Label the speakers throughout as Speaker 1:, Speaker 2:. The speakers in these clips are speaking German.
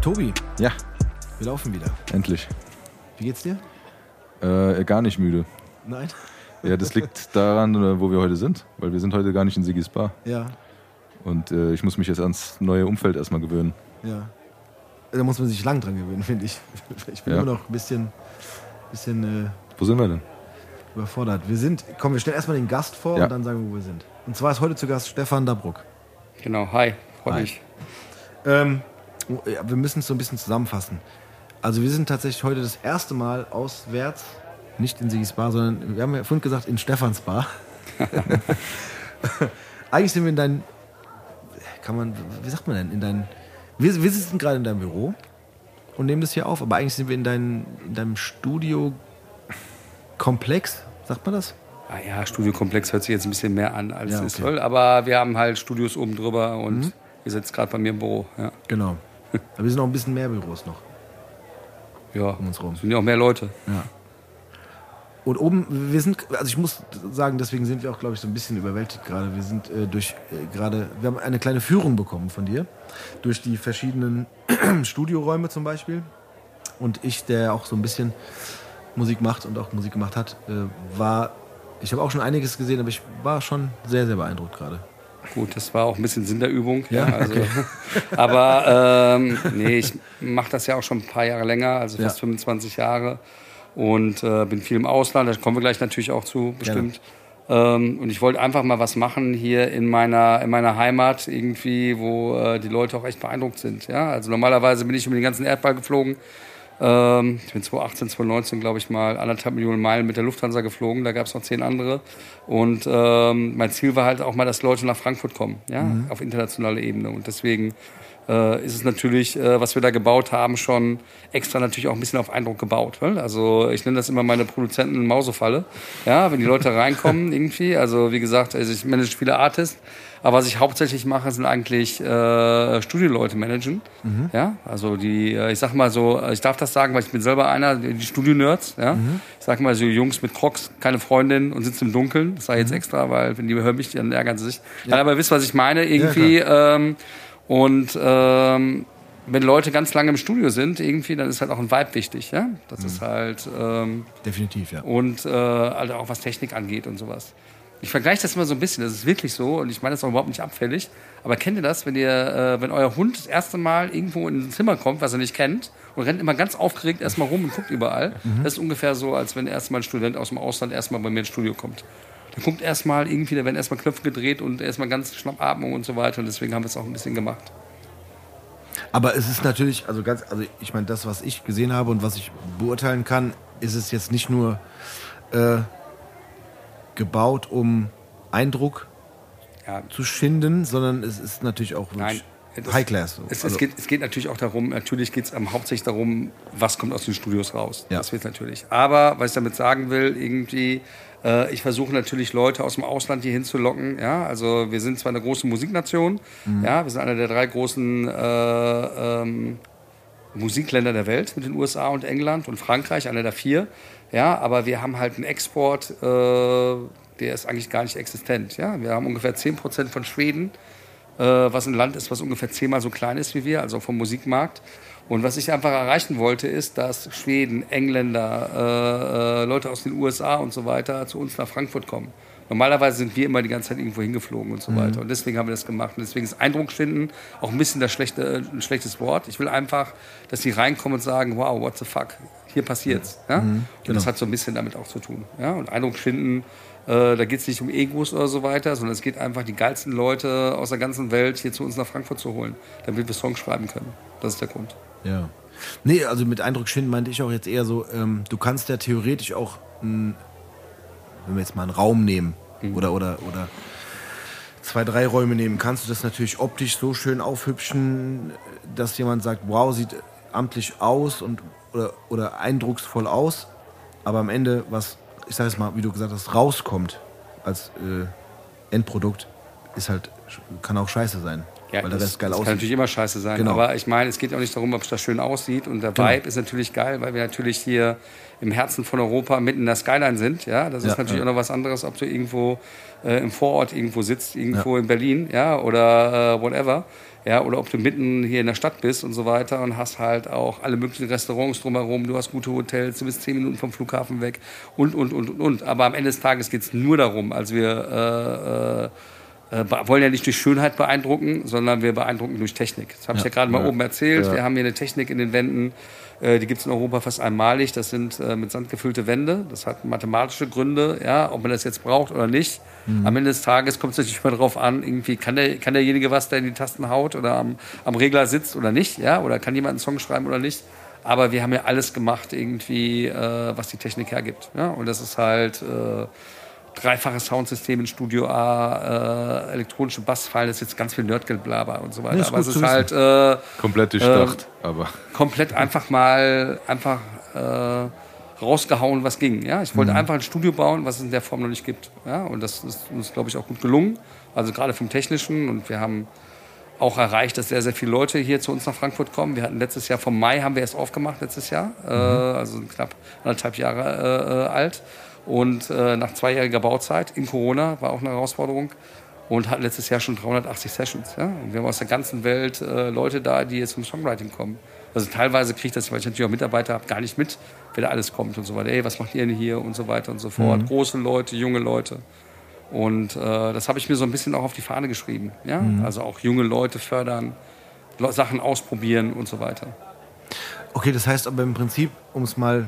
Speaker 1: Tobi,
Speaker 2: Ja,
Speaker 1: wir laufen wieder.
Speaker 2: endlich.
Speaker 1: Wie geht's dir?
Speaker 2: Äh, gar nicht müde.
Speaker 1: Nein?
Speaker 2: Ja, das liegt daran, äh, wo wir heute sind, weil wir sind heute gar nicht in Sigis Bar.
Speaker 1: Ja,
Speaker 2: Und äh, ich muss mich jetzt ans neue Umfeld erstmal gewöhnen.
Speaker 1: ja. Da muss man sich lang dran gewöhnen, finde ich. Ich bin
Speaker 2: Ja.
Speaker 1: immer noch ein bisschen, bisschen äh,
Speaker 2: Wo sind wir denn?
Speaker 1: überfordert. Wir sind, komm, wir stellen erstmal den Gast vor
Speaker 2: Ja.
Speaker 1: und dann sagen wir, wo wir sind. Und zwar ist heute zu Gast Stefan Dabruck.
Speaker 3: Genau, hi, freut mich.
Speaker 1: Ähm, wir müssen es so ein bisschen zusammenfassen. Also wir sind tatsächlich heute das erste Mal auswärts, nicht in Sigis Bar, sondern wir haben ja vorhin gesagt in Stefans Bar. Eigentlich sind wir in dein, kann man, wie sagt man denn, in dein, wir, wir sitzen gerade in deinem Büro und nehmen das hier auf, aber eigentlich sind wir in, dein, in deinem Studio-Komplex, sagt man das?
Speaker 3: Ah ja, Studiokomplex hört sich jetzt ein bisschen mehr an, als
Speaker 1: Ja,
Speaker 3: es
Speaker 1: okay.
Speaker 3: soll. Aber wir haben halt Studios oben drüber und ihr sitzt gerade bei mir im Büro. Ja,
Speaker 1: Genau. Aber wir sind noch ein bisschen mehr Büros noch.
Speaker 3: ja.
Speaker 1: Um uns rum.
Speaker 3: sind ja auch mehr Leute.
Speaker 1: Ja. Und oben, wir sind, also ich muss sagen, deswegen sind wir auch, glaube ich, so ein bisschen überwältigt gerade. Wir sind äh, durch äh, gerade, wir haben eine kleine Führung bekommen von dir, durch die verschiedenen Studioräume zum Beispiel. Und ich, der auch so ein bisschen Musik macht und auch Musik gemacht hat, äh, war, ich habe auch schon einiges gesehen, aber ich war schon sehr, sehr beeindruckt gerade.
Speaker 3: Gut, das war auch ein bisschen Sinn der Übung.
Speaker 1: Ja,
Speaker 3: also,
Speaker 1: okay.
Speaker 3: aber ähm, nee, ich mache das ja auch schon ein paar Jahre länger, also fast
Speaker 1: Ja.
Speaker 3: 25 Jahre. Und äh, bin viel im Ausland, da kommen wir gleich natürlich auch zu, bestimmt. Ähm, und ich wollte einfach mal was machen hier in meiner, in meiner Heimat, irgendwie, wo äh, die Leute auch echt beeindruckt sind. Ja? Also normalerweise bin ich über den ganzen Erdball geflogen. Ähm, ich bin 2018, 2019, glaube ich mal, anderthalb Millionen Meilen mit der Lufthansa geflogen. Da gab es noch zehn andere. Und ähm, mein Ziel war halt auch mal, dass Leute nach Frankfurt kommen, ja, auf internationaler Ebene. Und deswegen äh, ist es natürlich, äh, was wir da gebaut haben, schon extra natürlich auch ein bisschen auf Eindruck gebaut. Weil? Also ich nenne das immer meine Produzenten Mausefalle. Ja, wenn die Leute reinkommen irgendwie. Also wie gesagt, also ich manage viele Artists. Aber was ich hauptsächlich mache, sind eigentlich äh, Studioleute managen. Ja, also die, äh, ich sag mal so, ich darf das sagen, weil ich bin selber einer, die Studio-Nerds. Ja, ich sag mal so Jungs mit Crocs, keine Freundin und sitzen im Dunkeln. Das sage ich jetzt extra, weil wenn die hören mich, dann ärgern sie sich. Ja. Aber ihr wisst, was ich meine irgendwie. ähm, und ähm, wenn Leute ganz lange im Studio sind, irgendwie, dann ist halt auch ein Vibe wichtig. Ja, das ist halt ähm,
Speaker 1: Definitiv, ja.
Speaker 3: und äh, also auch was Technik angeht und sowas. Ich vergleiche das immer so ein bisschen, das ist wirklich so und ich meine das auch überhaupt nicht abfällig. Aber kennt ihr das, wenn ihr, äh, wenn euer Hund das erste Mal irgendwo in ein Zimmer kommt, was er nicht kennt und rennt immer ganz aufgeregt erstmal rum und guckt überall? Das ist ungefähr so, als wenn erstmal ein Student aus dem Ausland erstmal bei mir ins Studio kommt. Der guckt erstmal irgendwie, da werden erstmal Knöpfe gedreht und erstmal ganz Schnappatmung und so weiter und deswegen haben wir es auch ein bisschen gemacht.
Speaker 1: Aber es ist natürlich, also ganz, also ich meine, das, was ich gesehen habe und was ich beurteilen kann, ist es jetzt nicht nur äh, gebaut, um Eindruck
Speaker 3: Ja,
Speaker 1: zu schinden, sondern es ist natürlich auch
Speaker 3: Nein.
Speaker 1: High Class. So.
Speaker 3: Es,
Speaker 1: Also-
Speaker 3: es, geht, es geht natürlich auch darum, natürlich geht es hauptsächlich darum, was kommt aus den Studios raus.
Speaker 1: Ja.
Speaker 3: Das wird natürlich. Aber was ich damit sagen will, irgendwie, äh, ich versuche natürlich Leute aus dem Ausland hier hinzulocken. Ja? Also wir sind zwar eine große Musiknation,
Speaker 1: Mhm.
Speaker 3: ja, wir sind einer der drei großen äh, ähm, Musikländer der Welt mit den USA und England und Frankreich, einer der vier. Ja, aber wir haben halt einen Export, äh, der ist eigentlich gar nicht existent. Ja? Wir haben ungefähr 10% von Schweden, äh, was ein Land ist, was ungefähr zehnmal so klein ist wie wir, also vom Musikmarkt. Und was ich einfach erreichen wollte, ist, dass Schweden, Engländer, äh, äh, Leute aus den USA und so weiter zu uns nach Frankfurt kommen. Normalerweise sind wir immer die ganze Zeit irgendwo hingeflogen und so weiter. Und deswegen haben wir das gemacht. Und deswegen ist Eindruck schinden auch ein bisschen das schlechte, ein schlechtes Wort. Ich will einfach, dass die reinkommen und sagen, wow, what the fuck, hier passiert's. Ja? Und das hat so ein bisschen damit auch zu tun. Ja? Und Eindruck schinden, äh, da geht es nicht um Egos oder so weiter, sondern es geht einfach, die geilsten Leute aus der ganzen Welt hier zu uns nach Frankfurt zu holen, damit wir Songs schreiben können. Das ist der Grund.
Speaker 1: Ja. Nee, also mit Eindruck schinden meinte ich auch jetzt eher so, ähm, du kannst ja theoretisch auch, ein, wenn wir jetzt mal einen Raum nehmen, oder, oder, oder zwei, drei Räume nehmen, kannst du das natürlich optisch so schön aufhübschen, dass jemand sagt, wow, sieht amtlich aus und, oder, oder eindrucksvoll aus, aber am Ende, was, ich sag jetzt mal, wie du gesagt hast, rauskommt als äh, Endprodukt, ist halt, kann auch scheiße sein.
Speaker 3: Ja,
Speaker 1: weil der
Speaker 3: das,
Speaker 1: Rest geil
Speaker 3: das kann
Speaker 1: aussieht.
Speaker 3: natürlich immer scheiße sein.
Speaker 1: Genau.
Speaker 3: Aber ich meine, es geht auch nicht darum, ob es da schön aussieht. Und der
Speaker 1: Genau.
Speaker 3: Vibe ist natürlich geil, weil wir natürlich hier im Herzen von Europa mitten in der Skyline sind. Ja, das ist
Speaker 1: Ja,
Speaker 3: natürlich
Speaker 1: ja.
Speaker 3: auch noch was anderes, ob du irgendwo äh, im Vorort irgendwo sitzt, irgendwo in Berlin, ja, oder äh, whatever. Ja, oder ob du mitten hier in der Stadt bist und so weiter und hast halt auch alle möglichen Restaurants drumherum, du hast gute Hotels, du bist zehn Minuten vom Flughafen weg und, und, und, und, und. Aber am Ende des Tages geht es nur darum, also wir äh, äh, be- wollen ja nicht durch Schönheit beeindrucken, sondern wir beeindrucken durch Technik. Das habe ich ja, gerade mal oben erzählt. Wir haben hier eine Technik in den Wänden, äh, die gibt es in Europa fast einmalig. Das sind äh, mit Sand gefüllte Wände. Das hat mathematische Gründe, ja, ob man das jetzt braucht oder nicht. Am Ende des Tages kommt es natürlich immer darauf an, irgendwie kann, der, kann derjenige was, der in die Tasten haut oder am, am Regler sitzt oder nicht, ja, oder kann jemand einen Song schreiben oder nicht. Aber wir haben ja alles gemacht, irgendwie, äh, was die Technik hergibt. Ja? Und das ist halt äh, dreifaches Soundsystem in Studio A, äh, elektronische Bassfallen, das ist jetzt ganz viel Nerdgelblaber und so weiter.
Speaker 1: Nee, ist
Speaker 3: Aber es ist halt äh,
Speaker 2: Komplett durchdacht, aber
Speaker 3: komplett einfach mal einfach äh, rausgehauen, was ging. Ja, ich wollte einfach ein Studio bauen, was es in der Form noch nicht gibt. Ja, und das ist uns, glaube ich, auch gut gelungen. Also gerade vom Technischen und wir haben auch erreicht, dass sehr, sehr viele Leute hier zu uns nach Frankfurt kommen. Wir hatten letztes Jahr, vom Mai haben wir erst aufgemacht, letztes Jahr, äh, also knapp anderthalb Jahre äh, äh, alt. Und äh, nach zweijähriger Bauzeit in Corona war auch eine Herausforderung und hatten letztes Jahr schon 380 Sessions. Ja? Und wir haben aus der ganzen Welt äh, Leute da, die jetzt zum Songwriting kommen. Also teilweise kriege ich das, weil ich natürlich auch Mitarbeiter habe, gar nicht mit, wer da alles kommt und so weiter. Ey, was macht ihr denn hier und so weiter und so fort. Große Leute, junge Leute. Und äh, das habe ich mir so ein bisschen auch auf die Fahne geschrieben. Ja? Also auch junge Leute fördern, Sachen ausprobieren und so weiter.
Speaker 1: Okay, das heißt aber im Prinzip, um es mal,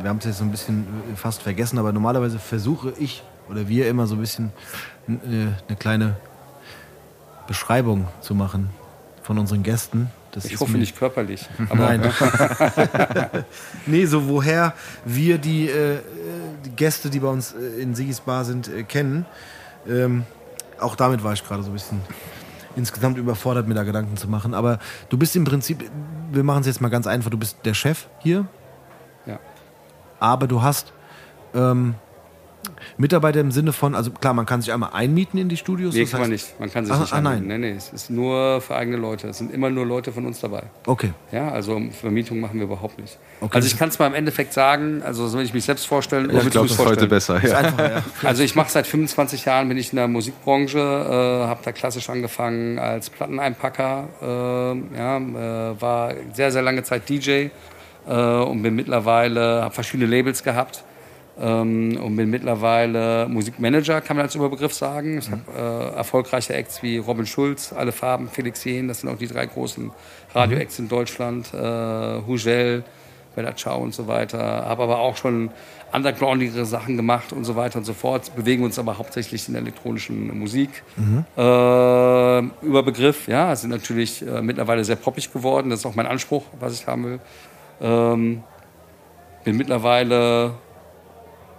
Speaker 1: wir haben es jetzt so ein bisschen äh, fast vergessen, aber normalerweise versuche ich oder wir immer so ein bisschen äh, eine kleine Beschreibung zu machen von unseren Gästen. Das
Speaker 3: Ich hoffe nicht körperlich.
Speaker 1: Nein. nee, so woher wir die, äh, äh, die Gäste, die bei uns in Sigis Bar sind, äh, kennen. Ähm, auch damit war ich gerade so ein bisschen insgesamt überfordert, mir da Gedanken zu machen. Aber du bist im Prinzip, wir machen es jetzt mal ganz einfach, du bist der Chef hier. Aber du hast ähm, Mitarbeiter im Sinne von, also klar, man kann sich einmal einmieten in die Studios.
Speaker 3: Nee,
Speaker 1: das
Speaker 3: kann man nicht. Man kann sich
Speaker 1: Ah,
Speaker 3: nicht
Speaker 1: ah, nein.
Speaker 3: Nee, nee, es ist nur für eigene Leute. Es sind immer nur Leute von uns dabei.
Speaker 1: Okay.
Speaker 3: Ja, also Vermietung machen wir überhaupt nicht.
Speaker 1: Okay.
Speaker 3: Also ich kann es mal im Endeffekt sagen, also so will ich mich selbst vorstellen. oder
Speaker 2: ich glaube, das
Speaker 3: es
Speaker 2: ist heute besser. Ja.
Speaker 1: Einfacher, ja.
Speaker 3: Also ich mache seit 25 Jahren, bin ich in der Musikbranche, äh, habe da klassisch angefangen als Platteneinpacker, äh, ja, äh, war sehr, sehr lange Zeit DJ und bin mittlerweile, habe verschiedene Labels gehabt ähm, und bin mittlerweile Musikmanager, kann man als Überbegriff sagen. Ich habe äh, erfolgreiche Acts wie Robin Schulz, Alle Farben, Felix Jähn, das sind auch die drei großen Radio-Acts in Deutschland, äh, Hugel, Bella Ciao und so weiter. Habe aber auch schon undergroundigere Sachen gemacht und so weiter und so fort. Bewegen uns aber hauptsächlich in der elektronischen Musik. Äh, Überbegriff, ja, sind natürlich äh, mittlerweile sehr poppig geworden. Das ist auch mein Anspruch, was ich haben will. Ähm, bin mittlerweile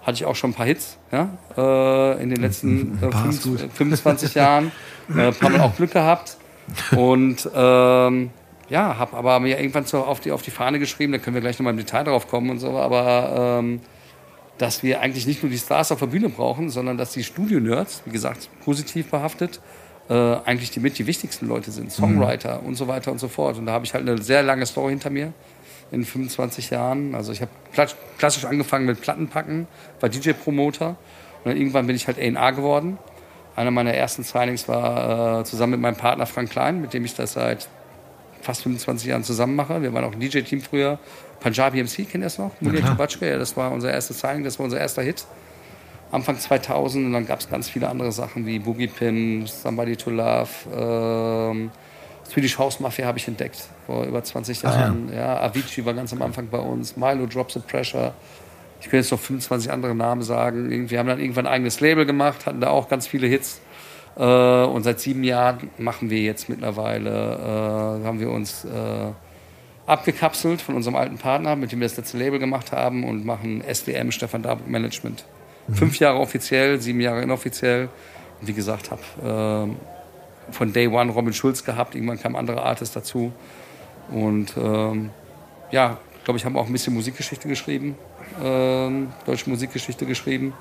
Speaker 3: hatte ich auch schon ein paar Hits ja, äh, in den letzten äh,
Speaker 1: paar ist
Speaker 3: 25, 25 Jahren. Äh, ein paar Mal auch Glück gehabt. Und ähm, ja, habe aber mir irgendwann so auf die, auf die Fahne geschrieben, da können wir gleich nochmal im Detail drauf kommen und so, aber ähm, dass wir eigentlich nicht nur die Stars auf der Bühne brauchen, sondern dass die Studio-Nerds, wie gesagt, positiv behaftet, äh, eigentlich die mit die wichtigsten Leute sind, Songwriter und so weiter und so fort. Und da habe ich halt eine sehr lange Story hinter mir in 25 Jahren. Also ich habe klassisch angefangen mit Plattenpacken, war DJ-Promoter und dann irgendwann bin ich halt A&R geworden. Einer meiner ersten Signings war äh, zusammen mit meinem Partner Frank Klein, mit dem ich das seit fast 25 Jahren zusammen mache. Wir waren auch ein DJ-Team früher. Punjabi MC, kennt ihr das noch? Munir Tubatschke, ja, das war unser erstes Signing, das war unser erster Hit. Anfang 2000 und dann gab es ganz viele andere Sachen wie Boogie Pin, Somebody to Love, ähm, Swedish House Mafia habe ich entdeckt vor über 20 Jahren. ja. Avicii war ganz am Anfang bei uns, Milo Drops of Pressure. Ich könnte jetzt noch 25 andere Namen sagen. Wir haben dann irgendwann ein eigenes Label gemacht, hatten da auch ganz viele Hits. Äh, und seit sieben Jahren machen wir jetzt mittlerweile, äh, haben wir uns äh, abgekapselt von unserem alten Partner, mit dem wir das letzte Label gemacht haben und machen SDM, Stefan Darburg Management. Fünf Jahre offiziell, sieben Jahre inoffiziell. Und wie gesagt, habe äh, von Day One Robin Schulz gehabt. Irgendwann kam andere Artist dazu. Und ähm, ja, glaube ich, haben auch ein bisschen Musikgeschichte geschrieben, ähm, deutsche Musikgeschichte geschrieben,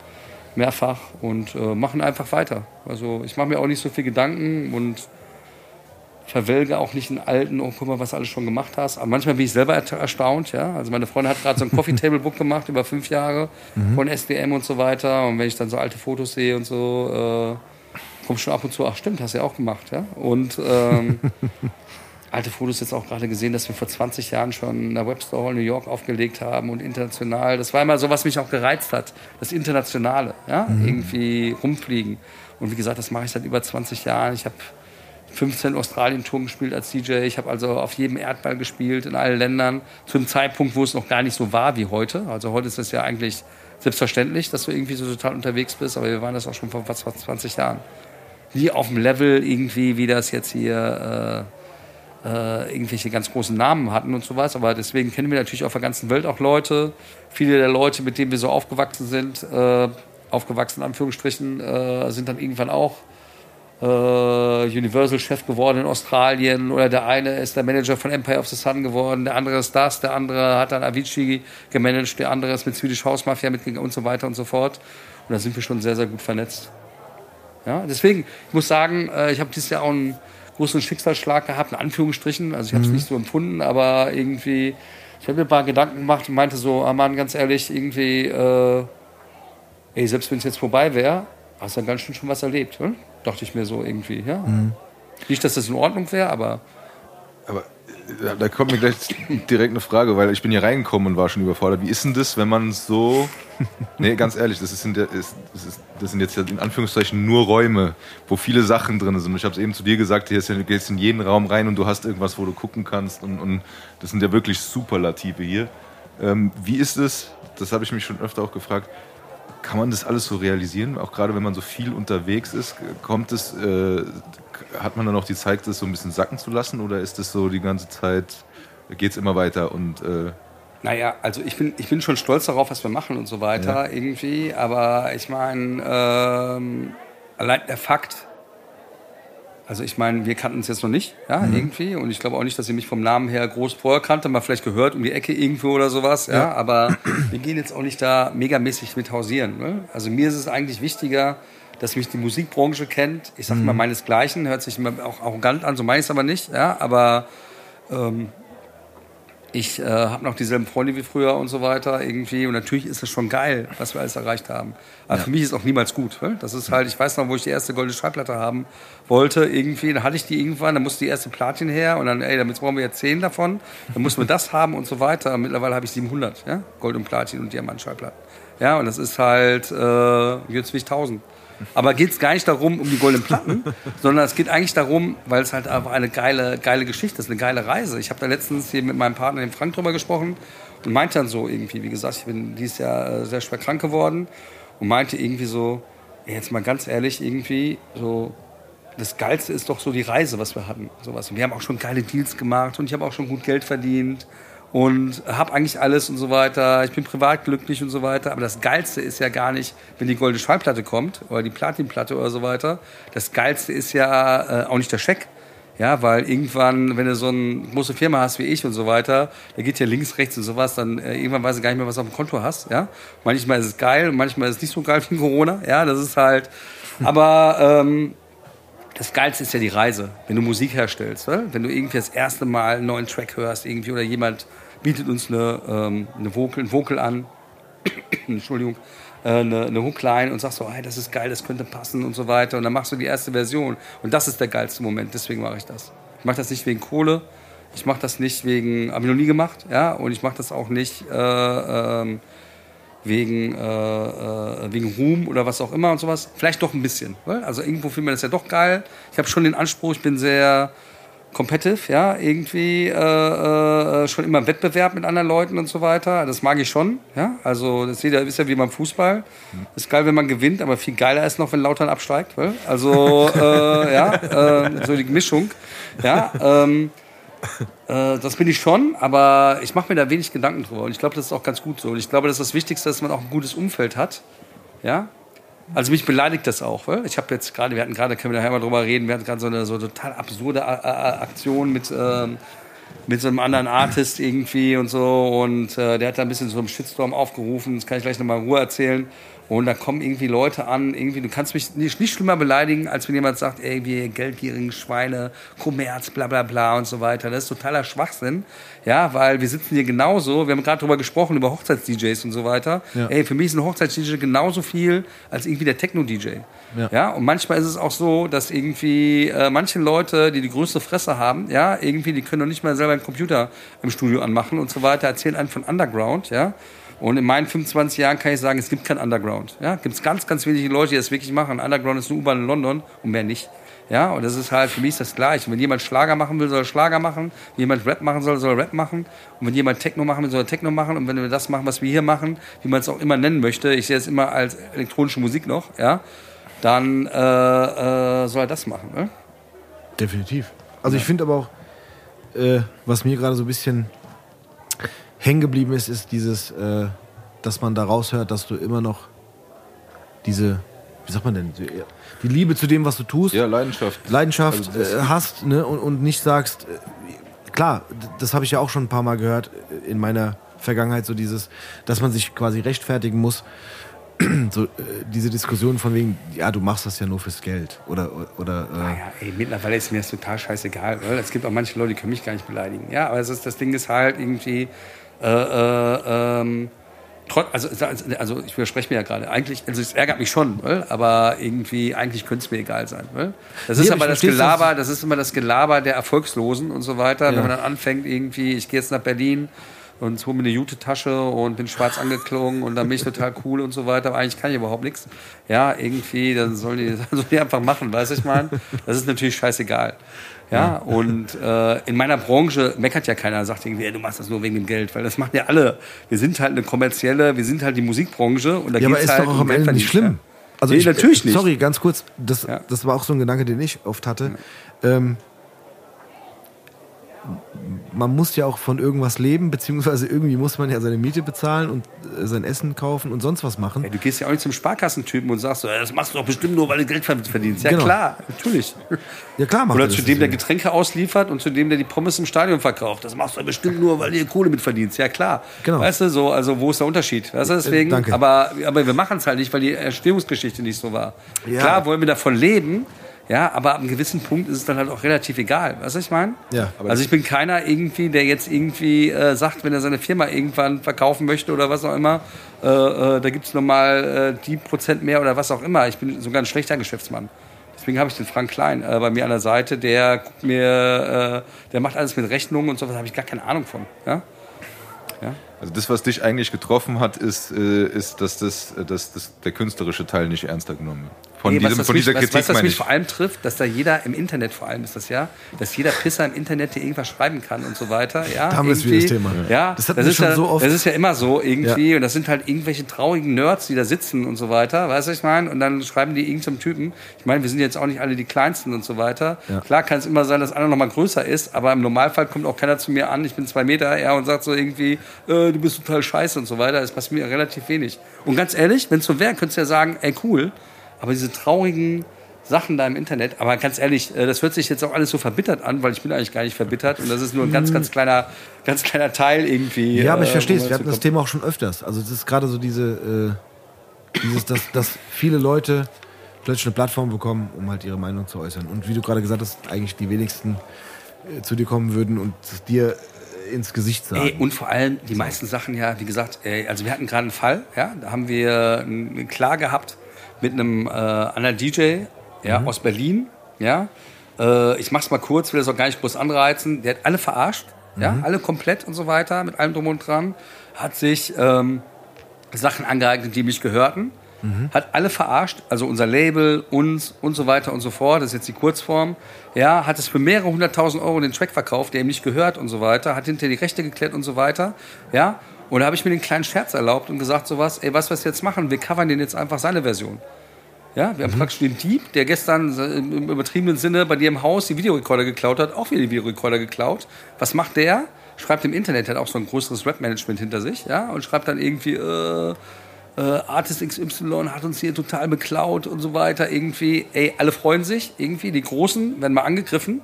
Speaker 3: mehrfach und äh, machen einfach weiter. Also ich mache mir auch nicht so viel Gedanken und verwelge auch nicht in alten, oh guck mal, was du alles schon gemacht hast. Aber manchmal bin ich selber er- erstaunt, ja. Also meine Freundin hat gerade so ein Coffee Table Book gemacht über fünf Jahre von SDM und so weiter. Und wenn ich dann so alte Fotos sehe und so, äh, kommt schon ab und zu, ach stimmt, hast du ja auch gemacht, ja. Und ähm, alte Fotos jetzt auch gerade gesehen, dass wir vor 20 Jahren schon in der Webstore Hall New York aufgelegt haben und international. Das war immer so, was mich auch gereizt hat. Das Internationale, ja, irgendwie rumfliegen. Und wie gesagt, das mache ich seit über 20 Jahren. Ich habe 15 Australien-Touren gespielt als DJ. Ich habe also auf jedem Erdball gespielt, in allen Ländern. Zu einem Zeitpunkt, wo es noch gar nicht so war wie heute. Also heute ist es ja eigentlich selbstverständlich, dass du irgendwie so total unterwegs bist. Aber wir waren das auch schon vor fast 20 Jahren. Nie auf dem Level irgendwie, wie das jetzt hier äh, äh, irgendwelche ganz großen Namen hatten und sowas. Aber deswegen kennen wir natürlich auf der ganzen Welt auch Leute. Viele der Leute, mit denen wir so aufgewachsen sind, äh, aufgewachsen in Anführungsstrichen, äh, sind dann irgendwann auch äh, Universal-Chef geworden in Australien oder der eine ist der Manager von Empire of the Sun geworden, der andere ist das, der andere hat dann Avicii gemanagt, der andere ist mit Swedish House Mafia mitgegangen und so weiter und so fort. Und da sind wir schon sehr, sehr gut vernetzt. Ja, deswegen, ich muss sagen, äh, ich habe dieses Jahr auch einen großen Schicksalsschlag gehabt, in Anführungsstrichen. Also ich habe es nicht so empfunden, aber irgendwie, ich habe mir ein paar Gedanken gemacht und meinte so, ah Mann, ganz ehrlich, irgendwie, äh, ey, selbst wenn es jetzt vorbei wäre, hast du dann ganz schön schon was erlebt. Hm? Dachte ich mir so irgendwie, ja. Nicht, dass das in Ordnung wäre, aber
Speaker 2: da kommt mir gleich direkt eine Frage, weil ich bin hier reingekommen und war schon überfordert. Wie ist denn das, wenn man so. Nee, ganz ehrlich, das, ist, das, ist, das sind jetzt in Anführungszeichen nur Räume, wo viele Sachen drin sind. Und ich habe es eben zu dir gesagt, hier ist ja, du gehst in jeden Raum rein und du hast irgendwas, wo du gucken kannst. Und, und das sind ja wirklich Superlative hier. Ähm, wie ist es, das habe ich mich schon öfter auch gefragt, kann man das alles so realisieren? Auch gerade wenn man so viel unterwegs ist, kommt es, äh, hat man dann auch die Zeit, das so ein bisschen sacken zu lassen? Oder ist das so die ganze Zeit, geht es immer weiter und äh,
Speaker 3: Naja, also ich bin, ich bin schon stolz darauf, was wir machen und so weiter irgendwie. Aber ich meine, ähm, allein der Fakt, also ich meine, wir kannten uns jetzt noch nicht, ja, irgendwie. Und ich glaube auch nicht, dass ihr mich vom Namen her groß vorher kannte, mal vielleicht gehört um die Ecke irgendwo oder sowas, ja. Aber wir gehen jetzt auch nicht da megamäßig mit hausieren. Ne? Also mir ist es eigentlich wichtiger, dass mich die Musikbranche kennt. Ich sag mal meinesgleichen, hört sich immer auch arrogant an, so meine ich es aber nicht, ja. Aber ähm, ich äh, habe noch dieselben Freunde wie früher und so weiter irgendwie. Und natürlich ist es schon geil, was wir alles erreicht haben. Aber für mich ist auch niemals gut. Ne? Das ist halt, ich weiß noch, wo ich die erste goldene Schallplatte haben wollte irgendwie. Dann hatte ich die irgendwann, dann musste die erste Platin her und dann, ey, damit brauchen wir jetzt zehn davon. Dann mussten wir das haben und so weiter. Mittlerweile habe ich 700, ja? Gold und Platin und Diamant-Schallplatten. Ja, und das ist halt, äh, jetzt will ich 1000. Aber geht es gar nicht darum, um die goldenen Platten, sondern es geht eigentlich darum, weil es halt einfach eine geile, geile Geschichte ist, eine geile Reise. Ich habe da letztens hier mit meinem Partner, dem Frank, drüber gesprochen und meinte dann so irgendwie, wie gesagt, ich bin dieses Jahr äh, sehr schwer krank geworden und meinte irgendwie so, jetzt mal ganz ehrlich, irgendwie so, das Geilste ist doch so die Reise, was wir hatten. Sowas. Und wir haben auch schon geile Deals gemacht und ich habe auch schon gut Geld verdient und habe eigentlich alles und so weiter. Ich bin privat glücklich und so weiter. Aber das Geilste ist ja gar nicht, wenn die goldene Schallplatte kommt oder die Platinplatte oder so weiter. Das Geilste ist ja äh, auch nicht der Scheck. Ja, weil irgendwann, wenn du so eine große Firma hast wie ich und so weiter, da geht ja links, rechts und sowas, dann äh, irgendwann weißt du gar nicht mehr, was du auf dem Konto hast. Ja, manchmal ist es geil, und manchmal ist es nicht so geil wie Corona. Ja, das ist halt. Aber ähm, das Geilste ist ja die Reise, wenn du Musik herstellst. Ne? Wenn du irgendwie das erste Mal einen neuen Track hörst irgendwie oder jemand bietet uns eine, ähm, eine Vocal, ein Vocal an, Entschuldigung, äh, eine, eine Hookline und sagst so, hey, das ist geil, das könnte passen und so weiter. Und dann machst du die erste Version. Und das ist der geilste Moment, deswegen mache ich das. Ich mache das nicht wegen Kohle, ich mache das nicht wegen, habe ich noch nie gemacht, ja, und ich mache das auch nicht äh, ähm, wegen, äh, äh, wegen Ruhm oder was auch immer und sowas. Vielleicht doch ein bisschen. weil- Also irgendwo findet man das ja doch geil. Ich habe schon den Anspruch, ich bin sehr competitive, ja, irgendwie äh, äh, schon immer im Wettbewerb mit anderen Leuten und so weiter. Das mag ich schon, ja. Also das ja, ist ja wie beim Fußball. Ist geil, wenn man gewinnt, aber viel geiler ist noch, wenn Lautern absteigt. weil- Also äh, ja, äh, so die Mischung, ja. Ähm, äh, das bin ich schon, aber ich mache mir da wenig Gedanken drüber. Und ich glaube, das ist auch ganz gut so. Und ich glaube, das ist das Wichtigste, dass man auch ein gutes Umfeld hat. Ja? Also mich beleidigt das auch. Weil ich habe jetzt gerade, wir hatten gerade, können wir nachher mal drüber reden, wir hatten gerade so eine so total absurde A A Aktion mit, ähm, mit so einem anderen Artist irgendwie und so. Und äh, der hat da ein bisschen so einen Shitstorm aufgerufen. Das kann ich gleich nochmal in Ruhe erzählen. Und da kommen irgendwie Leute an, irgendwie, du kannst mich nicht, nicht schlimmer beleidigen, als wenn jemand sagt, ey, wir geldgierigen Schweine, Kommerz, bla bla bla und so weiter. Das ist totaler Schwachsinn. Ja, weil wir sitzen hier genauso, wir haben gerade drüber gesprochen, über Hochzeits-DJs und so weiter.
Speaker 1: Ja.
Speaker 3: Ey, für mich ist ein Hochzeits-DJ genauso viel als irgendwie der Techno-DJ.
Speaker 1: Ja.
Speaker 3: Ja. und manchmal ist es auch so, dass irgendwie äh, manche Leute, die die größte Fresse haben, ja, irgendwie, die können noch nicht mal selber einen Computer im Studio anmachen und so weiter, erzählen einen von Underground, ja. Und in meinen 25 Jahren kann ich sagen, es gibt kein Underground. Ja, gibt es ganz, ganz wenige Leute, die das wirklich machen. Underground ist eine U-Bahn in London und mehr nicht. Ja, und das ist halt, für mich ist das gleich. Wenn jemand Schlager machen will, soll er Schlager machen. Wenn jemand Rap machen soll, soll er Rap machen. Und wenn jemand Techno machen will, soll er Techno machen. Und wenn wir das machen, was wir hier machen, wie man es auch immer nennen möchte, ich sehe es immer als elektronische Musik noch, ja, dann äh, äh, soll er das machen. Ne?
Speaker 1: Definitiv. Also ich finde aber auch, äh, was mir gerade so ein bisschen hängen geblieben ist, ist dieses, äh, dass man da raushört, dass du immer noch diese, wie sagt man denn, die, Liebe zu dem, was du tust,
Speaker 2: Ja, Leidenschaft.
Speaker 1: Leidenschaft
Speaker 2: Also das-
Speaker 1: äh, hast ne, und, und nicht sagst, äh, klar, das habe ich ja auch schon ein paar Mal gehört äh, in meiner Vergangenheit, so dieses, dass man sich quasi rechtfertigen muss, so äh, diese Diskussion von wegen, ja, du machst das ja nur fürs Geld oder, oder äh,
Speaker 3: Naja, ey, mittlerweile ist mir das total scheißegal. Weil es gibt auch manche Leute, die können mich gar nicht beleidigen. Ja, aber es ist, das Ding ist halt irgendwie, äh, äh, ähm, also, also, ich widerspreche mir ja gerade. Eigentlich, also es ärgert mich schon, weil, aber irgendwie, eigentlich könnte es mir egal sein. Weil. Das
Speaker 1: Nee,
Speaker 3: ist
Speaker 1: aber
Speaker 3: das Gelaber, das ist immer das Gelaber der Erfolgslosen und so weiter.
Speaker 1: Ja.
Speaker 3: Wenn man dann anfängt, irgendwie, ich gehe jetzt nach Berlin und hole mir eine Jute-Tasche und bin schwarz angeklungen und dann bin ich total cool und so weiter. Aber eigentlich kann ich überhaupt nichts. Ja, irgendwie, dann sollen die, dann sollen die einfach machen, weißt du, ich meine? Das ist natürlich scheißegal. Ja, und äh, in meiner Branche meckert ja keiner, sagt irgendwie, ey, du machst das nur wegen dem Geld, weil das machen ja alle. Wir sind halt eine kommerzielle, wir sind halt die Musikbranche und da
Speaker 1: Ja, aber
Speaker 3: geht's
Speaker 1: ist
Speaker 3: halt
Speaker 1: doch auch am Ende nicht schlimm.
Speaker 3: Ja. nee, natürlich nicht.
Speaker 1: Sorry, ganz kurz. Das,
Speaker 3: Ja.
Speaker 1: das war auch so ein Gedanke, den ich oft hatte. Ähm, man muss ja auch von irgendwas leben, beziehungsweise irgendwie muss man ja seine Miete bezahlen und äh, sein Essen kaufen und sonst was machen.
Speaker 3: Ey, du gehst ja auch nicht zum Sparkassentypen und sagst ey, das machst du doch bestimmt nur, weil du Geld verdienst. Ja
Speaker 1: Genau.
Speaker 3: klar, natürlich.
Speaker 1: Ja klar, macht er
Speaker 3: Oder zu dem, der. Getränke ausliefert und zu dem, der die Pommes im Stadion verkauft. Das machst du bestimmt nur, weil du Kohle mit verdienst. Ja klar.
Speaker 1: Genau.
Speaker 3: Weißt du, so, also wo ist der Unterschied? Weißt du, deswegen,
Speaker 1: danke.
Speaker 3: aber, aber wir machen es halt nicht, weil die Erstehungsgeschichte nicht so war.
Speaker 1: Ja.
Speaker 3: Klar wollen wir davon leben, ja, aber ab einem gewissen Punkt ist es dann halt auch relativ egal. Weißt du, was ich meine?
Speaker 1: Ja, aber
Speaker 3: also ich bin keiner irgendwie, der jetzt irgendwie äh, sagt, wenn er seine Firma irgendwann verkaufen möchte oder was auch immer, äh, äh, da gibt es nochmal äh, die Prozent mehr oder was auch immer. Ich bin sogar ein schlechter Geschäftsmann. Deswegen habe ich den Frank Klein äh, bei mir an der Seite, der guckt mir, äh, der macht alles mit Rechnungen und sowas, habe ich gar keine Ahnung von. Ja?
Speaker 2: Also das, was dich eigentlich getroffen hat, ist, äh, ist dass, das, äh, dass das, der künstlerische Teil nicht ernster genommen wird. Von,
Speaker 3: Nee,
Speaker 2: diesem,
Speaker 3: was das
Speaker 2: von
Speaker 3: mich,
Speaker 2: dieser
Speaker 3: was,
Speaker 2: Kritik
Speaker 3: was das
Speaker 2: meine
Speaker 3: mich
Speaker 2: ich.
Speaker 3: vor allem trifft, dass da jeder im Internet vor allem ist das ja, dass jeder Pisser im Internet dir irgendwas schreiben kann und so weiter. Ja,
Speaker 1: Da haben wir das Thema.
Speaker 3: Ja,
Speaker 1: Das hatten wir
Speaker 3: ist
Speaker 1: schon
Speaker 3: ja,
Speaker 1: so oft.
Speaker 3: Das ist ja immer so irgendwie und das sind halt irgendwelche traurigen Nerds, die da sitzen und so weiter, weißt du, was ich meine? Und dann schreiben die irgendeinem Typen. Ich meine, wir sind jetzt auch nicht alle die Kleinsten und so weiter.
Speaker 1: Ja.
Speaker 3: Klar kann es immer sein, dass einer noch mal größer ist, aber im Normalfall kommt auch keiner zu mir an, ich bin zwei Meter, ja, und sagt so irgendwie, äh, du bist total scheiße und so weiter. Das passiert mir relativ wenig. Und ganz ehrlich, wenn es so wäre, könntest du ja sagen, ey, cool, aber diese traurigen Sachen da im Internet, aber ganz ehrlich, äh, das hört sich jetzt auch alles so verbittert an, weil ich bin eigentlich gar nicht verbittert und das ist nur ein ganz, ganz kleiner, ganz kleiner Teil irgendwie.
Speaker 1: Ja, aber ich
Speaker 3: äh,
Speaker 1: verstehe es. Wir hatten das. Thema auch schon öfters. Also das ist gerade so diese, äh, dieses, dass, dass viele Leute plötzlich eine Plattform bekommen, um halt ihre Meinung zu äußern. Und wie du gerade gesagt hast, eigentlich die wenigsten äh, zu dir kommen würden und es dir äh, ins Gesicht sagen.
Speaker 3: Ey, und vor allem die meisten Sachen ja, wie gesagt, ey, also wir hatten gerade einen Fall, ja, da haben wir Klar gehabt mit einem äh, anderen DJ ja, aus Berlin, ja. Äh, ich mach's mal kurz, will das auch gar nicht groß anreizen. Der hat alle verarscht, ja, alle komplett und so weiter, mit allem drum und dran. Hat sich ähm, Sachen angeeignet, die mich gehörten. Hat alle verarscht, also unser Label, uns und so weiter und so fort. Das ist jetzt die Kurzform. Ja, hat es für mehrere hunderttausend Euro den Track verkauft, der ihm nicht gehört und so weiter. Hat hinter die Rechte geklärt und so weiter. Ja, und da habe ich mir den kleinen Scherz erlaubt und gesagt sowas, ey, was wir jetzt machen? Wir covern den jetzt einfach seine Version. Ja, wir haben praktisch den Dieb, der gestern im übertriebenen Sinne bei dir im Haus die Videorekorder geklaut hat, auch wieder die Videorekorder geklaut. Was macht der? Schreibt im Internet, hat auch so ein größeres Rap-Management hinter sich, ja, und schreibt dann irgendwie, äh, äh, Artist XY hat uns hier total beklaut und so weiter. Irgendwie, ey, alle freuen sich, irgendwie, die Großen werden mal angegriffen.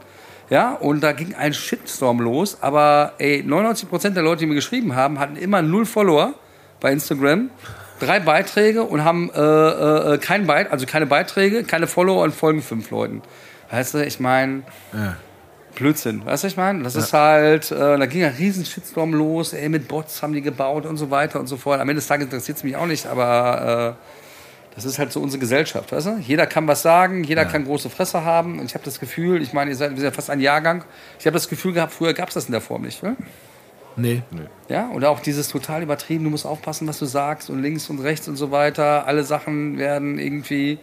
Speaker 3: Ja, und da ging ein Shitstorm los, aber ey, 99% der Leute, die mir geschrieben haben, hatten immer null Follower bei Instagram, drei Beiträge und haben äh, äh, kein Beit also keine Beiträge, keine Follower und folgen fünf Leuten. Weißt du, ich meine,
Speaker 1: Ja.
Speaker 3: Blödsinn, weißt du, ich meine? Das ist halt, äh, da ging ein riesen Shitstorm los, ey, mit Bots haben die gebaut und so weiter und so fort. Am Ende des Tages interessiert es mich auch nicht, aber äh, das ist halt so unsere Gesellschaft, weißt du? Jeder kann was sagen, jeder kann große Fresse haben und ich habe das Gefühl, ich meine, ihr seid, wir sind ja fast ein Jahrgang, ich habe das Gefühl gehabt, früher gab es das in der Form nicht, ne?
Speaker 1: Nee.
Speaker 3: Ja, oder auch dieses total übertrieben, du musst aufpassen, was du sagst und links und rechts und so weiter. Alle Sachen werden irgendwie.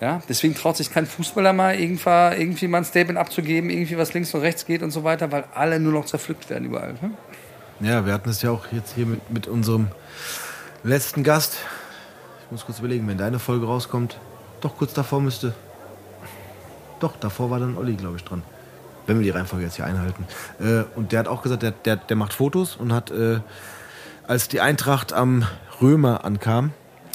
Speaker 3: Ja, deswegen traut sich kein Fußballer mal irgendwie, irgendwie mal ein Statement abzugeben, irgendwie was links und rechts geht und so weiter, weil alle nur noch zerpflückt werden überall. Ne?
Speaker 1: Ja, wir hatten es ja auch jetzt hier mit, mit unserem letzten Gast. Ich muss kurz überlegen, wenn deine Folge rauskommt, doch kurz davor müsste. Doch, davor war dann Olli, glaube ich, dran. Wenn wir die Reihenfolge jetzt hier einhalten. Äh, und der hat auch gesagt, der, der, der macht Fotos und hat, äh, als die Eintracht am Römer ankam,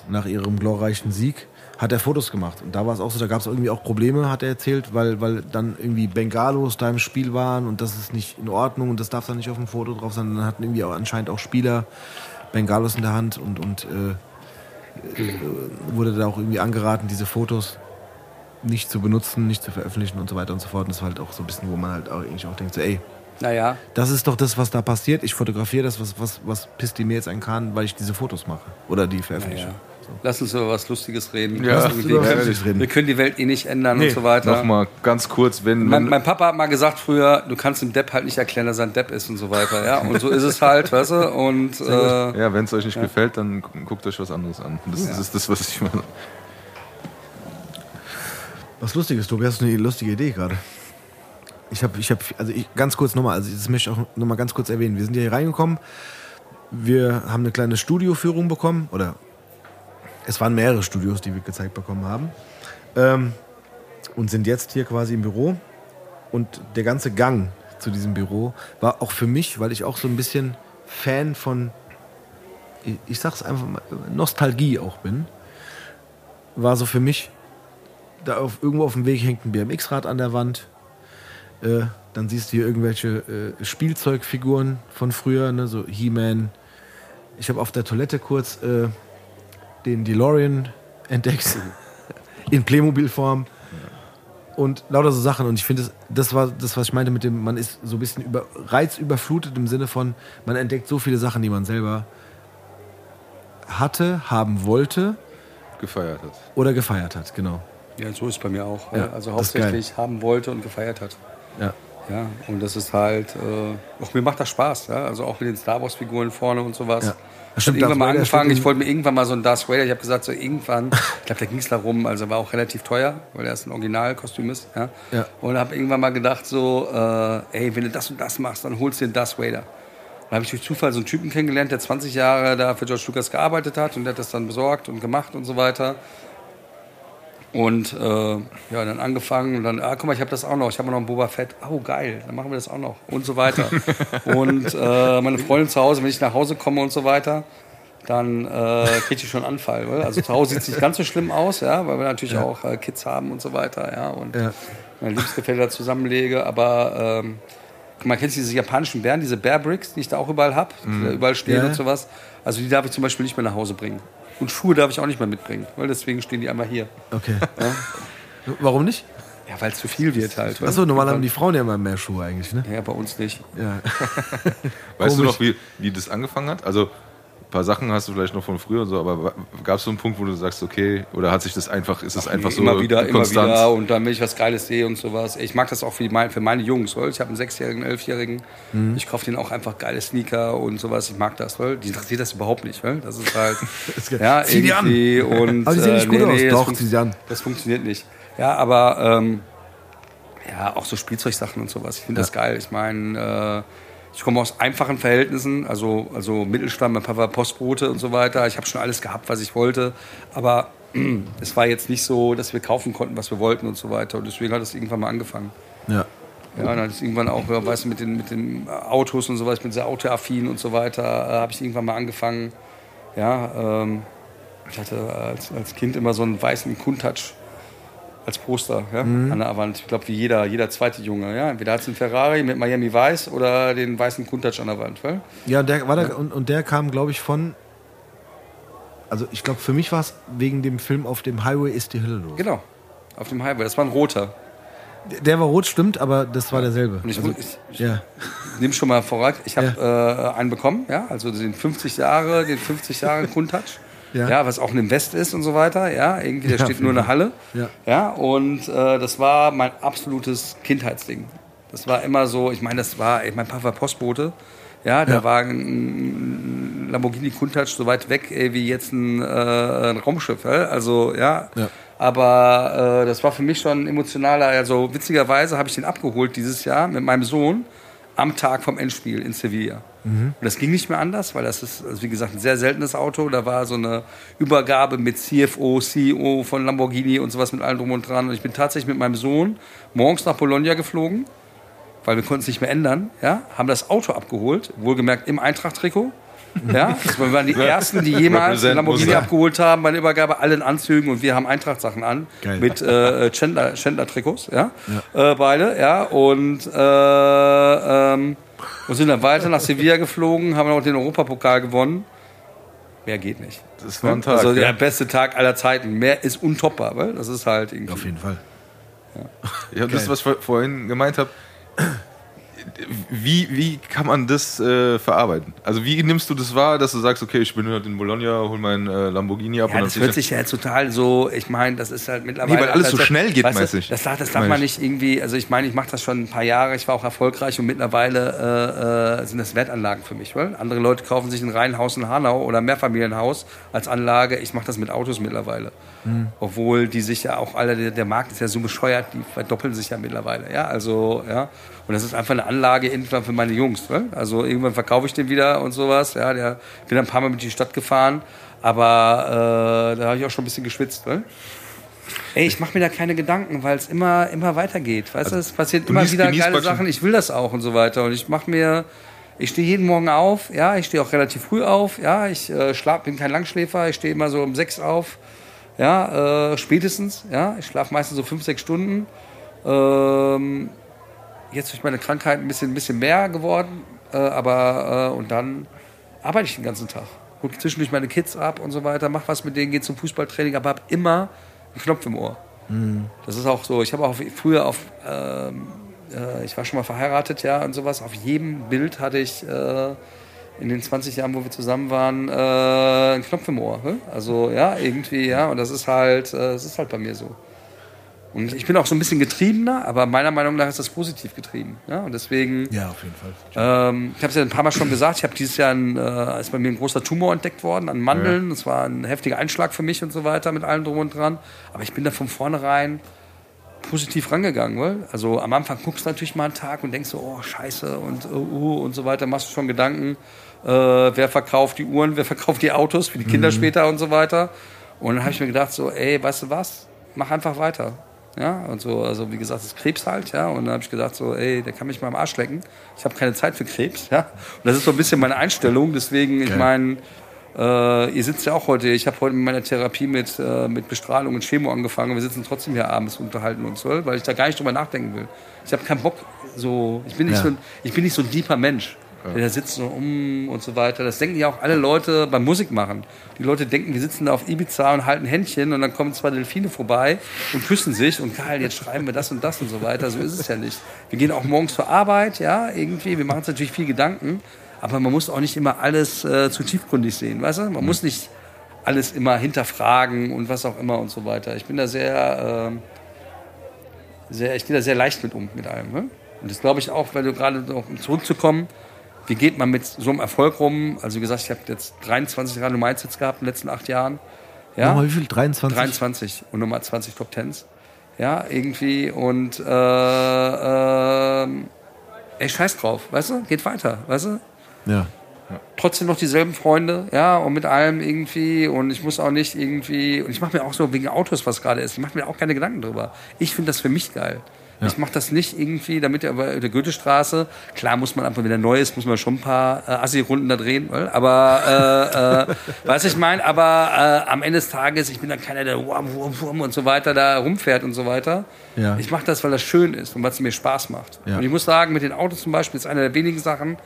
Speaker 1: nach ihrem glorreichen Sieg, hat er Fotos gemacht. Und da war es auch so, da gab es irgendwie auch Probleme, hat er erzählt, weil, weil dann irgendwie Bengalos da im Spiel waren und das ist nicht in Ordnung und das darf dann nicht auf dem Foto drauf sein. Dann hatten irgendwie auch anscheinend auch Spieler Bengalos in der Hand und, und äh, wurde da auch irgendwie angeraten, diese Fotos nicht zu benutzen, nicht zu veröffentlichen und so weiter und so fort. Und das war halt auch so ein bisschen, wo man halt auch eigentlich auch denkt, so, ey,
Speaker 3: Naja,
Speaker 1: das ist doch das, was da passiert. Ich fotografiere das, was, was, was pisst die mir jetzt einen Kahn, weil ich diese Fotos mache. Oder die veröffentliche.
Speaker 3: naja. Lass uns über was Lustiges reden.
Speaker 2: Ja, lass
Speaker 3: irgendwie-
Speaker 1: über was
Speaker 3: wir,
Speaker 1: Lustiges reden.
Speaker 3: wir können die Welt eh nicht ändern
Speaker 1: Nee.
Speaker 3: und so weiter.
Speaker 2: Nochmal ganz kurz, wenn.
Speaker 3: Mein, mein Papa hat mal gesagt früher, du kannst dem Depp halt nicht erklären, dass er ein Depp ist und so weiter. Ja? Und so ist es halt, weißt du? Und äh,
Speaker 2: ja, wenn es euch nicht gefällt, dann gu- guckt euch was anderes an. Das, das ist das, was ich meine.
Speaker 1: Was Lustiges, Tobi, hast du eine lustige Idee gerade? Ich habe, ich habe, also ich, ganz kurz nochmal, also das möchte ich auch nochmal ganz kurz erwähnen. Wir sind hier reingekommen, wir haben eine kleine Studioführung bekommen, oder es waren mehrere Studios, die wir gezeigt bekommen haben, ähm, und sind jetzt hier quasi im Büro. Und der ganze Gang zu diesem Büro war auch für mich, weil ich auch so ein bisschen Fan von, ich, sag's einfach mal, Nostalgie auch bin, war so für mich da auf, irgendwo auf dem Weg hängt ein BMX-Rad an der Wand. Äh, dann siehst du hier irgendwelche äh, Spielzeugfiguren von früher, ne, so He-Man. Ich habe auf der Toilette kurz äh, den DeLorean entdeckt. In Playmobil-Form. Und lauter so Sachen. Und ich finde, das, das war das, was ich meinte mit dem, man ist so ein bisschen über, reizüberflutet im Sinne von, man entdeckt so viele Sachen, die man selber hatte, haben wollte
Speaker 2: Gefeiert hat.
Speaker 1: oder gefeiert hat. Genau.
Speaker 3: ja, so ist es bei mir auch.
Speaker 1: Ja,
Speaker 3: also hauptsächlich haben wollte und gefeiert hat.
Speaker 1: Ja.
Speaker 3: Ja, und das ist halt, äh, auch mir macht das Spaß, ja. Also auch mit den Star Wars-Figuren vorne und sowas.
Speaker 1: Ja.
Speaker 3: Ich habe irgendwann mal angefangen, ich wollte mir irgendwann mal so einen Darth Vader, ich habe gesagt, so irgendwann, ich glaube, da ging es darum, also war auch relativ teuer, weil er ist ein Originalkostüm ist, ja.
Speaker 1: Ja.
Speaker 3: Und habe irgendwann mal gedacht, so, äh, ey, wenn du das und das machst, dann holst du den Darth Vader. Da habe ich durch Zufall so einen Typen kennengelernt, der 20 Jahre da für George Lucas gearbeitet hat und der hat das dann besorgt und gemacht und so weiter. Und äh, ja, dann angefangen und dann, ah, guck mal, ich habe das auch noch, ich habe noch ein Boba Fett. Oh, geil, dann machen wir das auch noch und so weiter. und äh, meine Freundin zu Hause, wenn ich nach Hause komme und so weiter, dann äh, kriege ich schon einen Anfall. Weil? Also zu Hause sieht es nicht ganz so schlimm aus, ja, weil wir natürlich auch äh, Kids haben und so weiter, ja. Und
Speaker 1: Ja.
Speaker 3: meine da zusammenlege, aber ähm, kennst du diese japanischen Bären, diese Bear Bricks, die ich da auch überall habe, da überall stehen
Speaker 1: Ja.
Speaker 3: und sowas? Also die darf ich zum Beispiel nicht mehr nach Hause bringen. Und Schuhe darf ich auch nicht mehr mitbringen, weil deswegen stehen die einmal hier.
Speaker 1: Okay. Warum nicht?
Speaker 3: Ja, weil es zu viel wird halt.
Speaker 1: Achso, normal haben die Frauen ja immer mehr Schuhe eigentlich, ne?
Speaker 3: Ja, bei uns nicht.
Speaker 1: Ja.
Speaker 2: Weißt du
Speaker 1: Komisch.
Speaker 2: noch, wie, wie das angefangen hat? Also, paar Sachen hast du vielleicht noch von früher und so, aber gab es so einen Punkt, wo du sagst, okay, oder hat sich das einfach, ist es einfach
Speaker 3: Nee,
Speaker 2: so
Speaker 3: immer wieder,
Speaker 2: konstant?
Speaker 3: immer wieder. Und dann, wenn ich was Geiles sehe und sowas. Ich mag das auch für, mein, für meine Jungs. Weil ich habe einen Sechsjährigen, einen Elfjährigen.
Speaker 1: Mhm.
Speaker 3: Ich kaufe denen auch einfach geile Sneaker und sowas. Ich mag das. Weil die interessiert das überhaupt nicht. Weil das ist halt. ja,
Speaker 1: Zieh die an.
Speaker 3: Und,
Speaker 1: Aber die sehen nicht gut aus.
Speaker 3: das
Speaker 1: Doch, zieh sie an.
Speaker 3: Das funktioniert nicht. Ja, aber ähm, ja, auch so Spielzeugsachen und sowas. Ich finde das geil. Ich meine, äh, ich komme aus einfachen Verhältnissen, also, also Mittelstand, mein Papa war Postbote und so weiter. Ich habe schon alles gehabt, was ich wollte. Aber es war jetzt nicht so, dass wir kaufen konnten, was wir wollten und so weiter. Und deswegen hat es irgendwann mal angefangen.
Speaker 1: Ja.
Speaker 3: Ja, dann hat es irgendwann auch, weißt du, mit den, mit den Autos und sowas, ich bin sehr autoaffin und so weiter, äh, habe ich irgendwann mal angefangen. Ja, ähm, ich hatte als, als Kind immer so einen weißen Countach als Poster ja, an der Wand. Ich glaube, wie jeder, jeder zweite Junge. Ja? Entweder hat es einen Ferrari mit Miami Weiß oder den weißen Countach an der Wand. Weil?
Speaker 1: Ja, der war da, und, und der kam, glaube ich, von. Also, ich glaube, für mich war es wegen dem Film Auf dem Highway ist die Hölle los.
Speaker 3: Genau, auf dem Highway. Das war ein roter.
Speaker 1: Der war rot, stimmt, aber das war derselbe.
Speaker 3: Und ich,
Speaker 1: also,
Speaker 3: ich, ich
Speaker 1: ja.
Speaker 3: nehme schon mal voran, ich habe äh, einen bekommen, ja, also den 50 Jahre, den 50 Jahre Countach.
Speaker 1: Ja.
Speaker 3: Ja. was auch ein Invest ist und so weiter. Ja, irgendwie, da
Speaker 1: Ja,
Speaker 3: steht nur eine Halle.
Speaker 1: Ja.
Speaker 3: ja und äh, das war mein absolutes Kindheitsding. Das war immer so, ich meine, das war, ey, mein Papa war Postbote. Ja, da
Speaker 1: Ja.
Speaker 3: war ein Lamborghini Countach so weit weg, ey, wie jetzt ein, äh, ein Raumschiff. Ey? Also, ja.
Speaker 1: Ja.
Speaker 3: Aber äh, das war für mich schon emotionaler. Also, witzigerweise habe ich den abgeholt dieses Jahr mit meinem Sohn am Tag vom Endspiel in Sevilla. Und das ging nicht mehr anders, weil das ist, also wie gesagt, ein sehr seltenes Auto. Da war so eine Übergabe mit CFO, CEO von Lamborghini und sowas mit allem drum und dran. Und ich bin tatsächlich mit meinem Sohn morgens nach Bologna geflogen, weil wir konnten es nicht mehr ändern. Ja, haben das Auto abgeholt, wohlgemerkt im Eintracht-Trikot. Ja, also wir waren die Ersten, die jemals Lamborghini abgeholt haben bei der Übergabe, alle in Anzügen und wir haben Eintracht-Sachen an
Speaker 1: Geil.
Speaker 3: mit äh, Chandler- Chandler-Trikots, ja, Äh, beide, ja, und, äh, ähm, und sind dann weiter nach Sevilla geflogen, haben auch den Europapokal gewonnen. Mehr geht nicht.
Speaker 2: Das war ein Tag.
Speaker 3: also
Speaker 2: ja.
Speaker 3: der beste Tag aller Zeiten. Mehr ist untoppbar, weil das ist halt irgendwie.
Speaker 1: Auf jeden Fall.
Speaker 2: Ja, das, was ich vor- vorhin gemeint habe, wie, wie kann man das äh, verarbeiten? Also wie nimmst du das wahr, dass du sagst, okay, ich bin heute in Bologna, hol meinen äh, Lamborghini ab
Speaker 3: Ja,
Speaker 2: und
Speaker 3: das hört sich ja total so, ich meine, das ist halt mittlerweile...
Speaker 2: Nee, weil alles so
Speaker 3: also,
Speaker 2: schnell geht,
Speaker 3: weißt du,
Speaker 2: du?
Speaker 3: Das, darf- das
Speaker 2: Ich
Speaker 3: darf man
Speaker 2: ich.
Speaker 3: nicht irgendwie, also ich meine, ich mache das schon ein paar Jahre, ich war auch erfolgreich und mittlerweile äh, äh, sind das Wertanlagen für mich. Weil andere Leute kaufen sich ein Reihenhaus in Hanau oder ein Mehrfamilienhaus als Anlage, ich mache das mit Autos mittlerweile.
Speaker 2: Hm.
Speaker 3: Obwohl die sich ja auch alle, der, der Markt ist ja so bescheuert, die verdoppeln sich ja mittlerweile. Ja, also, ja. Und das ist einfach eine Anlage irgendwann für meine Jungs. Ne? Also irgendwann verkaufe ich den wieder und sowas. Ja, der bin ein paar Mal mit in die Stadt gefahren, aber äh, da habe ich auch schon ein bisschen geschwitzt. Ne? Ey, ich mache mir da keine Gedanken, weil es immer, immer weitergeht. Weißt du, es passiert immer wieder geile
Speaker 2: praktisch-
Speaker 3: Sachen. Ich will das auch und so weiter. Und ich mache mir, ich stehe jeden Morgen auf. Ja, ich stehe auch relativ früh auf. Ja, ich äh, schlaf, bin kein Langschläfer. Ich stehe immer so um sechs auf. Ja, äh, spätestens. Ja, ich schlafe meistens so fünf, sechs Stunden. Ähm, jetzt durch meine Krankheit ein bisschen, ein bisschen mehr geworden. Äh, aber äh, und dann arbeite ich den ganzen Tag. Hol zwischendurch meine Kids ab und so weiter, mach was mit denen, gehe zum Fußballtraining, aber hab immer einen Knopf im Ohr. Das ist auch so. Ich habe auch früher auf, ähm, äh, ich war schon mal verheiratet, ja, und sowas. Auf jedem Bild hatte ich äh, in den 20 Jahren, wo wir zusammen waren, äh, einen Knopf im Ohr. Ne? Also ja, irgendwie, ja. Und das ist halt, äh, das ist halt bei mir so. Und ich bin auch so ein bisschen getriebener, aber meiner Meinung nach ist das positiv getrieben. Ja? Und deswegen.
Speaker 1: Ja, auf jeden Fall.
Speaker 3: Ähm, ich habe es ja ein paar Mal schon gesagt, ich habe dieses Jahr ein, äh, ist bei mir ein großer Tumor entdeckt worden an Mandeln. Das war ein heftiger Einschlag für mich und so weiter mit allem drum und dran. Aber ich bin da von vornherein positiv rangegangen. Weil? Also am Anfang guckst du natürlich mal einen Tag und denkst so, oh scheiße und uh, uh, und so weiter, machst du schon Gedanken, äh, wer verkauft die Uhren, wer verkauft die Autos für die Kinder später und so weiter. Und dann habe ich mir gedacht so, ey, weißt du was, mach einfach weiter. Ja, und so, also wie gesagt, das ist Krebs halt, ja. Und dann habe ich gedacht, so, ey, der kann mich mal am Arsch lecken. Ich habe keine Zeit für Krebs, ja. Und das ist so ein bisschen meine Einstellung. Deswegen, ich meine, äh, ihr sitzt ja auch heute, ich habe heute mit meiner Therapie mit, äh, mit Bestrahlung und Chemo angefangen. Wir sitzen trotzdem hier abends und unterhalten uns, weil weil ich da gar nicht drüber nachdenken will. Ich habe keinen Bock, so, ich bin nicht,
Speaker 1: Ja.
Speaker 3: so, ein- ich bin nicht so ein deeper Mensch. Der da sitzt so um und so weiter. Das denken ja auch alle Leute beim Musikmachen. Die Leute denken, wir sitzen da auf Ibiza und halten Händchen und dann kommen zwei Delfine vorbei und küssen sich und geil, jetzt schreiben wir das und das und so weiter. So ist es ja nicht. Wir gehen auch morgens zur Arbeit, ja, irgendwie. Wir machen uns natürlich viel Gedanken, aber man muss auch nicht immer alles äh, zu tiefgründig sehen, weißt du? Man muss nicht alles immer hinterfragen und was auch immer und so weiter. Ich bin da sehr, ähm, sehr ich gehe da sehr leicht mit um, mit allem. Ne? Und das glaube ich auch, weil du gerade noch um zurückzukommen, wie geht man mit so einem Erfolg rum? Also wie gesagt, ich habe jetzt 23 Radio Mindsets gehabt in den letzten acht Jahren. Ja?
Speaker 1: Nochmal wie viel? 23?
Speaker 3: 23 und Nummer 20 Top Tens. Ja, irgendwie und äh, ähm, ey, scheiß drauf, weißt du? Geht weiter, weißt du?
Speaker 1: Ja.
Speaker 3: trotzdem noch dieselben Freunde, ja, und mit allem irgendwie. Und ich muss auch nicht irgendwie. Und ich mache mir auch so wegen Autos, was gerade ist, ich mache mir auch keine Gedanken drüber. Ich finde das für mich geil. Ich mache das nicht irgendwie, damit er bei der Goethestraße, klar muss man einfach, wenn er neu ist, muss man schon ein paar äh, Assi-Runden da drehen, weil- aber, äh, äh, was ich meine, aber äh, am Ende des Tages, ich bin dann keiner, der wum, wum, wum und so weiter da rumfährt und so weiter.
Speaker 1: Ja.
Speaker 3: Ich mache das, weil das schön ist und weil es mir Spaß macht.
Speaker 1: Ja.
Speaker 3: Und ich muss sagen, mit den Autos zum Beispiel ist eine der wenigen Sachen,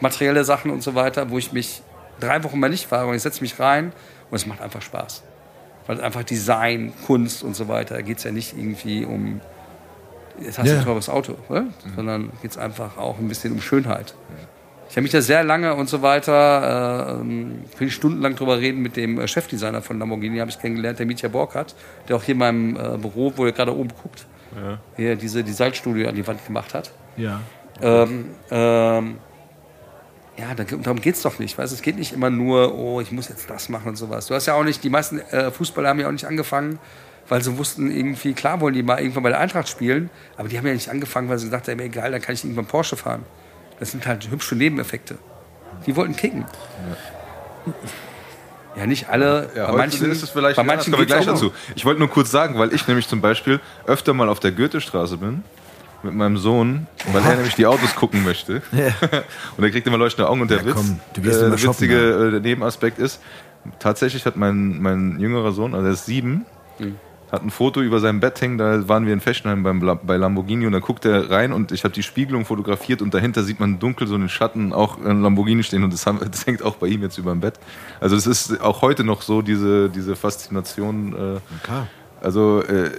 Speaker 3: materielle Sachen und so weiter, wo ich mich drei Wochen mal nicht fahre und ich setze mich rein und es macht einfach Spaß. Weil einfach Design, Kunst und so weiter, da geht es ja nicht irgendwie um, jetzt hast du
Speaker 1: Ja.
Speaker 3: ein teures Auto, oder? sondern geht es einfach auch ein bisschen um Schönheit. Ich habe mich da sehr lange und so weiter, äh, will stundenlang drüber reden mit dem äh, Chefdesigner von Lamborghini, habe ich kennengelernt, der Mitya Borkert, der auch hier in meinem äh, Büro, wo er gerade oben guckt, hier diese Designstudio an die Wand gemacht hat.
Speaker 1: Ja.
Speaker 3: Ähm, ähm, ja, da, darum geht es doch nicht. Weißt? du? Es geht nicht immer nur, oh, ich muss jetzt das machen und sowas. Du hast ja auch nicht, die meisten äh, Fußballer haben ja auch nicht angefangen, weil sie wussten, irgendwie, klar wollen die mal irgendwann bei der Eintracht spielen, aber die haben ja nicht angefangen, weil sie gesagt haben, egal, dann kann ich irgendwann Porsche fahren. Das sind halt hübsche Nebeneffekte. Die wollten kicken. Ja, nicht alle.
Speaker 2: Ja,
Speaker 3: bei manchen,
Speaker 2: ist es vielleicht
Speaker 3: bei manchen geht's
Speaker 2: gleich dazu. Ich wollte nur kurz sagen, weil ich nämlich zum Beispiel öfter mal auf der Goethestraße bin mit meinem Sohn, weil er nämlich die Autos gucken möchte. und er kriegt immer leuchtende Augen und der
Speaker 1: Ja,
Speaker 2: Witz,
Speaker 1: komm, du gehst
Speaker 2: äh, der witzige
Speaker 1: shoppen,
Speaker 2: äh, Nebenaspekt ist, tatsächlich hat mein, mein jüngerer Sohn, also er ist sieben,
Speaker 3: Mhm.
Speaker 2: Hat ein Foto über seinem Bett hängen, da waren wir in Fechenheim beim, bei Lamborghini und dann guckt er rein und ich habe die Spiegelung fotografiert und dahinter sieht man dunkel so einen Schatten auch ein Lamborghini stehen und das, haben, das hängt auch bei ihm jetzt über dem Bett. Also es ist auch heute noch so diese, diese Faszination. Äh,
Speaker 1: Klar.
Speaker 2: also äh,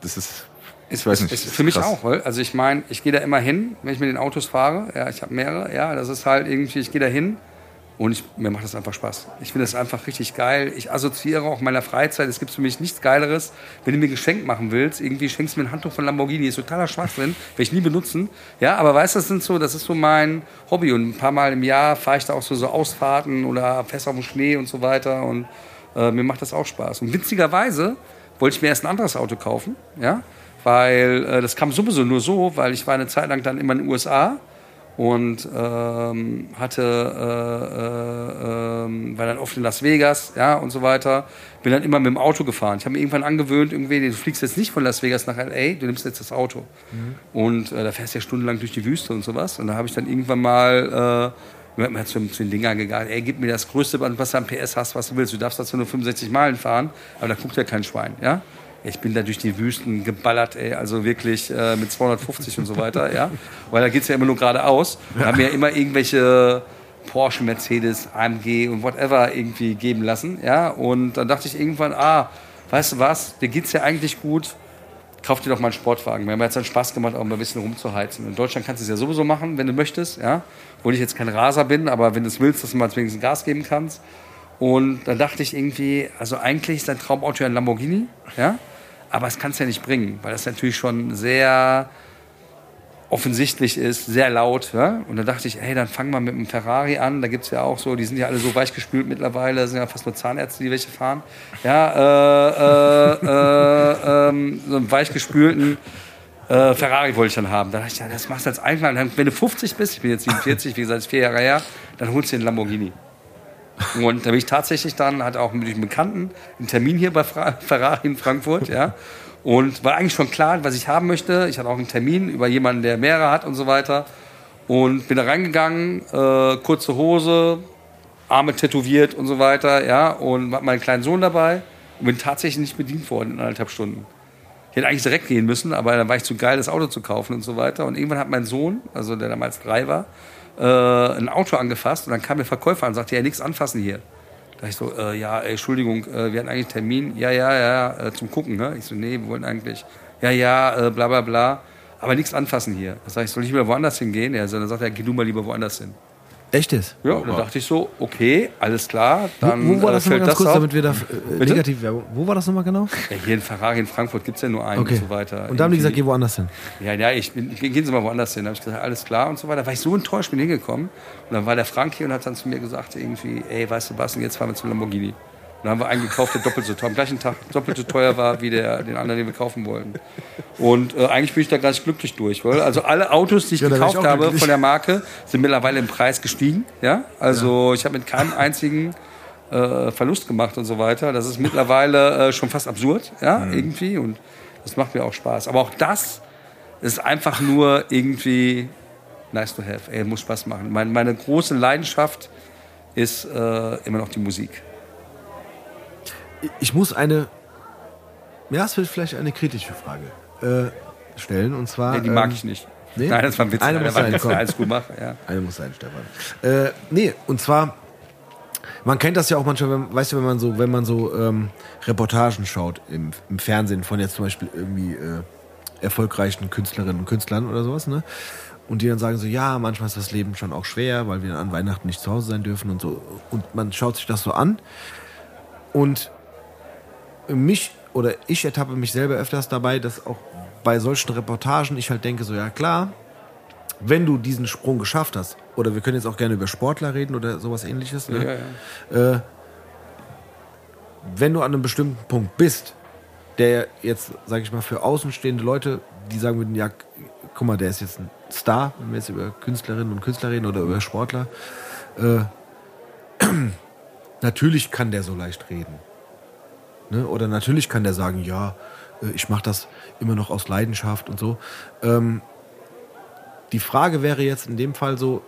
Speaker 2: das ist, ich weiß nicht.
Speaker 3: Ist für mich
Speaker 2: krass.
Speaker 3: auch, weil, also ich meine, ich gehe da immer hin, wenn ich mit den Autos fahre. Ja, ich habe mehrere. Ja, das ist halt irgendwie, ich gehe da hin und ich, mir macht das einfach Spaß. Ich finde das einfach richtig geil. Ich assoziiere auch in meiner Freizeit. Es gibt für mich nichts Geileres, wenn du mir Geschenk machen willst. Irgendwie schenkst du mir ein Handtuch von Lamborghini. Ist totaler Schwachsinn, werde ich nie benutzen. Ja, aber weißt du, das sind so, das ist so mein Hobby und ein paar Mal im Jahr fahre ich da auch so, so Ausfahrten oder fest auf dem Schnee und so weiter und äh, mir macht das auch Spaß. Und witzigerweise wollte ich mir erst ein anderes Auto kaufen, ja, weil äh, das kam sowieso nur so, weil ich war eine Zeit lang dann immer in den USA und ähm, hatte, äh, äh, ähm, war dann oft in Las Vegas, ja, und so weiter. Bin dann immer mit dem Auto gefahren. Ich habe mir irgendwann angewöhnt, irgendwie, du fliegst jetzt nicht von Las Vegas nach LA, du nimmst jetzt das Auto. Und äh, da fährst du ja stundenlang durch die Wüste und sowas. Und da habe ich dann irgendwann mal äh, mir hat zu, zu den Dingern gegangen, ey, gib mir das größte, was du an PS hast, was du willst. Du darfst dazu nur 65 Meilen fahren, aber da guckt ja kein Schwein, ja. Ich bin da durch die Wüsten geballert, ey, also wirklich äh, mit 250 und so weiter, ja. Weil da geht's ja immer nur geradeaus. Wir haben ja immer irgendwelche Porsche, Mercedes, AMG und whatever irgendwie geben lassen, ja. Und dann dachte ich irgendwann, ah, weißt du was, dir geht's ja eigentlich gut, kauf dir doch mal einen Sportwagen. Mir hat es dann Spaß gemacht, auch mal ein bisschen rumzuheizen. In Deutschland kannst du es ja sowieso machen, wenn du möchtest, ja. Obwohl ich jetzt kein Raser bin, aber wenn du es willst, dass du mal wenigstens Gas geben kannst. Und dann dachte ich irgendwie, also eigentlich ist dein Traumauto ja ein Lamborghini, ja. Aber es kannst du ja nicht bringen, weil das natürlich schon sehr offensichtlich ist, sehr laut. Ja? Und dann dachte ich, hey, dann fang mal mit einem Ferrari an. Da gibt es ja auch so, die sind ja alle so weichgespült mittlerweile, das sind ja fast nur Zahnärzte, die welche fahren. Ja, äh, äh, äh, ähm, so einen weichgespülten äh, Ferrari wollte ich dann haben. Da dachte ich, ja, das machst du als. Dann, Wenn du 50 bist, ich bin jetzt 47, wie gesagt, vier Jahre her, dann holst du den Lamborghini. Und da bin ich tatsächlich dann, hatte auch mit einem Bekannten einen Termin hier bei Ferrari in Frankfurt, ja. Und war eigentlich schon klar, was ich haben möchte. Ich hatte auch einen Termin über jemanden, der mehrere hat und so weiter. Und bin da reingegangen, äh, kurze Hose, Arme tätowiert und so weiter, ja. Und hab meinen kleinen Sohn dabei und bin tatsächlich nicht bedient worden in anderthalb Stunden. Ich hätte eigentlich direkt gehen müssen, aber dann war ich zu geil, das Auto zu kaufen und so weiter. Und irgendwann hat mein Sohn, also der damals drei war, äh, ein Auto angefasst und dann kam der Verkäufer und sagte, ja, nichts anfassen hier. Da ich so, äh, ja, ey, Entschuldigung, äh, wir hatten eigentlich einen Termin, ja, ja, ja, äh, zum Gucken, ne? Ich so, nee, wir wollten eigentlich, ja, ja, äh, bla, bla, bla, aber nichts anfassen hier. Da sag ich, soll ich lieber woanders hingehen? Ja, so, dann sagt er, geh du mal lieber woanders hin.
Speaker 1: Echt jetzt?
Speaker 3: Ja, und dann dachte ich so, okay, alles klar, dann
Speaker 1: wo, wo war
Speaker 3: äh,
Speaker 1: das nochmal
Speaker 3: fällt
Speaker 1: ganz kurz,
Speaker 3: auf.
Speaker 1: damit wir da äh, negativ Werbung. Wo war das nochmal genau?
Speaker 3: Ja, hier in Ferrari in Frankfurt gibt es ja nur einen
Speaker 1: Okay.
Speaker 3: und so weiter.
Speaker 1: Und da haben die gesagt, geh woanders hin.
Speaker 3: ja, ja, ich bin, gehen Sie mal woanders hin. Da habe ich gesagt, alles klar und so weiter. Da war ich so enttäuscht, bin hingekommen. Und dann war der Frank hier und hat dann zu mir gesagt, irgendwie, ey, weißt du was, und jetzt fahren wir zum Lamborghini. Dann haben wir einen gekauft, der doppelt so teuer, am gleichen Tag doppelt so teuer war wie der, den anderen, den wir kaufen wollten. Und äh, eigentlich bin ich da ganz glücklich durch, weil also alle Autos, die ich
Speaker 1: Ja, ich
Speaker 3: gekauft
Speaker 1: auch
Speaker 3: habe
Speaker 1: glücklich.
Speaker 3: von der Marke, sind mittlerweile im Preis gestiegen. Ja, also ich habe mit keinem einzigen äh, Verlust gemacht und so weiter. Das ist mittlerweile äh, schon fast absurd, ja, irgendwie. Und das macht mir auch Spaß. Aber auch das ist einfach nur irgendwie nice to have. Ey, muss Spaß machen. Meine, meine große Leidenschaft ist äh, immer noch die Musik.
Speaker 1: Ich muss eine, ja, es wird vielleicht eine kritische Frage äh, stellen. Und zwar.
Speaker 3: Nee, die mag
Speaker 1: ähm,
Speaker 3: ich nicht.
Speaker 1: nee?
Speaker 3: Nein, das war ein Witz.
Speaker 1: Eine muss sein,
Speaker 3: Witz.
Speaker 1: komm.
Speaker 3: Alles gut machen. Ja.
Speaker 1: Eine muss sein, Stefan. Äh, nee, und zwar, man kennt das ja auch manchmal, wenn, weißt du, wenn man so, wenn man so ähm, Reportagen schaut im, im Fernsehen von jetzt zum Beispiel irgendwie äh, erfolgreichen Künstlerinnen und Künstlern oder sowas, ne? Und die dann sagen so, ja, manchmal ist das Leben schon auch schwer, weil wir an Weihnachten nicht zu Hause sein dürfen und so. Und man schaut sich das so an. Und mich oder ich ertappe mich selber öfters dabei, dass auch bei solchen Reportagen ich halt denke, so, ja klar, wenn du diesen Sprung geschafft hast, oder wir können jetzt auch gerne über Sportler reden oder sowas ähnliches, ne?
Speaker 3: Ja, ja.
Speaker 1: Äh, wenn du an einem bestimmten Punkt bist, der jetzt, sage ich mal, für außenstehende Leute, die sagen würden, ja, guck mal, der ist jetzt ein Star, wenn wir jetzt über Künstlerinnen und Künstler reden oder über Sportler, äh, natürlich kann der so leicht reden. Ne? Oder natürlich kann der sagen, ja, äh, ich mache das immer noch aus Leidenschaft und so. Ähm, die Frage wäre jetzt in dem Fall so,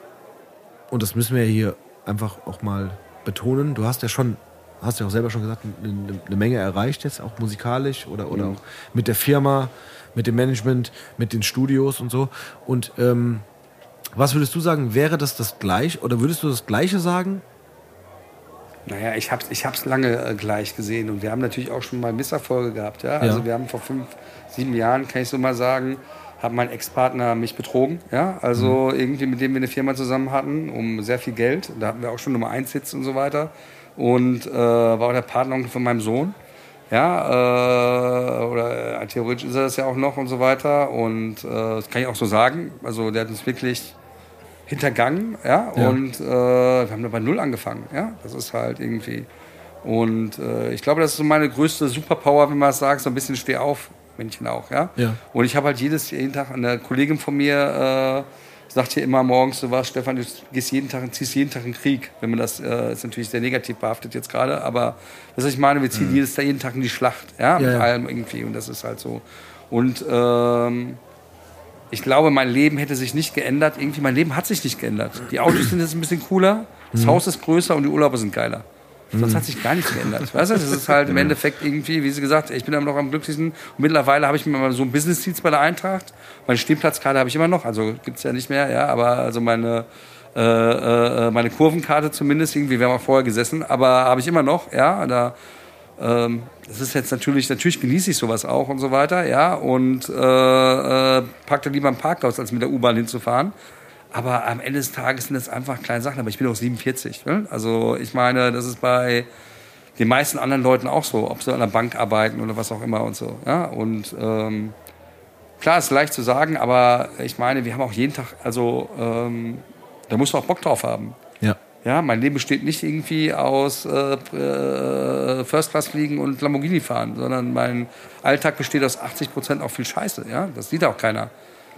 Speaker 1: und das müssen wir ja hier einfach auch mal betonen, du hast ja schon, hast ja auch selber schon gesagt, eine, eine Menge erreicht jetzt, auch musikalisch oder, oder auch mit der Firma, mit dem Management, mit den Studios und so. Und ähm, was würdest du sagen, wäre das das gleiche, oder würdest du das gleiche sagen?
Speaker 3: Naja, ich habe es ich hab's lange äh, gleich gesehen und wir haben natürlich auch schon mal Misserfolge gehabt. Ja? Also
Speaker 1: Ja.
Speaker 3: wir haben vor fünf, sieben Jahren, kann ich so mal sagen, hat mein Ex-Partner mich betrogen. Ja? Also irgendwie mit dem wir eine Firma zusammen hatten, um sehr viel Geld. Da hatten wir auch schon Nummer 1 Hits und so weiter. Und äh, war auch der Partneronkel von meinem Sohn. Ja, äh, oder äh, theoretisch ist er das ja auch noch und so weiter. Und äh, das kann ich auch so sagen. Also der hat uns wirklich hintergangen, ja,
Speaker 1: Ja.
Speaker 3: und äh, wir haben da bei Null angefangen, ja, das ist halt irgendwie und äh, ich glaube, das ist so meine größte Superpower, wenn man es sagt, so ein bisschen steh auf, Männchen auch, ja,
Speaker 1: Ja.
Speaker 3: und ich habe halt jedes, jeden Tag, eine Kollegin von mir äh, sagt hier immer morgens, so was, Stefan, du gehst jeden Tag, ziehst jeden Tag in Krieg, wenn man das, äh, ist natürlich sehr negativ behaftet jetzt gerade, aber das, was ich meine, wir ziehen jedes Tag, jeden Tag in die Schlacht, ja, mit
Speaker 1: Mhm.
Speaker 3: allem irgendwie und das ist halt so und ähm, ich glaube, mein Leben hätte sich nicht geändert. Irgendwie, mein Leben hat sich nicht geändert. Die Autos sind jetzt ein bisschen cooler, das Haus ist größer und die Urlaube sind geiler. Sonst hat sich gar nichts geändert. Weißt du, das ist halt im Endeffekt irgendwie, wie sie gesagt, ich bin immer noch am glücklichsten. Und mittlerweile habe ich mir mal so einen Business-Dienst bei der Eintracht. Meine Stehplatzkarte habe ich immer noch, also gibt's ja nicht mehr, ja, aber also meine, äh, äh, meine Kurvenkarte zumindest, irgendwie, wir haben auch vorher gesessen, aber habe ich immer noch, ja, da, ähm, das ist jetzt natürlich, natürlich genieße ich sowas auch und so weiter, ja, und äh, äh, pack dann lieber im Parkhaus, als mit der U-Bahn hinzufahren. Aber am Ende des Tages sind das einfach kleine Sachen. Aber ich bin auch 47. Ne? Also ich meine, das ist bei den meisten anderen Leuten auch so, ob sie an der Bank arbeiten oder was auch immer und so. Ja? Und ähm, klar, ist leicht zu sagen, aber ich meine, wir haben auch jeden Tag, also ähm, da musst du auch Bock drauf haben.
Speaker 1: Ja.
Speaker 3: Ja, mein Leben besteht nicht irgendwie aus äh, äh, First Class fliegen und Lamborghini fahren, sondern mein Alltag besteht aus 80 Prozent auch viel Scheiße. Ja, das sieht auch keiner.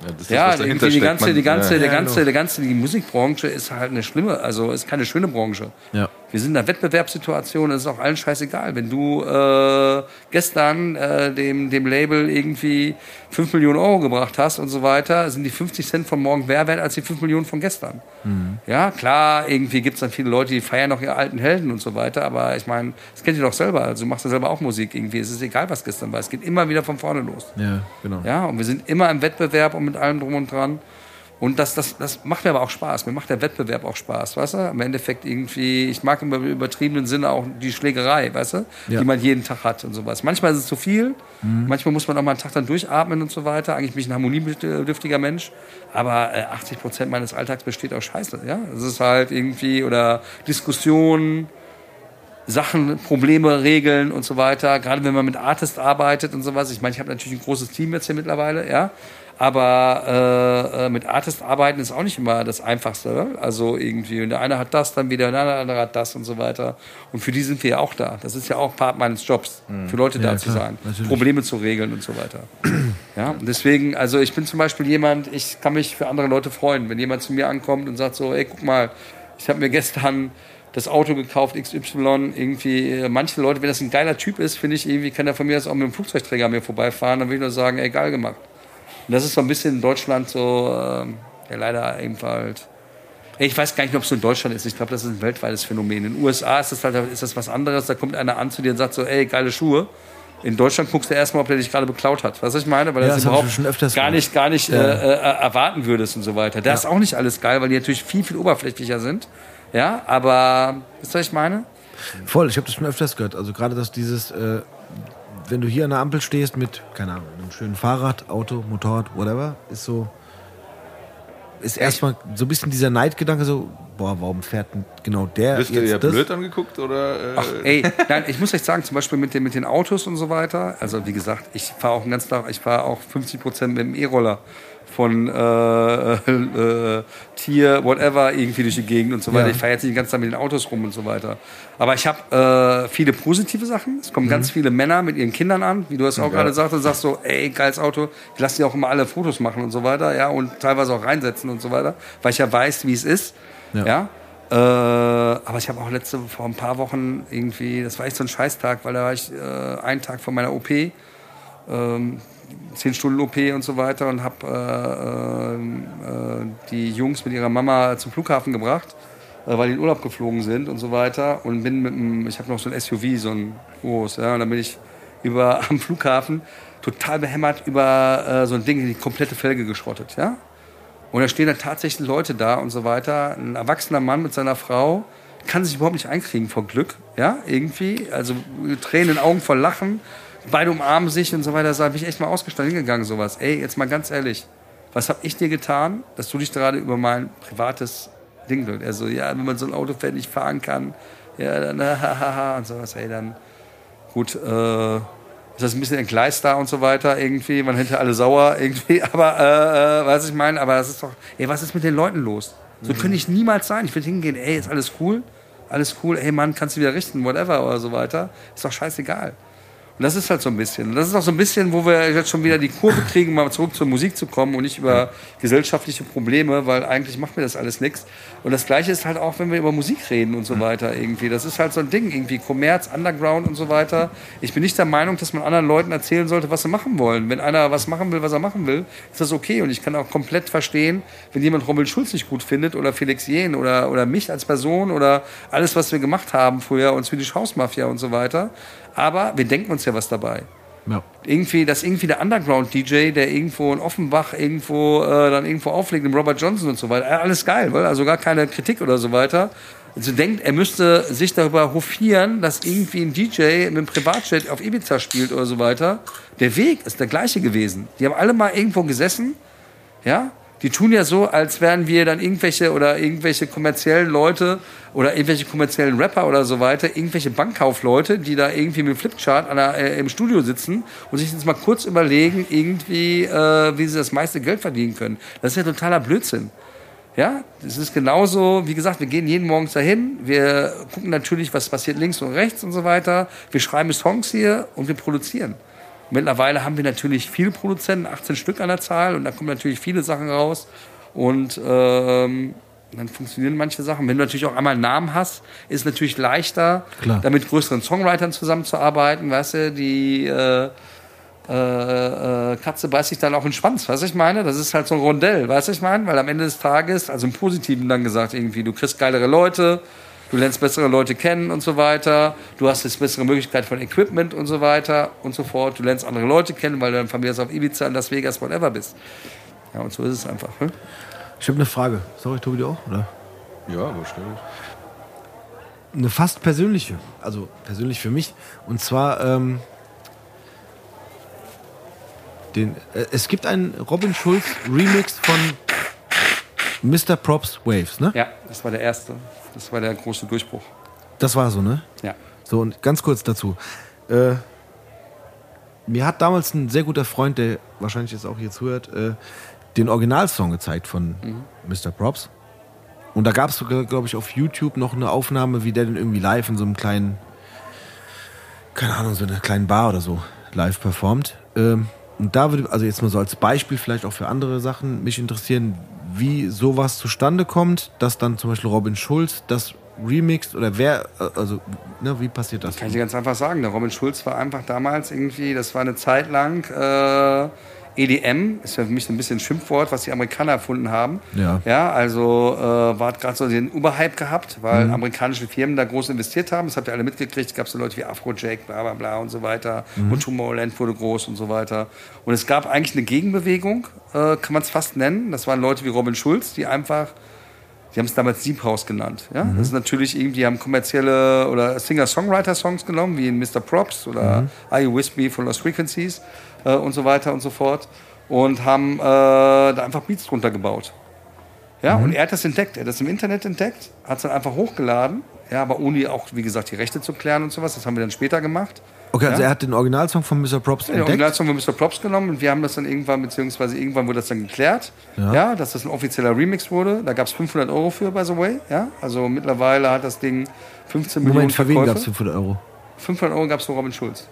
Speaker 2: Ja, das ist
Speaker 3: Ja, irgendwie die ganze, die ganze,
Speaker 2: ja.
Speaker 3: der ganze, der ganze, die Musikbranche ist halt eine schlimme, also ist keine schöne Branche.
Speaker 1: Ja.
Speaker 3: Wir sind in einer Wettbewerbssituation, es ist auch allen scheißegal. Wenn du äh, gestern äh, dem, dem Label irgendwie 5 Millionen Euro gebracht hast und so weiter, sind die 50 Cent von morgen mehr wert als die 5 Millionen von gestern. Ja, klar, irgendwie gibt es dann viele Leute, die feiern noch ihre alten Helden und so weiter, aber ich meine, das kennt ihr doch selber, also du machst ja selber auch Musik irgendwie, es ist egal, was gestern war, es geht immer wieder von vorne los.
Speaker 1: Ja, genau.
Speaker 3: Ja, und wir sind immer im Wettbewerb und mit allem drum und dran. Und das, das, das macht mir aber auch Spaß. Mir macht der Wettbewerb auch Spaß, weißt du? Im Endeffekt irgendwie, ich mag im übertriebenen Sinne auch die Schlägerei, weißt du?
Speaker 1: Ja.
Speaker 3: Die man jeden Tag hat und sowas. Manchmal ist es zu viel, manchmal muss man auch mal einen Tag dann durchatmen und so weiter. Eigentlich bin ich ein harmoniebedürftiger Mensch, aber äh, 80 Prozent meines Alltags besteht aus Scheiße, ja? Es ist halt irgendwie, oder Diskussionen, Sachen, Probleme regeln und so weiter. Gerade wenn man mit Artists arbeitet und sowas. Ich meine, ich habe natürlich ein großes Team jetzt hier mittlerweile, ja. Aber äh, äh, mit Artists arbeiten ist auch nicht immer das Einfachste. Also irgendwie, und der eine hat das, dann wieder der andere hat das und so weiter. Und für die sind wir ja auch da. Das ist ja auch Part meines Jobs, für Leute
Speaker 1: Ja,
Speaker 3: da zu
Speaker 1: klar,
Speaker 3: sein,
Speaker 1: natürlich.
Speaker 3: Probleme zu regeln und so weiter. Ja, und deswegen, also ich bin zum Beispiel jemand, ich kann mich für andere Leute freuen, wenn jemand zu mir ankommt und sagt so, ey, guck mal, ich habe mir gestern das Auto gekauft, XY, irgendwie, äh, manche Leute, wenn das ein geiler Typ ist, finde ich, irgendwie kann er von mir das auch mit dem Flugzeugträger mir vorbeifahren, dann will ich nur sagen, ey, geil gemacht. Und das ist so ein bisschen in Deutschland so, ähm, ja leider eben halt. Ich weiß gar nicht, ob es so in Deutschland ist. Ich glaube, das ist ein weltweites Phänomen. In den USA ist das halt ist das was anderes. Da kommt einer an zu dir und sagt so, ey, geile Schuhe. In Deutschland guckst du erstmal, ob der dich gerade beklaut hat. Was ich meine? Weil
Speaker 1: Ja,
Speaker 3: das,
Speaker 1: das
Speaker 3: überhaupt
Speaker 1: schon öfters
Speaker 3: gar nicht, gar nicht äh, äh, erwarten würdest und so weiter. Da ist auch nicht alles geil, weil die natürlich viel, viel oberflächlicher sind. Ja, aber, wisst ihr, was ich meine?
Speaker 1: Voll, ich habe das schon öfters gehört. Also gerade, dass dieses, äh, wenn du hier an der Ampel stehst mit, keine Ahnung, einem schönen Fahrrad, Auto, Motorrad, whatever, ist so, ist erstmal so ein bisschen dieser Neidgedanke so, boah, warum fährt denn genau der
Speaker 2: Bist du
Speaker 1: jetzt
Speaker 2: eher
Speaker 1: das?
Speaker 2: blöd angeguckt oder? Äh,
Speaker 3: Ach, ey, nein, ich muss euch sagen, zum Beispiel mit den, mit den Autos und so weiter. Also, wie gesagt, ich fahre auch den ganzen Tag, ich fahre auch 50 Prozent mit dem E-Roller von äh, äh, Tier, whatever, irgendwie durch die Gegend und so weiter.
Speaker 1: Ja.
Speaker 3: Ich fahre jetzt nicht die ganze Zeit mit den Autos rum und so weiter. Aber ich habe äh, viele positive Sachen. Es kommen ganz viele Männer mit ihren Kindern an, wie du es auch gerade gesagt hast, sagst so, ey, geiles Auto. Ich lasse die auch immer alle Fotos machen und so weiter, ja, und teilweise auch reinsetzen und so weiter, weil ich ja weiß, wie es ist.
Speaker 1: Ja.
Speaker 3: ja? Äh, aber ich habe auch letzte, vor ein paar Wochen irgendwie, das war echt so ein Scheißtag, weil da war ich äh, einen Tag vor meiner OP, ähm, 10 Stunden OP und so weiter und habe äh, äh, die Jungs mit ihrer Mama zum Flughafen gebracht, äh, weil die in Urlaub geflogen sind und so weiter und bin mit einem, ich habe noch so ein SUV, so ein groß, ja, und dann bin ich über am Flughafen total behämmert über äh, so ein Ding, die komplette Felge geschrottet, ja. Und da stehen dann tatsächlich Leute da und so weiter. Ein erwachsener Mann mit seiner Frau kann sich überhaupt nicht einkriegen vor Glück, ja, irgendwie. Also Tränen in den Augen vor Lachen, beide umarmen sich und so weiter. Da bin ich echt mal ausgestanden hingegangen, sowas. Ey, jetzt mal ganz ehrlich, was habe ich dir getan, dass du dich gerade über mein privates Ding drückst? Er so, ja, wenn man so ein Auto fährt, nicht fahren kann, ja, dann hahaha und sowas. Ey, dann gut, äh, ist das ein bisschen entgleist da und so weiter irgendwie. Man hätte alle sauer irgendwie, aber äh, äh, weiß ich meine, aber das ist doch, ey, was ist mit den Leuten los? So könnte ich niemals sein. Ich würde hingehen, ey, ist alles cool, alles cool, ey Mann, kannst du wieder richten, whatever oder so weiter. Ist doch scheißegal. Und das ist halt so ein bisschen. Und das ist auch so ein bisschen, wo wir jetzt schon wieder die Kurve kriegen, mal zurück zur Musik zu kommen und nicht über gesellschaftliche Probleme, weil eigentlich macht mir das alles nichts. Und das Gleiche ist halt auch, wenn wir über Musik reden und so weiter irgendwie. Das ist halt so ein Ding, irgendwie Kommerz, Underground und so weiter. Ich bin nicht der Meinung, dass man anderen Leuten erzählen sollte, was sie machen wollen. Wenn einer was machen will, was er machen will, ist das okay. Und ich kann auch komplett verstehen, wenn jemand Robin Schulz nicht gut findet oder Felix Jähn oder, oder mich als Person oder alles, was wir gemacht haben früher und Swedish House Mafia und so weiter. Aber wir denken uns ja was dabei
Speaker 1: Ja.
Speaker 3: irgendwie, dass irgendwie der Underground-DJ, der irgendwo in Offenbach irgendwo äh, dann irgendwo auflegt, im Robert Johnson und so weiter, äh, alles geil, weil also gar keine Kritik oder so weiter. Also denkt, er müsste sich darüber hofieren, dass irgendwie ein DJ mit einem Privatjet auf Ibiza spielt oder so weiter. Der Weg ist der gleiche gewesen. Die haben alle mal irgendwo gesessen, ja, die tun ja so, als wären wir dann irgendwelche oder irgendwelche kommerziellen Leute oder irgendwelche kommerziellen Rapper oder so weiter, irgendwelche Bankkaufleute, die da irgendwie mit Flipchart der, äh, im Studio sitzen und sich jetzt mal kurz überlegen, irgendwie, äh, wie sie das meiste Geld verdienen können. Das ist ja totaler Blödsinn. Ja, es ist genauso, wie gesagt, wir gehen jeden Morgen dahin, wir gucken natürlich, was passiert links und rechts und so weiter. Wir schreiben Songs hier und wir produzieren. Mittlerweile haben wir natürlich viele Produzenten, 18 Stück an der Zahl, und da kommen natürlich viele Sachen raus. Und ähm, dann funktionieren manche Sachen. Wenn du natürlich auch einmal einen Namen hast, ist es natürlich leichter,
Speaker 1: Klar.
Speaker 3: da mit größeren Songwritern zusammenzuarbeiten. Weißt du, die äh, äh, äh, Katze beißt sich dann auch in den Schwanz, weißt du, ich meine? Das ist halt so ein Rondell, weißt du, ich meine? Weil am Ende des Tages, also im Positiven dann gesagt, irgendwie, du kriegst geilere Leute, du lernst bessere Leute kennen und so weiter, du hast jetzt bessere Möglichkeit von Equipment und so weiter und so fort, du lernst andere Leute kennen, weil du dann von mir aus auf Ibiza, in Las Vegas, whatever bist. Ja, und so ist es einfach. Ne?
Speaker 1: Ich habe eine Frage. Sorry, Tobi, du auch? Oder?
Speaker 2: ja, aber stell
Speaker 1: Eine fast persönliche. Also persönlich für mich. Und zwar, ähm, den, äh, es gibt einen Robin Schulz Remix von Mr. Props Waves, ne?
Speaker 3: Ja, das war der erste. Das war der große Durchbruch.
Speaker 1: Das war so, ne?
Speaker 3: Ja.
Speaker 1: So, und ganz kurz dazu. Äh, mir hat damals ein sehr guter Freund, der wahrscheinlich jetzt auch hier zuhört, äh, den Originalsong gezeigt von Mr. Props. Und da gab es, glaube ich, auf YouTube noch eine Aufnahme, wie der den irgendwie live in so einem kleinen, keine Ahnung, so einer kleinen Bar oder so live performt. Ähm, und da würde, also jetzt mal so als Beispiel vielleicht auch für andere Sachen, mich interessieren, wie sowas zustande kommt, dass dann zum Beispiel Robin Schulz das remixt oder wer, äh, also, ne, wie passiert das?
Speaker 3: Kann ich dir ganz einfach sagen. Der Robin Schulz war einfach damals irgendwie, das war eine Zeit lang, äh, EDM ist ja für mich so ein bisschen ein Schimpfwort, was die Amerikaner erfunden haben.
Speaker 1: Ja.
Speaker 3: Ja, also äh, war gerade so den Überhype gehabt, weil
Speaker 1: Mhm.
Speaker 3: amerikanische Firmen da groß investiert haben. Das habt ihr alle mitgekriegt. Es gab so Leute wie Afrojack, bla bla bla und so weiter.
Speaker 1: Mhm.
Speaker 3: Und Tomorrowland wurde groß und so weiter. Und es gab eigentlich eine Gegenbewegung, äh, kann man es fast nennen. Das waren Leute wie Robin Schulz, die einfach die haben es damals Deep House genannt. Ja?
Speaker 1: Mhm.
Speaker 3: Das ist natürlich irgendwie, die haben kommerzielle oder Singer-Songwriter-Songs genommen, wie in Mr. Props oder
Speaker 1: Mhm.
Speaker 3: Are You With Me von Lost Frequencies äh, und so weiter und so fort. Und haben äh, da einfach Beats drunter gebaut. Ja,
Speaker 1: Mhm.
Speaker 3: und er hat das entdeckt. Er hat das im Internet entdeckt, hat es dann einfach hochgeladen. Ja, aber ohne auch, wie gesagt, die Rechte zu klären und sowas. Das haben wir dann später gemacht.
Speaker 1: Okay, also
Speaker 3: Ja?
Speaker 1: er hat den Originalsong von Mr. Props
Speaker 3: Den
Speaker 1: entdeckt.
Speaker 3: Originalsong von Mr. Props genommen und wir haben das dann irgendwann, beziehungsweise irgendwann wurde das dann geklärt,
Speaker 1: Ja.
Speaker 3: ja, dass das ein offizieller Remix wurde. Da gab es 500 Euro für, by the way. Ja? Also mittlerweile hat das Ding 15 Millionen
Speaker 1: Moment, für wen gab es 500 Euro?
Speaker 3: 500 Euro gab es für Robin Schulz.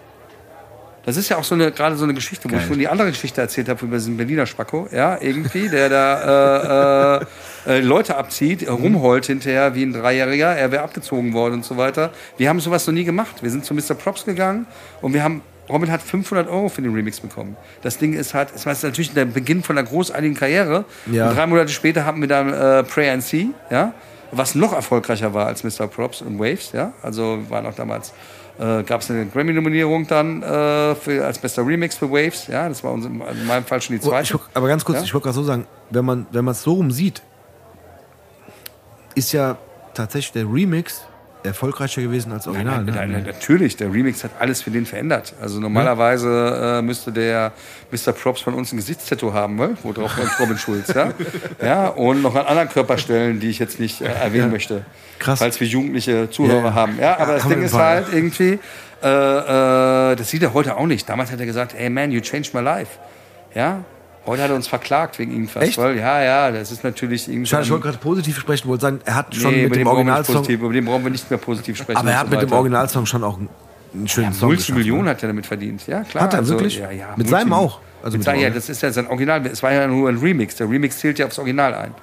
Speaker 3: Das ist ja auch so eine, gerade so eine Geschichte, wo ich schon die andere Geschichte erzählt habe über diesen Berliner Spacko, ja, irgendwie, der da äh, äh, äh, Leute abzieht, äh, rumheult hinterher wie ein Dreijähriger, er wäre abgezogen worden und so weiter. Wir haben sowas noch nie gemacht. Wir sind zu Mr. Props gegangen und wir haben, Robin hat 500 Euro für den Remix bekommen. Das Ding ist halt, es war natürlich der Beginn von einer großartigen Karriere.
Speaker 1: Ja.
Speaker 3: Und drei Monate später haben wir dann äh, Pray and See, ja, was noch erfolgreicher war als Mr. Props und Waves, ja. Also waren auch damals äh, gab es eine Grammy-Nominierung dann äh, für, als bester Remix für Waves. Ja, das war uns in, in meinem Fall schon die
Speaker 1: Oh,
Speaker 3: zweite.
Speaker 1: wollt- aber ganz kurz,
Speaker 3: Ja?
Speaker 1: ich wollte gerade so sagen, wenn man wenn man es so rum sieht, ist ja tatsächlich der Remix erfolgreicher gewesen als Original.
Speaker 3: Nein, nein,
Speaker 1: ne?
Speaker 3: nein, natürlich, der Remix hat alles für den verändert. Also normalerweise äh, müsste der Mr. Props von uns ein Gesichtstattoo haben, ne? wo drauf ist Robin Schulz. Ja? ja, und noch an anderen Körperstellen, die ich jetzt nicht äh, erwähnen möchte.
Speaker 1: Krass.
Speaker 3: Falls wir jugendliche Zuhörer
Speaker 1: Ja.
Speaker 3: haben. Ja, aber
Speaker 1: Ja,
Speaker 3: das Ding ist halt irgendwie, äh, äh, das sieht er heute auch nicht. Damals hat er gesagt, hey man, you changed my life. Ja, heute hat er uns verklagt wegen irgendwas.
Speaker 1: Echt?
Speaker 3: Weil, ja, ja, das ist natürlich irgendwie.
Speaker 1: Schade, ich wollte gerade positiv sprechen, wollte sagen, er hat schon
Speaker 3: Nee,
Speaker 1: mit dem Originalsong,
Speaker 3: positiv, über den brauchen wir nicht mehr positiv sprechen.
Speaker 1: aber er hat
Speaker 3: so
Speaker 1: mit dem. Originalsong schon auch einen, schönen Song geschaffen,
Speaker 3: Multimillionen
Speaker 1: ne?
Speaker 3: hat er damit verdient, ja klar.
Speaker 1: Hat er
Speaker 3: also,
Speaker 1: wirklich?
Speaker 3: Ja, ja,
Speaker 1: Mit seinem auch? Also
Speaker 3: mit seinem, ja, das ist ja sein Original. Es war ja nur ein Remix. Der Remix zählt ja aufs Original ein.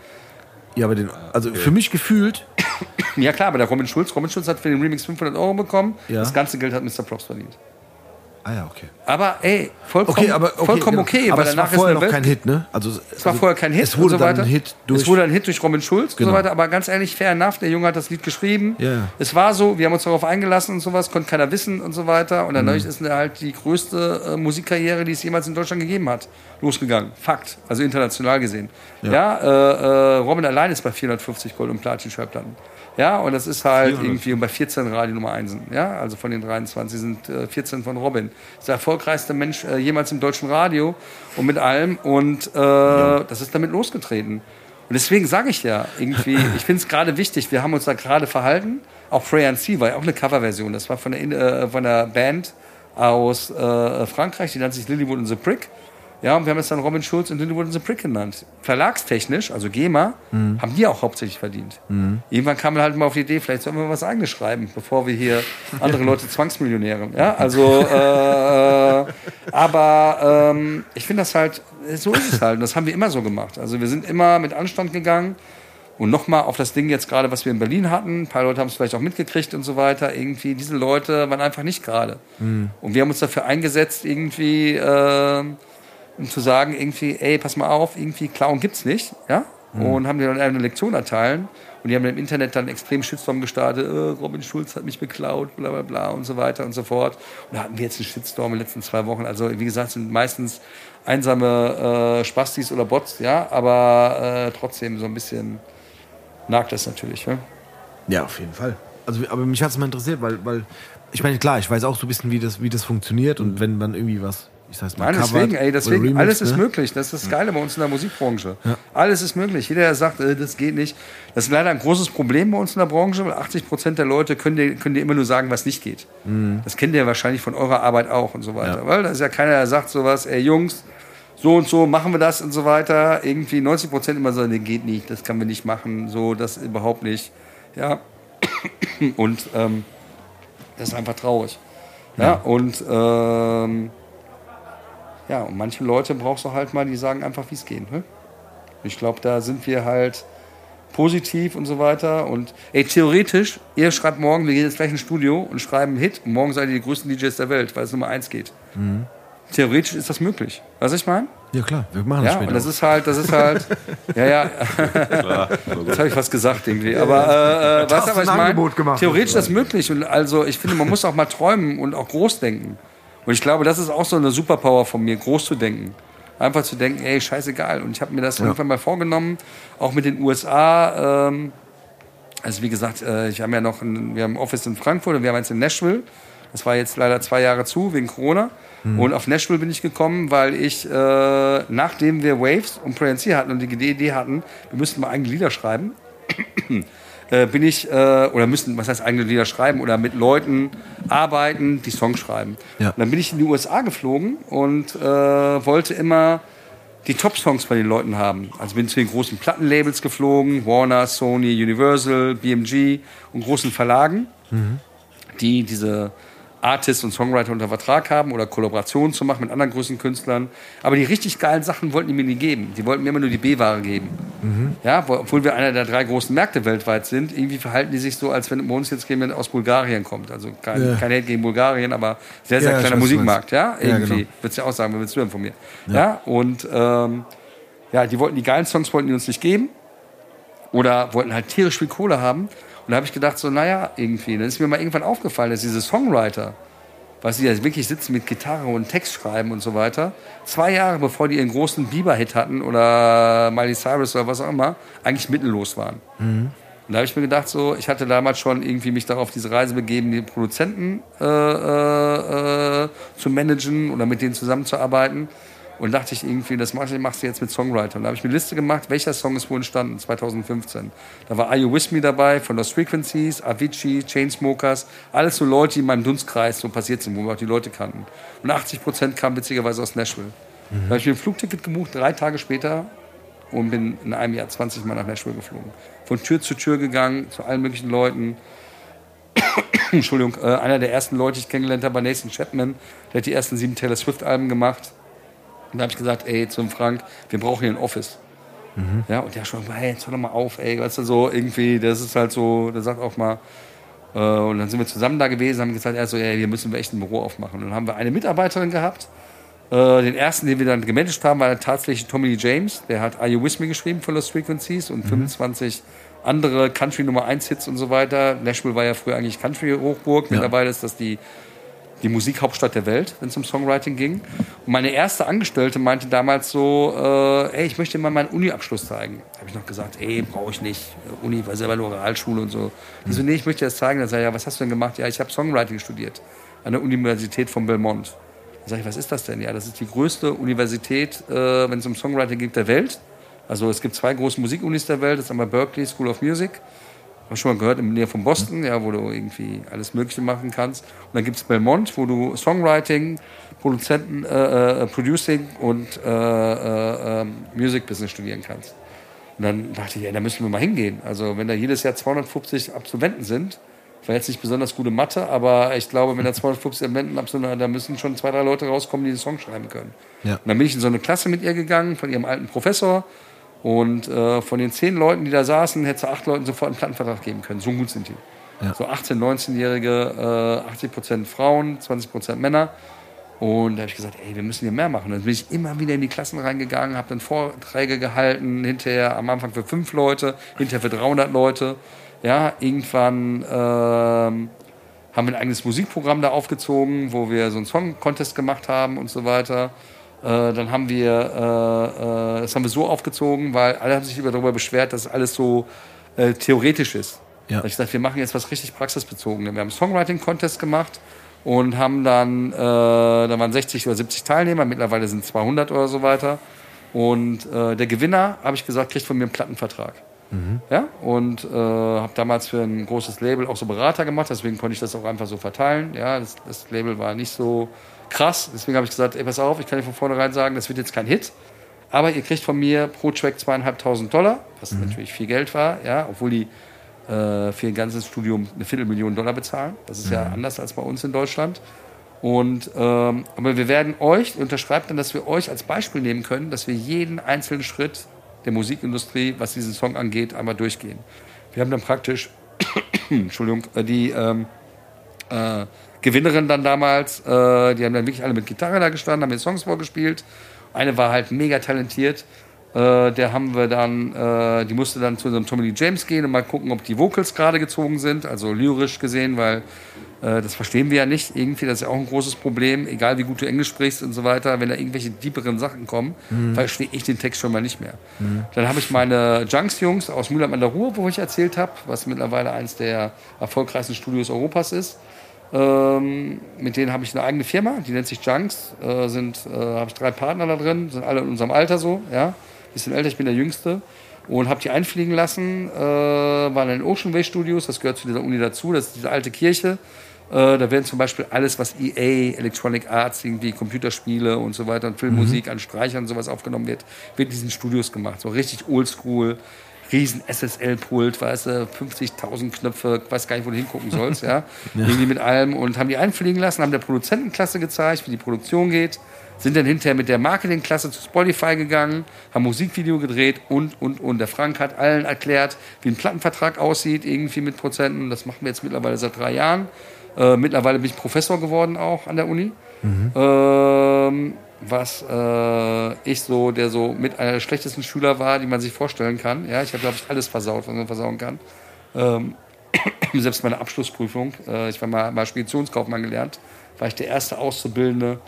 Speaker 1: Ja, aber den, also für mich gefühlt,
Speaker 3: Ja klar, aber der Robin Schulz, Robin Schulz hat für den Remix 500 Euro bekommen.
Speaker 1: Ja.
Speaker 3: Das ganze Geld hat Mr. Props verdient.
Speaker 1: Ah ja, okay.
Speaker 3: Aber ey, vollkommen
Speaker 1: Okay, aber okay,
Speaker 3: vollkommen
Speaker 1: genau.
Speaker 3: okay.
Speaker 1: aber
Speaker 3: weil
Speaker 1: es war vorher noch kein Hit, ne? Also
Speaker 3: Es war vorher kein Hit
Speaker 1: Es wurde
Speaker 3: und so
Speaker 1: dann
Speaker 3: weiter.
Speaker 1: ein Hit durch.
Speaker 3: es wurde ein Hit durch Robin Schulz
Speaker 1: Genau.
Speaker 3: und so weiter. Aber ganz ehrlich, fair enough, der Junge hat das Lied geschrieben.
Speaker 1: Ja, ja.
Speaker 3: Es war so, wir haben uns darauf eingelassen und sowas, konnte keiner wissen und so weiter. Und dadurch
Speaker 1: Mhm.
Speaker 3: ist er halt die größte äh, Musikkarriere, die es jemals in Deutschland gegeben hat, losgegangen. Fakt. Also international gesehen. Ja, äh, äh, Robin allein ist bei 450 Gold- und Platin-Schallplatten. Ja, und das ist halt irgendwie bei 14 Radio Nummer 1. Ja, also von den 23 sind äh, 14 von Robin. Das ist der erfolgreichste Mensch äh, jemals im deutschen Radio und mit allem. Und äh, das ist damit losgetreten. Und deswegen sage ich ja, irgendwie, ich finde es gerade wichtig, wir haben uns da gerade verhalten. Auch Frey and Sea war ja auch eine Coverversion. Das war von der, äh, von der Band aus äh, Frankreich, die nennt sich Lilywood and the Prick. Ja, und wir haben es dann Robin Schulz und Lilywood and the Prick genannt. Verlagstechnisch, also GEMA, haben die auch hauptsächlich verdient. Irgendwann kam man halt mal auf die Idee, vielleicht sollen wir was eigenes schreiben, bevor wir hier andere Leute zwangsmillionären. Ja, also, äh, äh, aber ähm, ich finde das halt, so ist es halt. Und das haben wir immer so gemacht. Also wir sind immer mit Anstand gegangen. Und nochmal auf das Ding jetzt gerade, was wir in Berlin hatten. Ein paar Leute haben es vielleicht auch mitgekriegt und so weiter. Irgendwie, diese Leute waren einfach nicht gerade. Und wir haben uns dafür eingesetzt, irgendwie, äh, um zu sagen, irgendwie, ey, pass mal auf, irgendwie Clown gibt's nicht, ja? Und haben dir dann eine Lektion erteilen. Und die haben im Internet dann extrem Shitstorm gestartet. Äh, Robin Schulz hat mich beklaut, bla bla bla und so weiter und so fort. Und da hatten wir jetzt einen Shitstorm in den letzten zwei Wochen. Also wie gesagt, sind meistens einsame äh, Spastis oder Bots, ja, aber äh, trotzdem so ein bisschen nagt das natürlich. Ja?
Speaker 1: Ja, auf jeden Fall. Also, aber mich hat es mal interessiert, weil, weil ich meine, klar, ich weiß auch so ein bisschen, wie das, wie das funktioniert und wenn man irgendwie was, ich sag's mal,
Speaker 3: Nein, deswegen, ey, deswegen,
Speaker 1: remixed,
Speaker 3: alles ist
Speaker 1: ne?
Speaker 3: möglich. Das ist das Geile bei uns in der Musikbranche. Alles ist möglich. Jeder, der sagt, äh, das geht nicht. Das ist leider ein großes Problem bei uns in der Branche, weil 80 Prozent der Leute können dir, können dir immer nur sagen, was nicht geht. Das kennt ihr wahrscheinlich von eurer Arbeit auch und so weiter.
Speaker 1: Ja.
Speaker 3: Weil da ist ja keiner, der sagt sowas, ey, Jungs, so und so machen wir das und so weiter. Irgendwie 90 Prozent immer so, nee, geht nicht, das können wir nicht machen, so, das überhaupt nicht. Ja. Und ähm, das ist einfach traurig. Ja, und ähm, ja, und manche Leute brauchst du halt mal, die sagen einfach, wie es geht. Ne? Ich glaube, da sind wir halt positiv und so weiter. Und ey, theoretisch, ihr schreibt morgen, wir gehen jetzt gleich ins Studio und schreiben einen Hit und morgen seid ihr die größten DJs der Welt, weil es Nummer eins geht. theoretisch ist das möglich. Weißt du, was ich meine?
Speaker 1: Ja, klar, wir machen das
Speaker 3: Ja,
Speaker 1: später.
Speaker 3: und das ist halt, das ist halt, ja, ja, jetzt habe ich was gesagt irgendwie, aber äh, äh, was ich
Speaker 1: ein
Speaker 3: meine?
Speaker 1: Angebot gemacht.
Speaker 3: Theoretisch ist das möglich und also ich finde, man muss auch mal träumen und auch groß denken. Und ich glaube, das ist auch so eine Superpower von mir, groß zu denken. Einfach zu denken, ey, scheißegal. Und ich habe mir das irgendwann mal vorgenommen, auch mit den USA. Ähm, also wie gesagt, äh, ich habe ja noch ein, wir haben ein Office in Frankfurt und wir haben eins in Nashville. Das war jetzt leider zwei Jahre zu wegen Corona. Und auf Nashville bin ich gekommen, weil ich, äh, nachdem wir Waves und See hatten und die Idee hatten, wir müssten mal eigene Lieder schreiben, äh, bin ich, äh, oder müssen, was heißt eigene Lieder schreiben, oder mit Leuten arbeiten, die Songs schreiben.
Speaker 1: Ja.
Speaker 3: Und dann bin ich in die USA geflogen und äh, wollte immer die Top-Songs bei den Leuten haben. Also bin zu den großen Plattenlabels geflogen, Warner, Sony, Universal, BMG und großen Verlagen, die diese Artists und Songwriter unter Vertrag haben oder Kollaborationen zu machen mit anderen großen Künstlern. Aber die richtig geilen Sachen wollten die mir nie geben. Die wollten mir immer nur die B-Ware geben. Ja, wo- obwohl wir einer der drei großen Märkte weltweit sind, irgendwie verhalten die sich so, als wenn bei uns jetzt jemand aus Bulgarien kommt. Also kein,
Speaker 1: Ja.
Speaker 3: kein Hate gegen Bulgarien, aber sehr, sehr
Speaker 1: Ja,
Speaker 3: kleiner
Speaker 1: weiß,
Speaker 3: Musikmarkt. Ja,
Speaker 1: Ja,
Speaker 3: irgendwie.
Speaker 1: genau.
Speaker 3: Würdest du ja auch sagen, wer willst du denn von mir? Ja, und ähm, ja, die wollten die geilen Songs wollten die uns nicht geben oder wollten halt tierisch viel Kohle haben. Und da habe ich gedacht, so, naja, irgendwie. Dann ist mir mal irgendwann aufgefallen, dass diese Songwriter, was die ja wirklich sitzen mit Gitarre und Text schreiben und so weiter, zwei Jahre bevor die ihren großen Bieber-Hit hatten oder Miley Cyrus oder was auch immer, eigentlich mittellos waren. Und da habe ich mir gedacht, so, ich hatte damals schon irgendwie mich darauf diese Reise begeben, die Produzenten äh, äh, äh, zu managen oder mit denen zusammenzuarbeiten. Und dachte ich irgendwie, das machst du, machst du jetzt mit Songwritern. Da habe ich mir eine Liste gemacht, welcher Song ist wo entstanden, 2015. Da war Are You With Me dabei, von Lost Frequencies, Avicii, Chainsmokers, alles so Leute, die in meinem Dunstkreis so passiert sind, wo wir auch die Leute kannten. Und 80 Prozent kamen witzigerweise aus Nashville. Da habe ich mir ein Flugticket gebucht, drei Tage später, und bin in einem Jahr 20 Mal nach Nashville geflogen. Von Tür zu Tür gegangen, zu allen möglichen Leuten. Entschuldigung, äh, einer der ersten Leute, die ich kennengelernt habe, war Nathan Chapman. Der hat die ersten sieben Taylor Swift-Alben gemacht. Und da habe ich gesagt, ey, zum Frank, wir brauchen hier ein Office. Ja, und der schon, hey, jetzt hör doch mal auf, ey, weißt du, so irgendwie, das ist halt so, der sagt auch mal, äh, und dann sind wir zusammen da gewesen, haben gesagt, er so, ey, wir müssen echt ein Büro aufmachen. Und dann haben wir eine Mitarbeiterin gehabt, äh, den ersten, den wir dann gemanagt haben, war tatsächlich Tommy Lee James. Der hat Are You With Me geschrieben von Lost Frequencies und 25 andere Country Nummer 1 Hits und so weiter. Nashville war ja früher eigentlich Country Hochburg. Mittlerweile ist das die, die Musikhauptstadt der Welt, wenn es um Songwriting ging. Und meine erste Angestellte meinte damals so, äh, ey, ich möchte dir mal meinen Uni-Abschluss zeigen. Da habe ich noch gesagt, ey, brauche ich nicht. Uni war selber nur Realschule und so. Die so, nee, ich möchte dir das zeigen. Dann sage ich, ja, was hast du denn gemacht? Ja, ich habe Songwriting studiert an der Universität von Belmont. Da sage ich, was ist das denn? Ja, das ist die größte Universität, äh, wenn es um Songwriting geht, der Welt. Also es gibt zwei große Musikunis der Welt. Das ist einmal Berkeley School of Music. Hast du schon mal gehört, in der Nähe von Boston, ja, wo du irgendwie alles Mögliche machen kannst. Und dann gibt es Belmont, wo du Songwriting, Produzenten, äh, äh, Producing und äh, äh, äh, Music Business studieren kannst. Und dann dachte ich, ja, da müssen wir mal hingehen. Also wenn da jedes Jahr 250 Absolventen sind, war jetzt nicht besonders gute Mathe, aber ich glaube, wenn da 250 Absolventen absolvieren, da müssen schon zwei, drei Leute rauskommen, die den Song schreiben können.
Speaker 1: Ja.
Speaker 3: Und dann bin ich in so eine Klasse mit ihr gegangen, von ihrem alten Professor. Und äh, von den zehn Leuten, die da saßen, hätte sie acht Leuten sofort einen Plattenvertrag geben können. So gut sind die.
Speaker 1: Ja.
Speaker 3: So 18-, 19-Jährige, äh, 80 Prozent Frauen, 20 Prozent Männer. Und da habe ich gesagt, ey, wir müssen hier mehr machen. Dann bin ich immer wieder in die Klassen reingegangen, habe dann Vorträge gehalten, hinterher am Anfang für fünf Leute, hinterher für 300 Leute. Ja, irgendwann ähm, haben wir ein eigenes Musikprogramm da aufgezogen, wo wir so einen Song-Contest gemacht haben und so weiter. Äh, dann haben wir, äh, äh, das haben wir so aufgezogen, weil alle haben sich über- darüber beschwert, dass alles so theoretisch ist.
Speaker 1: Ja.
Speaker 3: Da ich gesagt, wir machen jetzt was richtig praxisbezogenes. Wir haben einen Songwriting-Contest gemacht und haben dann, äh, da waren 60 oder 70 Teilnehmer, mittlerweile sind 200 oder so weiter. Und äh, der Gewinner, habe ich gesagt, kriegt von mir einen Plattenvertrag. Ja, und äh, habe damals für ein großes Label auch so Berater gemacht, deswegen konnte ich das auch einfach so verteilen. Ja, das, das Label war nicht so krass, deswegen habe ich gesagt, ey, pass auf, ich kann dir von vornherein sagen, das wird jetzt kein Hit, aber ihr kriegt von mir pro Track zweieinhalbtausend Dollar, was natürlich viel Geld war, ja, obwohl die äh, für ein ganzes Studium eine Viertelmillion Dollar bezahlen. Das ist ja anders als bei uns in Deutschland. Und ähm, aber wir werden euch, unterschreibt dann, dass wir euch als Beispiel nehmen können, dass wir jeden einzelnen Schritt der Musikindustrie, was diesen Song angeht, einmal durchgehen. Wir haben dann praktisch, Entschuldigung, äh, die ähm, äh, Gewinnerin dann damals. Äh, die haben dann wirklich alle mit Gitarre da gestanden, haben mir Songs vorgespielt. Eine war halt mega talentiert. Äh, der haben wir dann, äh, die musste dann zu unserem Tommy Lee James gehen und mal gucken, ob die Vocals gerade gezogen sind, also lyrisch gesehen, weil das verstehen wir ja nicht irgendwie. Das ist ja auch ein großes Problem, egal wie gut du Englisch sprichst und so weiter. Wenn da irgendwelche deeperen Sachen kommen, verstehe ich den Text schon mal nicht mehr. Dann habe ich meine Junks-Jungs aus Mühlheim an der Ruhr, wo ich erzählt habe, was mittlerweile eines der erfolgreichsten Studios Europas ist. Ähm, mit denen habe ich eine eigene Firma, die nennt sich Junks. Äh, sind, äh, habe ich drei Partner da drin, sind alle in unserem Alter so, ja. Bisschen älter, ich bin der Jüngste. Und habe die einfliegen lassen, äh, waren in den Ocean Way Studios, das gehört zu dieser Uni dazu, das ist diese alte Kirche. Äh, da werden zum Beispiel alles, was EA, Electronic Arts, irgendwie Computerspiele und so weiter und Filmmusik an Streichern und sowas aufgenommen wird, wird in diesen Studios gemacht. So richtig oldschool, riesen SSL-Pult, weißt du, 50.000 Knöpfe, weiß gar nicht, wo du hingucken sollst, ja. Irgendwie mit allem und haben die einfliegen lassen, haben der Produzentenklasse gezeigt, wie die Produktion geht, sind dann hinterher mit der Marketingklasse zu Spotify gegangen, haben Musikvideo gedreht und, und, und. Der Frank hat allen erklärt, wie ein Plattenvertrag aussieht, irgendwie mit Prozenten. Das machen wir jetzt mittlerweile seit drei Jahren. Äh, mittlerweile bin ich Professor geworden auch an der Uni. Ähm, was äh, ich so, der so mit einer der schlechtesten Schüler war, die man sich vorstellen kann. Ja, ich habe, glaube ich, alles versaut, was man versauen kann. Ähm, selbst meine Abschlussprüfung, äh, ich war mal, mal Speditionskaufmann gelernt, war ich der erste Auszubildende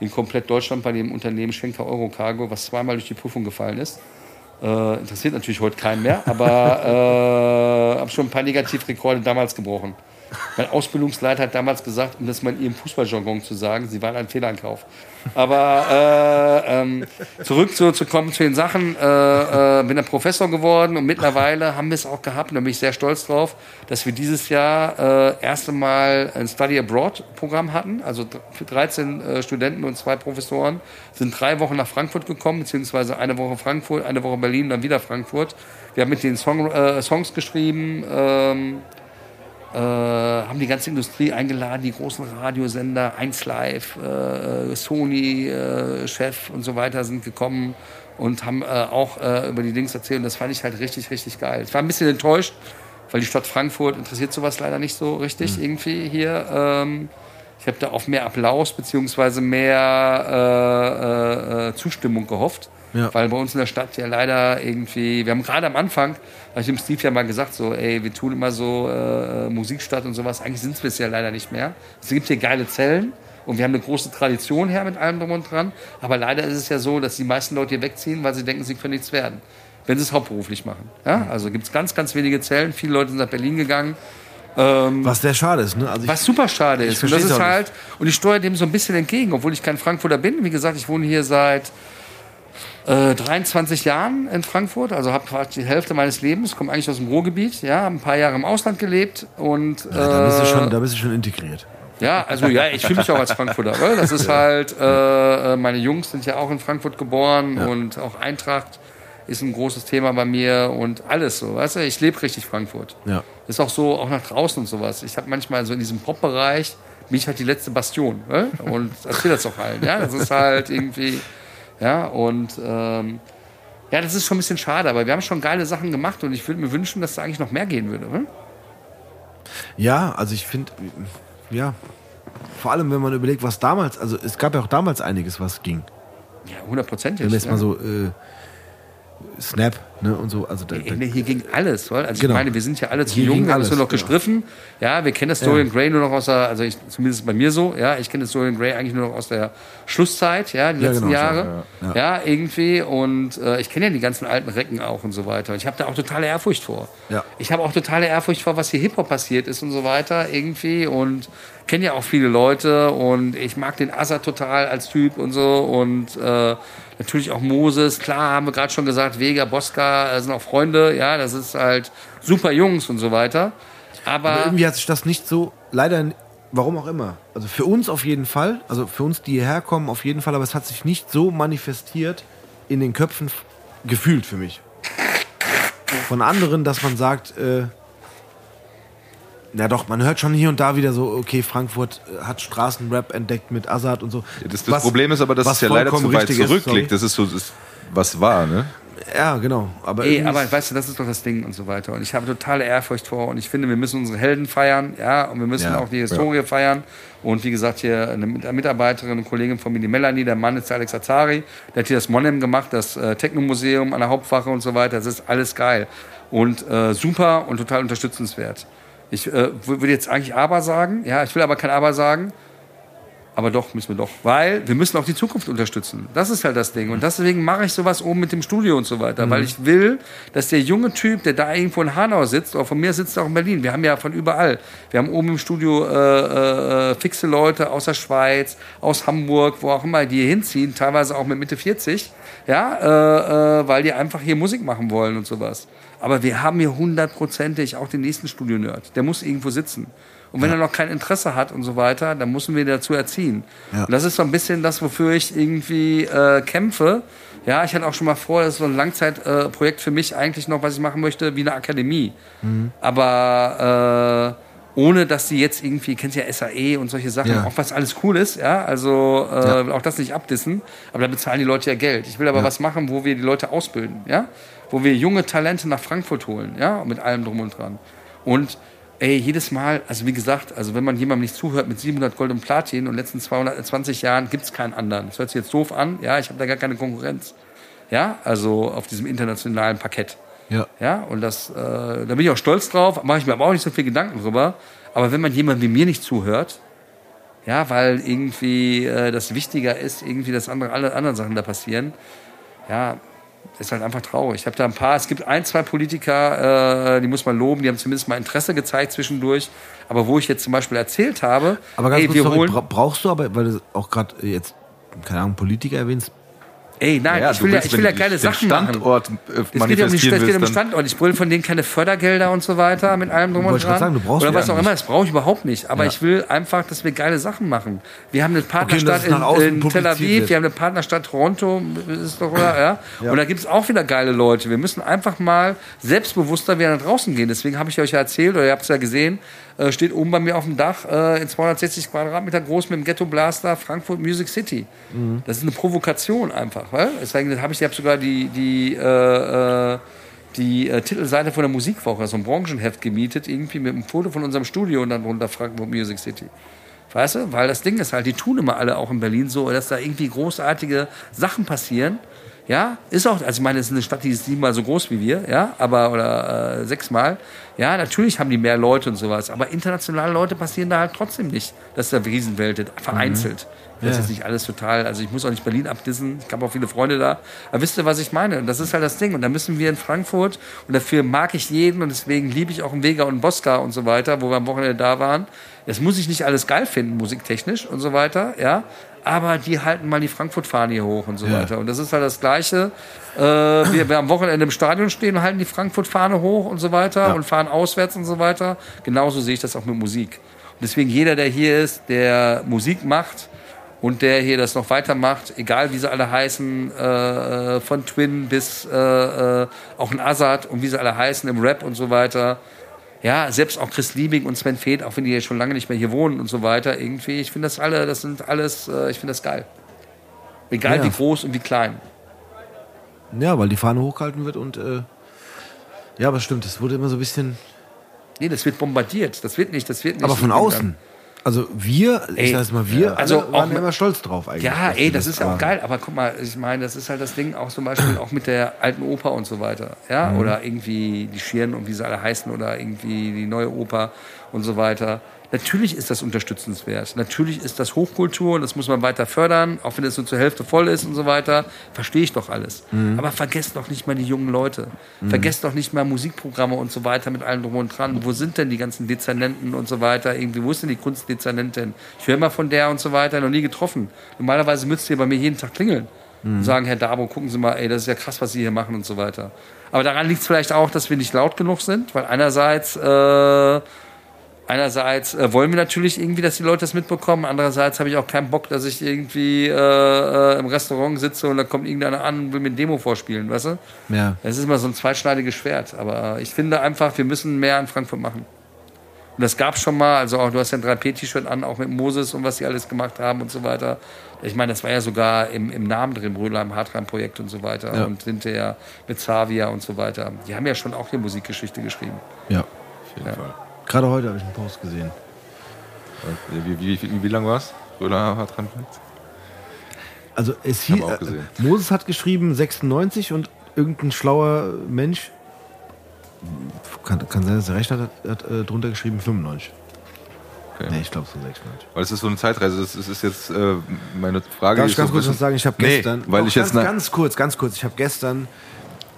Speaker 3: in komplett Deutschland bei dem Unternehmen Schenker Eurocargo, was zweimal durch die Prüfung gefallen ist. Äh, interessiert natürlich heute keinen mehr, aber äh, habe schon ein paar Negativrekorde damals gebrochen. Mein Ausbildungsleiter hat damals gesagt, um das mal in ihrem Fußballjargon zu sagen, sie waren ein Fehlankauf. Aber äh, ähm, zurück zu, zu kommen zu den Sachen, äh, äh, bin dann Professor geworden und mittlerweile haben wir es auch gehabt, und da bin ich sehr stolz drauf, dass wir dieses Jahr äh, erste Mal ein Study Abroad Programm hatten. Also dr- für 13 äh, Studenten und zwei Professoren sind drei Wochen nach Frankfurt gekommen, beziehungsweise eine Woche Frankfurt, eine Woche Berlin, dann wieder Frankfurt. Wir haben mit denen Song, äh, Songs geschrieben. Ähm, äh, haben die ganze Industrie eingeladen, die großen Radiosender, 1 Live, äh, Sony, äh, Chef und so weiter sind gekommen und haben äh, auch äh, über die Dings erzählt. Und das fand ich halt richtig, richtig geil. Ich war ein bisschen enttäuscht, weil die Stadt Frankfurt interessiert sowas leider nicht so richtig irgendwie hier. Ähm, ich habe da auf mehr Applaus beziehungsweise mehr äh, äh, äh, Zustimmung gehofft.
Speaker 1: Ja.
Speaker 3: Weil bei uns in der Stadt ja leider irgendwie, wir haben gerade am Anfang, habe ich dem Steve ja mal gesagt, so, ey, wir tun immer so äh, Musikstadt und sowas. Eigentlich sind es ja leider nicht mehr. Es gibt hier geile Zellen und wir haben eine große Tradition her mit allem drum und dran. Aber leider ist es ja so, dass die meisten Leute hier wegziehen, weil sie denken, sie können nichts werden. Wenn sie es hauptberuflich machen. Ja? Also gibt es ganz, ganz wenige Zellen. Viele Leute sind nach Berlin gegangen.
Speaker 1: Was sehr schade ist, ne? Also
Speaker 3: Was super schade ist. Und das ist
Speaker 1: nicht.
Speaker 3: halt, und ich steuere dem so ein bisschen entgegen, obwohl ich kein Frankfurter bin. Wie gesagt, ich wohne hier seit äh, 23 Jahren in Frankfurt, also habe quasi die Hälfte meines Lebens, komme eigentlich aus dem Ruhrgebiet, ja, habe ein paar Jahre im Ausland gelebt und
Speaker 1: da, bist du
Speaker 3: äh,
Speaker 1: schon, da bist du schon integriert.
Speaker 3: ja, also ja, ich fühle mich auch als Frankfurter. Weil das ist halt, äh, äh, meine Jungs sind ja auch in Frankfurt geboren und auch Eintracht ist ein großes Thema bei mir und alles so. Weißt du, ich lebe richtig Frankfurt.
Speaker 1: Ja.
Speaker 3: Ist auch so, auch nach draußen und sowas. Ich habe manchmal so in diesem Pop-Bereich, bin ich halt die letzte Bastion. Ne? Und erzähle das auch allen. Ja, das ist halt irgendwie, ja, und ähm, ja, das ist schon ein bisschen schade, aber wir haben schon geile Sachen gemacht und ich würde mir wünschen, dass da eigentlich noch mehr gehen würde. Ne?
Speaker 1: Ja, also ich finde, ja, vor allem wenn man überlegt, was damals, also es gab ja auch damals einiges, was ging.
Speaker 3: Ja, hundertprozentig.
Speaker 1: Wenn wir jetzt
Speaker 3: ja.
Speaker 1: mal so äh, Snap, ne, und so, also da, da,
Speaker 3: Ey, Hier ging alles, weil also
Speaker 1: Genau.
Speaker 3: ich meine, wir sind ja alle zu
Speaker 1: Hier
Speaker 3: jung, wir haben es nur noch
Speaker 1: genau.
Speaker 3: gestriffen. Ja, wir kennen das Dorian Gray nur noch aus der, also ich, zumindest bei mir so, ja, ich kenne das Dorian Gray eigentlich nur noch aus der Schlusszeit, ja, die
Speaker 1: Ja,
Speaker 3: letzten
Speaker 1: genau,
Speaker 3: Jahre. ja,
Speaker 1: ja,
Speaker 3: irgendwie und äh, ich kenne ja die ganzen alten Recken auch und so weiter. Und ich habe da auch totale Ehrfurcht vor.
Speaker 1: Ja.
Speaker 3: Ich habe auch totale Ehrfurcht vor, was hier Hip-Hop passiert ist und so weiter irgendwie und kenne ja auch viele Leute und ich mag den Assa total als Typ und so und äh, natürlich auch Moses, klar, haben wir gerade schon gesagt, Vega, Bosca, äh, sind auch Freunde, ja, das ist halt super Jungs und so weiter. Aber,
Speaker 1: aber irgendwie hat sich das nicht so, leider, warum auch immer, also für uns auf jeden Fall, also für uns, die hierher kommen, auf jeden Fall, aber es hat sich nicht so manifestiert in den Köpfen gefühlt für mich. Von anderen, dass man sagt, äh, na doch, man hört schon hier und da wieder so, okay, Frankfurt äh, hat Straßenrap entdeckt mit Azad und so.
Speaker 2: Das, das
Speaker 1: Was-
Speaker 2: Problem ist aber, dass es ja leider zu weit
Speaker 1: ist,
Speaker 2: zurückliegt.
Speaker 1: sorry.
Speaker 2: das ist so, das, was war, ne?
Speaker 1: Ja, genau. Aber,
Speaker 3: Ey, aber
Speaker 1: ist-
Speaker 3: weißt du, das ist doch das Ding und so weiter. Und ich habe totale Ehrfurcht vor und ich finde, wir müssen unsere Helden feiern, ja, und wir müssen
Speaker 1: Ja.
Speaker 3: auch die Historie feiern. Und wie gesagt, hier eine Mit- Mitarbeiterin und Kollegin von mir, die Melanie, der Mann ist der Alex Azari, der hat hier das Monem gemacht, das äh, Technomuseum an der Hauptwache und so weiter. Das ist alles geil. Und äh, super und total unterstützenswert. Ich äh, würde jetzt eigentlich aber sagen, ja, ich will aber kein aber sagen, aber doch, müssen wir doch. Weil wir müssen auch die Zukunft unterstützen. Das ist halt das Ding. Und deswegen mache ich sowas oben mit dem Studio und so weiter. Weil ich will, dass der junge Typ, der da irgendwo in Hanau sitzt, oder von mir sitzt er auch in Berlin. Wir haben ja von überall. Wir haben oben im Studio äh, äh, fixe Leute aus der Schweiz, aus Hamburg, wo auch immer, die hier hinziehen, teilweise auch mit Mitte 40. Ja, äh, äh, weil die einfach hier Musik machen wollen und sowas. Aber wir haben hier hundertprozentig auch den nächsten Studio-Nerd. Der muss irgendwo sitzen. Und wenn er noch kein Interesse hat und so weiter, dann müssen wir ihn dazu erziehen.
Speaker 1: Ja.
Speaker 3: Und das ist so ein bisschen das, wofür ich irgendwie äh, kämpfe. Ja, ich hatte auch schon mal vor, das ist so ein Langzeitprojekt äh, für mich eigentlich noch, was ich machen möchte, wie eine Akademie. Aber äh, ohne, dass die jetzt irgendwie, kennt ja SAE und solche Sachen,
Speaker 1: Ja.
Speaker 3: auch was alles cool ist, ja, also äh, auch das nicht abdissen, aber da bezahlen die Leute ja Geld. Ich will aber was machen, wo wir die Leute ausbilden, ja, wo wir junge Talente nach Frankfurt holen, ja, mit allem drum und dran. Und ey, jedes Mal, also wie gesagt, also wenn man jemandem nicht zuhört mit 700 Gold und Platin und in den letzten 220 Jahren gibt's keinen anderen. Das hört sich jetzt doof an, ja, ich habe da gar keine Konkurrenz. Ja, also auf diesem internationalen Parkett.
Speaker 1: Ja.
Speaker 3: Ja, und das, äh, da bin ich auch stolz drauf, mache ich mir aber auch nicht so viel Gedanken drüber. Aber wenn man jemand wie mir nicht zuhört, ja, weil irgendwie äh, das wichtiger ist, irgendwie, dass andere, alle anderen Sachen da passieren, ja, ist halt einfach traurig. Ich habe da ein paar, es gibt ein, zwei Politiker, äh, die muss man loben, die haben zumindest mal Interesse gezeigt zwischendurch. Aber wo ich jetzt zum Beispiel erzählt habe,
Speaker 1: Aber ganz
Speaker 3: ey,
Speaker 1: kurz,
Speaker 3: wir
Speaker 1: sorry,
Speaker 3: holen,
Speaker 1: bra brauchst du aber, weil du auch gerade jetzt, keine Ahnung, Politiker erwähnst,
Speaker 3: ey, nein, ich
Speaker 2: du
Speaker 3: will ja,
Speaker 2: willst,
Speaker 3: ich will ja geile Sachen machen.
Speaker 2: Standort äh,
Speaker 3: Es geht um, die, es geht um den Standort. Ich will von denen keine Fördergelder und so weiter mit allem drum und
Speaker 1: ich
Speaker 3: dran.
Speaker 1: sagen, du brauchst
Speaker 3: Oder was auch immer, das brauche ich überhaupt nicht. Aber
Speaker 1: Ja.
Speaker 3: ich will einfach, dass wir geile Sachen machen. Wir haben eine Partnerstadt
Speaker 1: außen
Speaker 3: in, in Tel Aviv,
Speaker 1: wird.
Speaker 3: wir haben eine Partnerstadt Toronto, ist doch, oder, ja? Und da gibt es auch wieder geile Leute. Wir müssen einfach mal selbstbewusster wieder nach draußen gehen. Deswegen habe ich euch ja erzählt, oder ihr habt es ja gesehen, äh, steht oben bei mir auf dem Dach äh, in 260 Quadratmeter groß mit dem Ghetto Blaster Frankfurt Music City.
Speaker 1: Mhm.
Speaker 3: Das ist eine Provokation einfach. Weil? Deswegen habe ich, ich habe sogar die, die, äh, äh, die äh, Titelseite von der Musikwoche, so ein Branchenheft gemietet, irgendwie mit einem Foto von unserem Studio und dann drunter Frankfurt Music City. Weißt du? Weil das Ding ist halt, die tun immer alle auch in Berlin so, dass da irgendwie großartige Sachen passieren. Ja, ist auch, also ich meine, es ist eine Stadt, die ist siebenmal so groß wie wir, ja, aber, oder äh, sechsmal. Ja, natürlich haben die mehr Leute und sowas, aber internationale Leute passieren da halt trotzdem nicht. Das ist der Riesenwelt, vereinzelt. Das ist jetzt nicht alles total, also ich muss auch nicht Berlin abdissen, ich habe auch viele Freunde da. Aber wisst ihr, was ich meine? Und das ist halt das Ding. Und da müssen wir in Frankfurt, und dafür mag ich jeden und deswegen liebe ich auch einen Vega und einen Bosca und so weiter, wo wir am Wochenende da waren. Das muss ich nicht alles geil finden, musiktechnisch und so weiter, ja. Aber die halten mal die Frankfurt-Fahne hier hoch und so weiter. Und das ist halt das Gleiche. Äh, wir, wir am Wochenende im Stadion stehen und halten die Frankfurt-Fahne hoch und so weiter und fahren auswärts und so weiter. Genauso sehe ich das auch mit Musik. Und deswegen jeder, der hier ist, der Musik macht, und der hier das noch weitermacht, egal wie sie alle heißen, äh, von Twin bis äh, äh, auch ein Azad und wie sie alle heißen im Rap und so weiter. Ja, selbst auch Chris Liebing und Sven Feth, auch wenn die jetzt schon lange nicht mehr hier wohnen und so weiter, irgendwie, ich finde das alle, das sind alles, äh, ich finde das geil. Egal
Speaker 1: Ja.
Speaker 3: wie groß und wie klein.
Speaker 1: ja, weil die Fahne hochgehalten wird und, äh, ja, aber stimmt, es wurde immer so ein bisschen,
Speaker 3: Nee, das wird bombardiert. Das wird nicht, das wird nicht.
Speaker 1: aber von außen. Also wir, ich
Speaker 3: Ey,
Speaker 1: sag jetzt mal, wir
Speaker 3: also
Speaker 1: waren
Speaker 3: auch
Speaker 1: ja
Speaker 3: mit-
Speaker 1: immer stolz drauf eigentlich.
Speaker 3: Ja, ey, das ist ja auch
Speaker 1: waren.
Speaker 3: geil. Aber guck mal, ich meine, das ist halt das Ding auch zum Beispiel auch mit der alten Oper und so weiter. Ja,
Speaker 1: Mhm.
Speaker 3: oder irgendwie die Schirn und wie sie alle heißen oder irgendwie die neue Oper und so weiter. Natürlich ist das unterstützenswert. Natürlich ist das Hochkultur und das muss man weiter fördern, auch wenn es nur zur Hälfte voll ist und so weiter. Verstehe ich doch alles.
Speaker 1: Mhm.
Speaker 3: Aber vergesst doch nicht mal die jungen Leute. Vergesst doch nicht mal Musikprogramme und so weiter mit allem drum und dran. Wo sind denn die ganzen Dezernenten und so weiter? Irgendwie, wo ist denn die Kunstdezernentin? Ich höre immer von der und so weiter, noch nie getroffen. Normalerweise müsste ihr bei mir jeden Tag klingeln und sagen, Herr Dabo, gucken Sie mal, ey, das ist ja krass, was Sie hier machen und so weiter. Aber daran liegt es vielleicht auch, dass wir nicht laut genug sind, weil einerseits, äh, einerseits äh, wollen wir natürlich irgendwie, dass die Leute das mitbekommen, andererseits habe ich auch keinen Bock, dass ich irgendwie äh, äh, im Restaurant sitze und da kommt irgendeiner an und will mir eine Demo vorspielen, weißt du?
Speaker 1: Ja.
Speaker 3: Es ist immer so ein zweischneidiges Schwert, aber ich finde einfach, wir müssen mehr in Frankfurt machen. Und das gab schon mal, also auch, du hast ja ein 3P-T-Shirt an, auch mit Moses und was die alles gemacht haben und so weiter. Ich meine, das war ja sogar im, im Namen drin, Brühlheim Hartrein-Projekt und so weiter.
Speaker 1: Ja.
Speaker 3: Und hinterher mit Xavier und so weiter. Die haben ja schon auch die Musikgeschichte geschrieben.
Speaker 1: Ja.
Speaker 2: Auf jeden
Speaker 3: Ja.
Speaker 2: Fall.
Speaker 1: Gerade heute habe ich einen Post gesehen.
Speaker 2: Wie, wie, wie, wie lang war es? Röhler hat dran
Speaker 1: Also es hieß, äh, Moses hat geschrieben 96 und irgendein schlauer Mensch, kann, kann sein, dass er recht hat, hat, hat äh, drunter geschrieben 95.
Speaker 2: Okay.
Speaker 1: Nee, ich glaube so 96.
Speaker 2: Weil es ist so eine Zeitreise. Das ist, ist jetzt äh, meine Frage.
Speaker 1: Darf ich ganz
Speaker 2: so
Speaker 1: kurz was sagen? Ich habe
Speaker 2: Nee,
Speaker 1: gestern,
Speaker 2: weil ich jetzt
Speaker 1: ganz,
Speaker 2: na-
Speaker 1: ganz kurz, ganz kurz, ich habe gestern,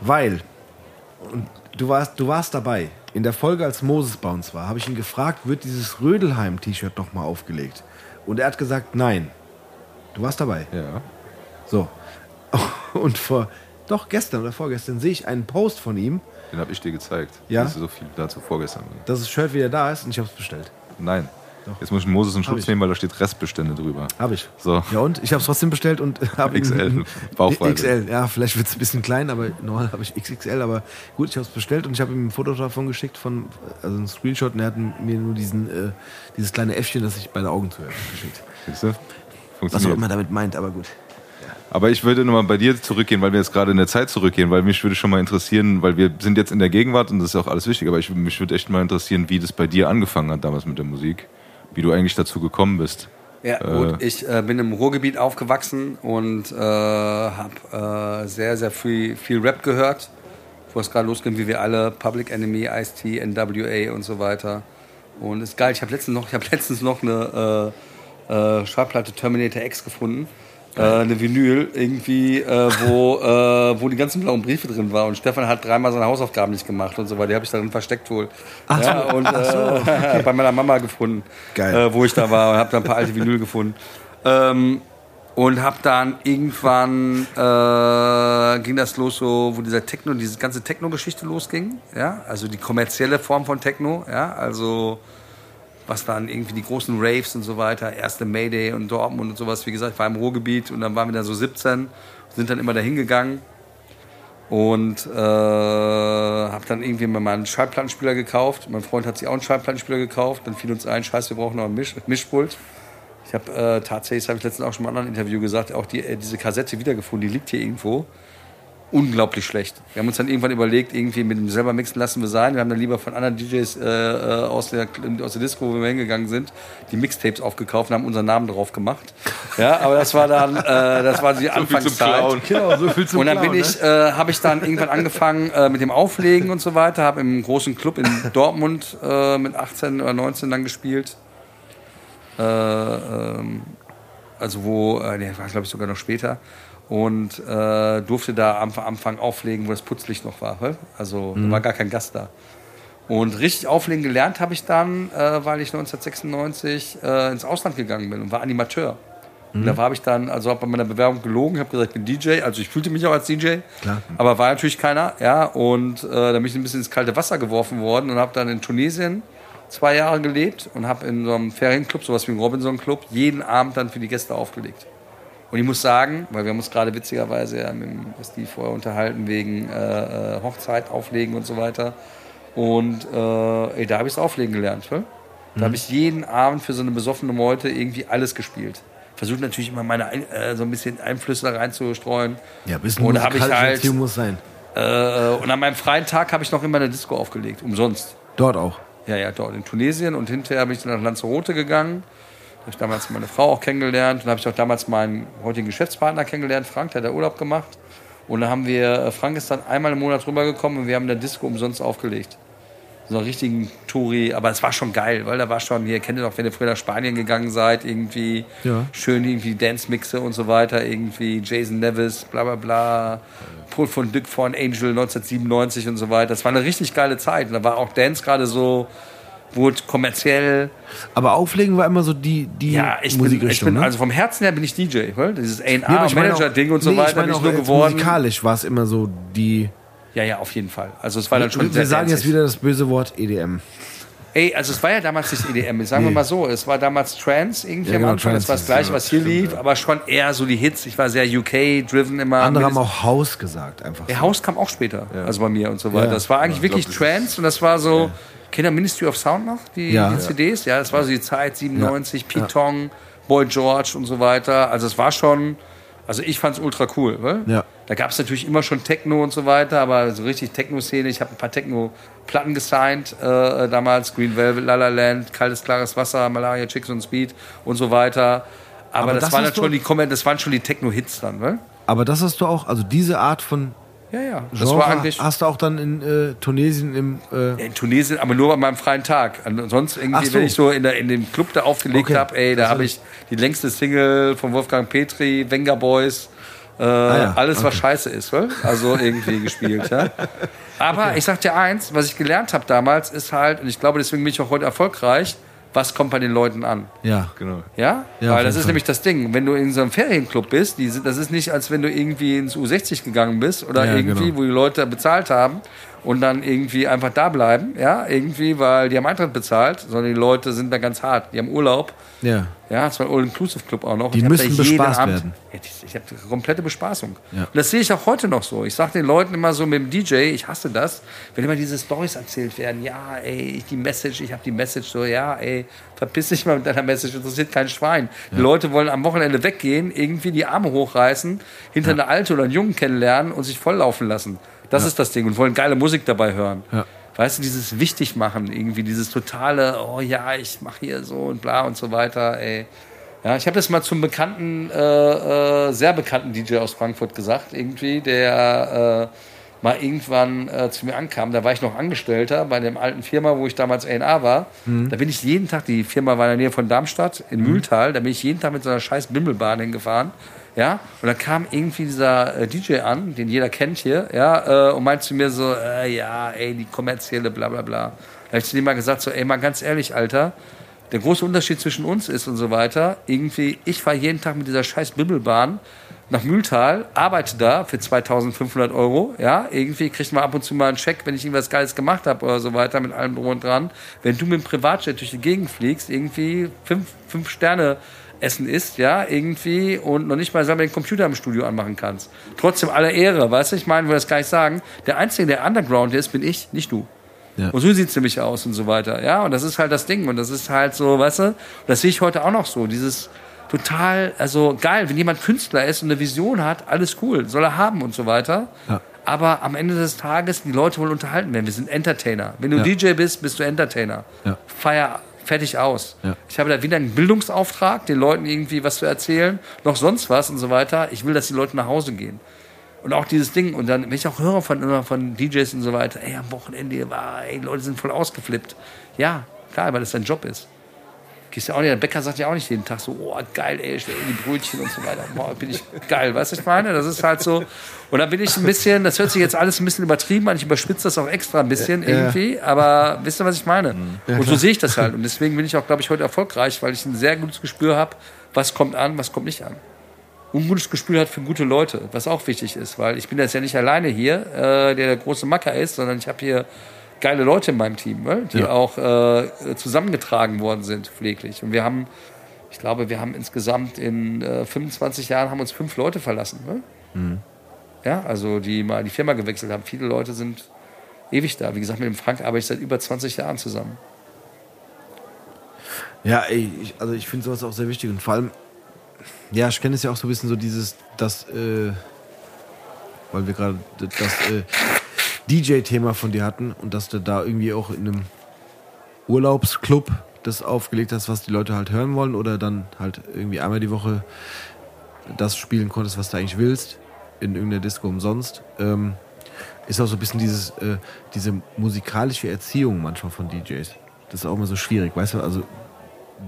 Speaker 1: weil und du warst, du warst dabei. In der Folge, als Moses bei uns war, habe ich ihn gefragt, wird dieses Rödelheim-T-Shirt noch mal aufgelegt? Und er hat gesagt, nein. Du warst dabei.
Speaker 2: Ja.
Speaker 1: So. Und vor, doch gestern oder vorgestern sehe ich einen Post von ihm,
Speaker 2: Den habe ich dir gezeigt.
Speaker 1: Ja?
Speaker 2: Das ist so viel dazu vorgestern.
Speaker 1: dass das Shirt wieder da ist und ich habe es bestellt.
Speaker 2: Nein. Jetzt muss ich Moses
Speaker 1: Hab
Speaker 2: Schutz nehmen, weil da steht Restbestände drüber.
Speaker 1: Habe ich.
Speaker 2: So.
Speaker 1: Ja und? Ich habe es trotzdem bestellt und habe
Speaker 2: XL, Bauchweite.
Speaker 1: XL, ja, vielleicht wird es ein bisschen klein, aber normal habe ich XXL, aber gut, ich habe es bestellt und ich habe ihm ein Foto davon geschickt, von, also ein Screenshot und er hat mir nur diesen, äh, dieses kleine Äffchen, das ich bei der Augen zuhöre, geschickt.
Speaker 2: Siehst du?
Speaker 1: Was auch
Speaker 2: Funktioniert.
Speaker 1: immer damit meint, aber gut.
Speaker 2: Aber ich würde nochmal bei dir zurückgehen, weil wir jetzt gerade in der Zeit zurückgehen, weil mich würde schon mal interessieren, weil wir sind jetzt in der Gegenwart und das ist auch alles wichtig, aber ich, mich würde echt mal interessieren, wie das bei dir angefangen hat damals mit der Musik, wie du eigentlich dazu gekommen bist.
Speaker 3: Ja, gut. Ich äh, bin im Ruhrgebiet aufgewachsen und äh, habe äh, sehr, sehr viel, viel Rap gehört, wo es gerade losging, wie wir alle, Public Enemy, Ice-T, NWA und so weiter. Und ist geil, ich habe letztens noch, ich habe letztens noch eine äh, äh, Schallplatte Terminator X gefunden. Äh, eine Vinyl irgendwie, äh, wo, äh, wo die ganzen blauen Briefe drin waren. Und Stefan hat dreimal seine Hausaufgaben nicht gemacht und so weiter. Die habe ich darin versteckt wohl. ja, und äh, bei meiner Mama gefunden,
Speaker 1: Geil.
Speaker 3: Äh, wo ich da war und habe da ein paar alte Vinyl gefunden. Ähm, und habe dann irgendwann äh, ging das los, so wo dieser Techno, diese ganze Techno-Geschichte losging. Ja, also die kommerzielle Form von Techno. Ja, also was dann irgendwie die großen Raves und so weiter, erste Mayday und Dortmund und sowas. Wie gesagt, ich war im Ruhrgebiet und dann waren wir da so 17, sind dann immer dahin gegangen und äh, habe dann irgendwie mal einen Schallplattenspieler gekauft. Mein Freund hat sich auch einen Schallplattenspieler gekauft. Dann fiel uns ein, scheiße, wir brauchen noch einen Misch Mischpult. Ich habe äh, tatsächlich, das habe ich letztens auch schon mal in einem anderen Interview gesagt, auch die, äh, diese Kassette wiedergefunden, die liegt hier irgendwo. Unglaublich schlecht. Wir haben uns dann irgendwann überlegt, irgendwie mit dem selber mixen lassen wir sein. Wir haben dann lieber von anderen DJs äh, äh, aus, der, aus der Disco, wo wir hingegangen sind, die Mixtapes aufgekauft und haben unseren Namen drauf gemacht. Ja, aber das war dann, äh, das war die Anfangszeit.
Speaker 1: Genau, so viel zu
Speaker 3: Und dann bin ich, äh, habe ich dann irgendwann angefangen äh, mit dem Auflegen und so weiter. Habe im großen Club in Dortmund äh, mit 18 oder 19 dann gespielt. Äh, ähm, also wo, äh, nee, war glaube ich sogar noch später. Und äh, durfte da am Anfang auflegen, wo das Putzlicht noch war. Also da war gar kein Gast da. Und richtig auflegen gelernt habe ich dann, äh, weil ich 1996 äh, ins Ausland gegangen bin und war Animateur. Und da habe ich dann, also habe bei meiner Bewerbung gelogen, habe gesagt, ich bin DJ, also ich fühlte mich auch als DJ,
Speaker 1: Klar.
Speaker 3: aber war natürlich keiner, ja. Und äh, da bin ich ein bisschen ins kalte Wasser geworfen worden und habe dann in Tunesien zwei Jahre gelebt und habe in so einem Ferienclub, sowas wie ein Robinson Club, jeden Abend dann für die Gäste aufgelegt. Und ich muss sagen, weil wir haben uns gerade witzigerweise ja mit dem Steve vorher unterhalten wegen äh, äh, Hochzeit, Auflegen und so weiter. Und äh, ey, da habe ich es auflegen gelernt. Hä? Da habe ich jeden Abend für so eine besoffene Meute irgendwie alles gespielt. Versucht natürlich immer meine Ein äh, so ein bisschen Einflüsse da reinzustreuen.
Speaker 1: Ja, ein bisschen
Speaker 3: Und habe ich halt,
Speaker 1: muss sein.
Speaker 3: äh, und an meinem freien Tag habe ich noch immer eine Disco aufgelegt, umsonst.
Speaker 1: Dort auch.
Speaker 3: Ja, ja, dort in Tunesien und hinterher bin ich dann nach Lanzarote gegangen. Habe ich damals meine Frau auch kennengelernt und habe ich auch damals meinen heutigen Geschäftspartner kennengelernt, Frank, der hat da Urlaub gemacht. Und da haben wir, äh, Frank ist dann einmal im Monat rübergekommen und wir haben in der Disco umsonst aufgelegt. So einen richtigen Touri, aber es war schon geil, weil da war schon, hier kennt ihr doch, wenn ihr früher nach Spanien gegangen seid, irgendwie
Speaker 1: Ja.
Speaker 3: schön irgendwie Dance-Mixe und so weiter, irgendwie Jason Nevis, bla bla bla, Paul von Dyck von Angel 1997 und so weiter. Das war eine richtig geile Zeit. Und da war auch Dance gerade so, wurde kommerziell.
Speaker 1: Aber Auflegen war immer so die, die
Speaker 3: Ja, ich bin, ich
Speaker 1: Musikrichtung.
Speaker 3: bin
Speaker 1: ne?
Speaker 3: also vom Herzen her bin ich DJ, weil dieses
Speaker 1: Nee, ich
Speaker 3: A&R-Manager-Ding und so
Speaker 1: nee, ich
Speaker 3: weiter
Speaker 1: meine
Speaker 3: bin ich nur
Speaker 1: jetzt
Speaker 3: geworden.
Speaker 1: Musikalisch war es immer so die.
Speaker 3: Ja, ja, auf jeden Fall. Also es war dann schon
Speaker 1: wir
Speaker 3: sehr
Speaker 1: sagen jetzt wieder das böse Wort EDM.
Speaker 3: Ey, also es war ja damals nicht EDM, sagen wir
Speaker 1: Nee.
Speaker 3: mal so. Es war damals Trance irgendwie
Speaker 1: Ja,
Speaker 3: am
Speaker 1: genau,
Speaker 3: Anfang.
Speaker 1: Trance
Speaker 3: das war das gleiche,
Speaker 1: ja-
Speaker 3: was hier lief,
Speaker 1: ja.
Speaker 3: aber schon eher so die Hits. Ich war sehr UK-driven immer.
Speaker 1: Andere haben auch Haus gesagt, einfach.
Speaker 3: Der
Speaker 1: So.
Speaker 3: Haus kam auch später, also bei mir und so weiter.
Speaker 1: Ja.
Speaker 3: Das war eigentlich
Speaker 2: Ja, ich
Speaker 3: wirklich Trance und das war so Kennt ihr Ministry of Sound noch? Die,
Speaker 1: Ja.
Speaker 3: die CDs? Ja, das war so die Zeit, 97, Pete Tong, Boy George und so weiter. Also es war schon, also ich fand's ultra cool. Weil?
Speaker 1: Ja.
Speaker 3: Da gab es natürlich immer schon Techno und so weiter, aber so richtig Techno-Szene. Ich habe ein paar Techno-Platten gesigned äh, damals. Green Velvet, La La Land, Kaltes, Klares Wasser, Malaria, Chicks und Speed und so weiter. Aber,
Speaker 1: Aber
Speaker 3: das,
Speaker 1: das
Speaker 3: waren schon die, das waren schon die Techno-Hits dann, weil?
Speaker 1: Aber das hast du auch, also diese Art von
Speaker 3: Ja, ja. Das
Speaker 1: Genre
Speaker 3: war eigentlich
Speaker 1: hast du auch dann in äh, Tunesien im. Äh,
Speaker 3: in Tunesien, aber nur an meinem freien Tag. Ansonsten irgendwie,
Speaker 1: so.
Speaker 3: wenn ich so in, der, in dem Club da aufgelegt
Speaker 1: Okay.
Speaker 3: habe, ey, da
Speaker 1: Das
Speaker 3: habe ich die längste Single von Wolfgang Petri, Venga Boys, äh,
Speaker 1: Ah ja,
Speaker 3: alles was scheiße ist, weil? also irgendwie gespielt. Ja? Aber ich sag dir eins, was ich gelernt habe damals, ist halt, und ich glaube, deswegen bin ich auch heute erfolgreich, was kommt bei den Leuten an?
Speaker 1: ja.
Speaker 2: Genau.
Speaker 3: Ja?
Speaker 1: Ja,
Speaker 3: Weil das ist
Speaker 1: Fall.
Speaker 3: nämlich das Ding. Wenn du in so einem Ferienclub bist, die, sind- das ist nicht, als wenn du irgendwie ins U60 gegangen bist oder
Speaker 1: Ja,
Speaker 3: irgendwie,
Speaker 1: genau.
Speaker 3: wo die Leute bezahlt haben und dann irgendwie einfach da bleiben, ja, irgendwie, weil die haben Eintritt bezahlt, sondern die Leute sind da ganz hart. Die haben Urlaub.
Speaker 1: Ja.
Speaker 3: Ja, es war ein All-Inclusive-Club auch noch.
Speaker 1: Die
Speaker 3: Ich
Speaker 1: müssen bespaßt
Speaker 3: Abend-
Speaker 1: werden.
Speaker 3: Ja, die- Ich habe komplette Bespaßung.
Speaker 1: Ja.
Speaker 3: Und das sehe ich auch heute noch so. Ich sage den Leuten immer so mit dem DJ, ich hasse das, wenn immer diese Stories erzählt werden. Ja, ey, ich die Message, ich habe die Message so, ja, ey, verpiss dich mal mit deiner Message, interessiert kein Schwein. Die Leute wollen am Wochenende weggehen, irgendwie die Arme hochreißen, hinter eine Alte oder einen Jungen kennenlernen und sich volllaufen lassen. Das ist das Ding und wollen geile Musik dabei hören.
Speaker 1: Ja.
Speaker 3: Weißt du, dieses Wichtigmachen, irgendwie dieses totale, oh ja, ich mache hier so und bla und so weiter, ey. Ja, ich habe das mal zum bekannten, äh, äh, sehr bekannten DJ aus Frankfurt gesagt, irgendwie, der äh, mal irgendwann äh, zu mir ankam. Da war ich noch Angestellter bei dem alten Firma, wo ich damals A&A war. Da bin ich jeden Tag, die Firma war in der Nähe von Darmstadt, in Mühltal, da bin ich jeden Tag mit so einer scheiß Bimmelbahn hingefahren. Ja, und dann kam irgendwie dieser äh, DJ an, den jeder kennt hier, ja, äh, und meinte zu mir so, äh, ja, ey, die kommerzielle, bla bla bla. Da habe ich zu dem mal gesagt, so, ey, mal ganz ehrlich, Alter, der große Unterschied zwischen uns ist und so weiter, irgendwie, ich fahre jeden Tag mit dieser scheiß Bimmelbahn nach Mühltal, arbeite da für 2500 Euro, ja, irgendwie kriegt man ab und zu mal einen Check, wenn ich irgendwas Geiles gemacht habe oder so weiter, mit allem drum und dran. Wenn du mit dem Privatjet durch die Gegend fliegst, irgendwie fünf, fünf Sterne Essen isst, ja, irgendwie und noch nicht mal selber den Computer im Studio anmachen kannst. Trotzdem aller Ehre, weißt du, ich meine, will das gar nicht sagen. Der Einzige, der Underground ist, bin ich, nicht du.
Speaker 1: Ja.
Speaker 3: Und so sieht es nämlich aus und so weiter. Ja, und das ist halt das Ding. Und das ist halt so, weißt du, das sehe ich heute auch noch so. Dieses total, also geil, wenn jemand Künstler ist und eine Vision hat, alles cool, soll er haben und so weiter.
Speaker 1: Ja.
Speaker 3: Aber am Ende des Tages, die Leute wollen unterhalten werden. Wir sind Entertainer. Wenn du
Speaker 1: Ja.
Speaker 3: DJ bist, bist du Entertainer.
Speaker 1: Ja.
Speaker 3: Feier fertig aus.
Speaker 1: Ja.
Speaker 3: Ich habe da weder einen Bildungsauftrag, den Leuten irgendwie was zu erzählen, noch sonst was und so weiter. Ich will, dass die Leute nach Hause gehen. Und auch dieses Ding, und dann, wenn ich auch höre von, immer von DJs und so weiter, ey, am Wochenende war, ey, die Leute sind voll ausgeflippt. Ja, klar, weil das dein Job ist. Gehst ja auch nicht, der Bäcker sagt ja auch nicht jeden Tag so, oh, geil, ey, stell die Brötchen und so weiter. Boah, bin ich geil, weißt du, was ich meine? Das ist halt so. Und dann bin ich ein bisschen, das hört sich jetzt alles ein bisschen übertrieben an, ich überspitze das auch extra ein bisschen irgendwie, aber wisst ihr, was ich meine? und so sehe ich das halt. Und deswegen bin ich auch, glaube ich, heute erfolgreich, weil ich ein sehr gutes Gespür habe, was kommt an, was kommt nicht an. Und ein gutes Gespür hat für gute Leute, was auch wichtig ist, weil ich bin jetzt ja nicht alleine hier, äh, der der große Macker ist, sondern ich habe hier geile Leute in meinem Team, ne? die
Speaker 1: Ja.
Speaker 3: auch äh, zusammengetragen worden sind, pfleglich. Und wir haben, ich glaube, wir haben insgesamt in äh, 25 Jahren haben uns fünf Leute verlassen. Ne? Ja, also die mal die Firma gewechselt haben. Viele Leute sind ewig da. Wie gesagt, mit dem Frank arbeite ich seit über 20 Jahren zusammen.
Speaker 1: Ja, ey, ich, also ich finde sowas auch sehr wichtig und vor allem, ja, ich kenne es ja auch so ein bisschen so dieses, das, äh, weil wir gerade das äh, DJ-Thema von dir hatten und dass du da irgendwie auch in einem Urlaubsclub das aufgelegt hast, was die Leute halt hören wollen oder dann halt irgendwie einmal die Woche das spielen konntest, was du eigentlich willst, in irgendeiner Disco umsonst. Ähm, ist auch so ein bisschen dieses, äh, diese musikalische Erziehung manchmal von DJs. Das ist auch immer so schwierig, weißt du? Also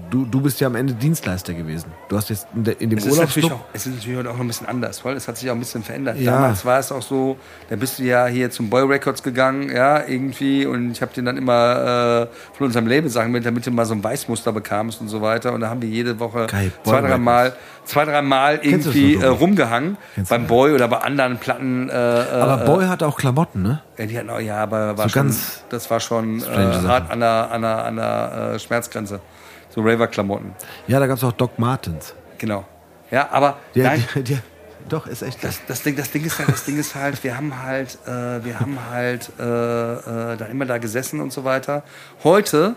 Speaker 1: du, du bist ja am Ende Dienstleister gewesen. Du hast jetzt in, der, in dem
Speaker 3: Es ist, auch, es ist natürlich heute auch noch ein bisschen anders, weil es hat sich auch ein bisschen verändert.
Speaker 1: Ja.
Speaker 3: Damals war es auch so, da bist du ja hier zum Boy Records gegangen, ja, irgendwie, und ich habe dir dann immer äh, von unserem Label Sachen mit, damit du mal so ein Weißmuster bekamst und so weiter. Und da haben wir jede Woche
Speaker 1: Geil,
Speaker 3: zwei, drei Mal, zwei, drei Mal irgendwie äh, rumgehangen
Speaker 1: Kennst
Speaker 3: beim? Boy oder bei anderen Platten. Äh,
Speaker 1: Aber
Speaker 3: äh,
Speaker 1: Boy hat auch Klamotten, ne?
Speaker 3: ja, die hatten auch, ja, aber war
Speaker 1: So
Speaker 3: schon,
Speaker 1: ganz
Speaker 3: das war schon äh, hart an der, an der, an der äh, Schmerzgrenze. So Raver-Klamotten.
Speaker 1: Ja, da gab es auch Doc Martens.
Speaker 3: Genau. Ja, aber
Speaker 1: Die,
Speaker 3: nein,
Speaker 1: die, die, Doch, ist echt.
Speaker 3: Das, das, Ding, das, Ding ist halt, das Ding ist halt, wir haben halt, äh, wir haben halt äh, äh, dann immer da gesessen und so weiter. Heute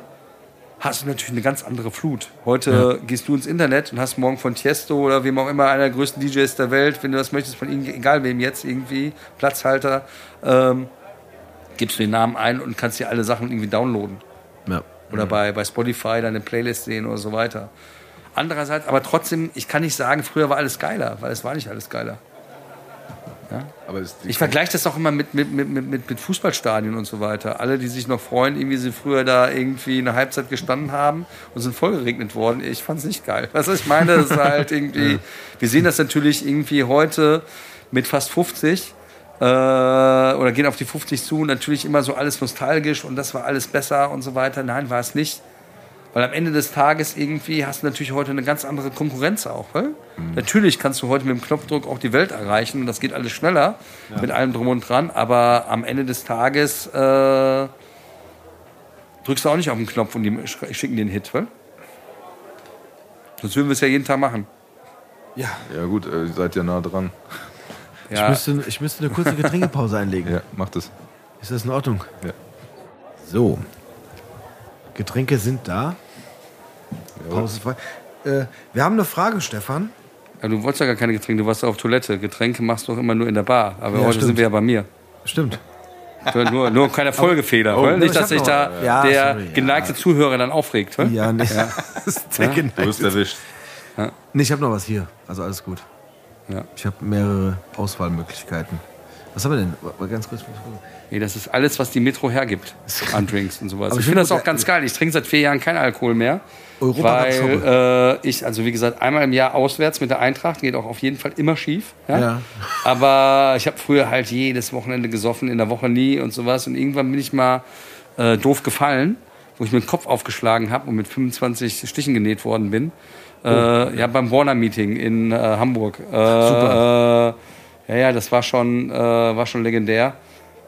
Speaker 3: hast du natürlich eine ganz andere Flut. Heute gehst du ins Internet und hast morgen von Tiesto oder wem auch immer einer der größten DJs der Welt, wenn du das möchtest, von ihnen, egal wem jetzt irgendwie, Platzhalter, ähm, gibst du den Namen ein und kannst dir alle Sachen irgendwie downloaden.
Speaker 1: Ja.
Speaker 3: Oder bei, bei Spotify deine Playlist sehen oder so weiter. Andererseits, aber trotzdem, ich kann nicht sagen, früher war alles geiler, weil es war nicht alles geiler.
Speaker 2: Es,
Speaker 3: Ich vergleiche das auch immer mit, mit, mit, mit, mit Fußballstadien und so weiter. Alle, die sich noch freuen, irgendwie sie früher da irgendwie eine Halbzeit gestanden haben und sind vollgeregnet worden. Ich fand es nicht geil. Was ich meine, das ist halt irgendwie, wir sehen das natürlich irgendwie heute mit fast 50 äh, oder gehen auf die 50 zu, natürlich immer so alles nostalgisch und das war alles besser und so weiter. Nein, war es nicht. Weil am Ende des Tages irgendwie hast du natürlich heute eine ganz andere Konkurrenz auch. Weil? Natürlich kannst du heute mit dem Knopfdruck auch die Welt erreichen und das geht alles schneller mit allem drum und dran. Aber am Ende des Tages äh, drückst du auch nicht auf den Knopf und die sch- schicken dir einen Hit. Weil? Sonst würden wir es ja jeden Tag machen.
Speaker 1: ja.
Speaker 2: ja gut, äh, ihr seid ja nah dran.
Speaker 1: Ich,
Speaker 3: Ja,
Speaker 1: müsste, ich müsste eine kurze Getränkepause einlegen.
Speaker 2: Ja, macht es.
Speaker 1: Ist das in Ordnung?
Speaker 2: Ja.
Speaker 1: So. Getränke sind da. Pause ist frei. Äh, wir haben eine Frage, Stefan.
Speaker 3: Ja, du wolltest ja gar keine Getränke, du warst ja auf Toilette. Getränke machst du doch immer nur in der Bar. Aber
Speaker 1: Ja,
Speaker 3: heute
Speaker 1: stimmt.
Speaker 3: sind wir ja bei mir.
Speaker 1: Stimmt.
Speaker 3: Nur, nur keine Folgefehler.
Speaker 2: Oh.
Speaker 3: Nicht,
Speaker 1: Ich
Speaker 3: dass sich da
Speaker 1: Ja,
Speaker 3: der
Speaker 1: sorry, ja.
Speaker 3: geneigte Zuhörer dann aufregt.
Speaker 1: Ja. Das ist der
Speaker 2: Du
Speaker 1: geneigte-
Speaker 2: bist erwischt.
Speaker 1: Nee, ich habe noch was hier. Also alles gut.
Speaker 3: Ja.
Speaker 1: Ich habe mehrere Auswahlmöglichkeiten. Was haben wir denn? Mal ganz kurz.
Speaker 3: Nee, das ist alles, was die Metro hergibt an Drinks und sowas.
Speaker 1: Aber
Speaker 3: ich finde das auch ganz geil. Ich trinke seit vier Jahren keinen Alkohol mehr.
Speaker 1: Europa
Speaker 3: weil äh, ich, also wie gesagt, einmal im Jahr auswärts mit der Eintracht geht auch auf jeden Fall immer schief. Ja?
Speaker 1: Ja.
Speaker 3: Aber ich habe früher halt jedes Wochenende gesoffen, in der Woche nie und sowas. Und irgendwann bin ich mal äh, doof gefallen, wo ich mir den Kopf aufgeschlagen habe und mit 25 Stichen genäht worden bin. Äh, ja, beim Warner-Meeting in äh, Hamburg. Äh,
Speaker 1: Super.
Speaker 3: Äh, ja, ja, das war schon, äh, war schon legendär.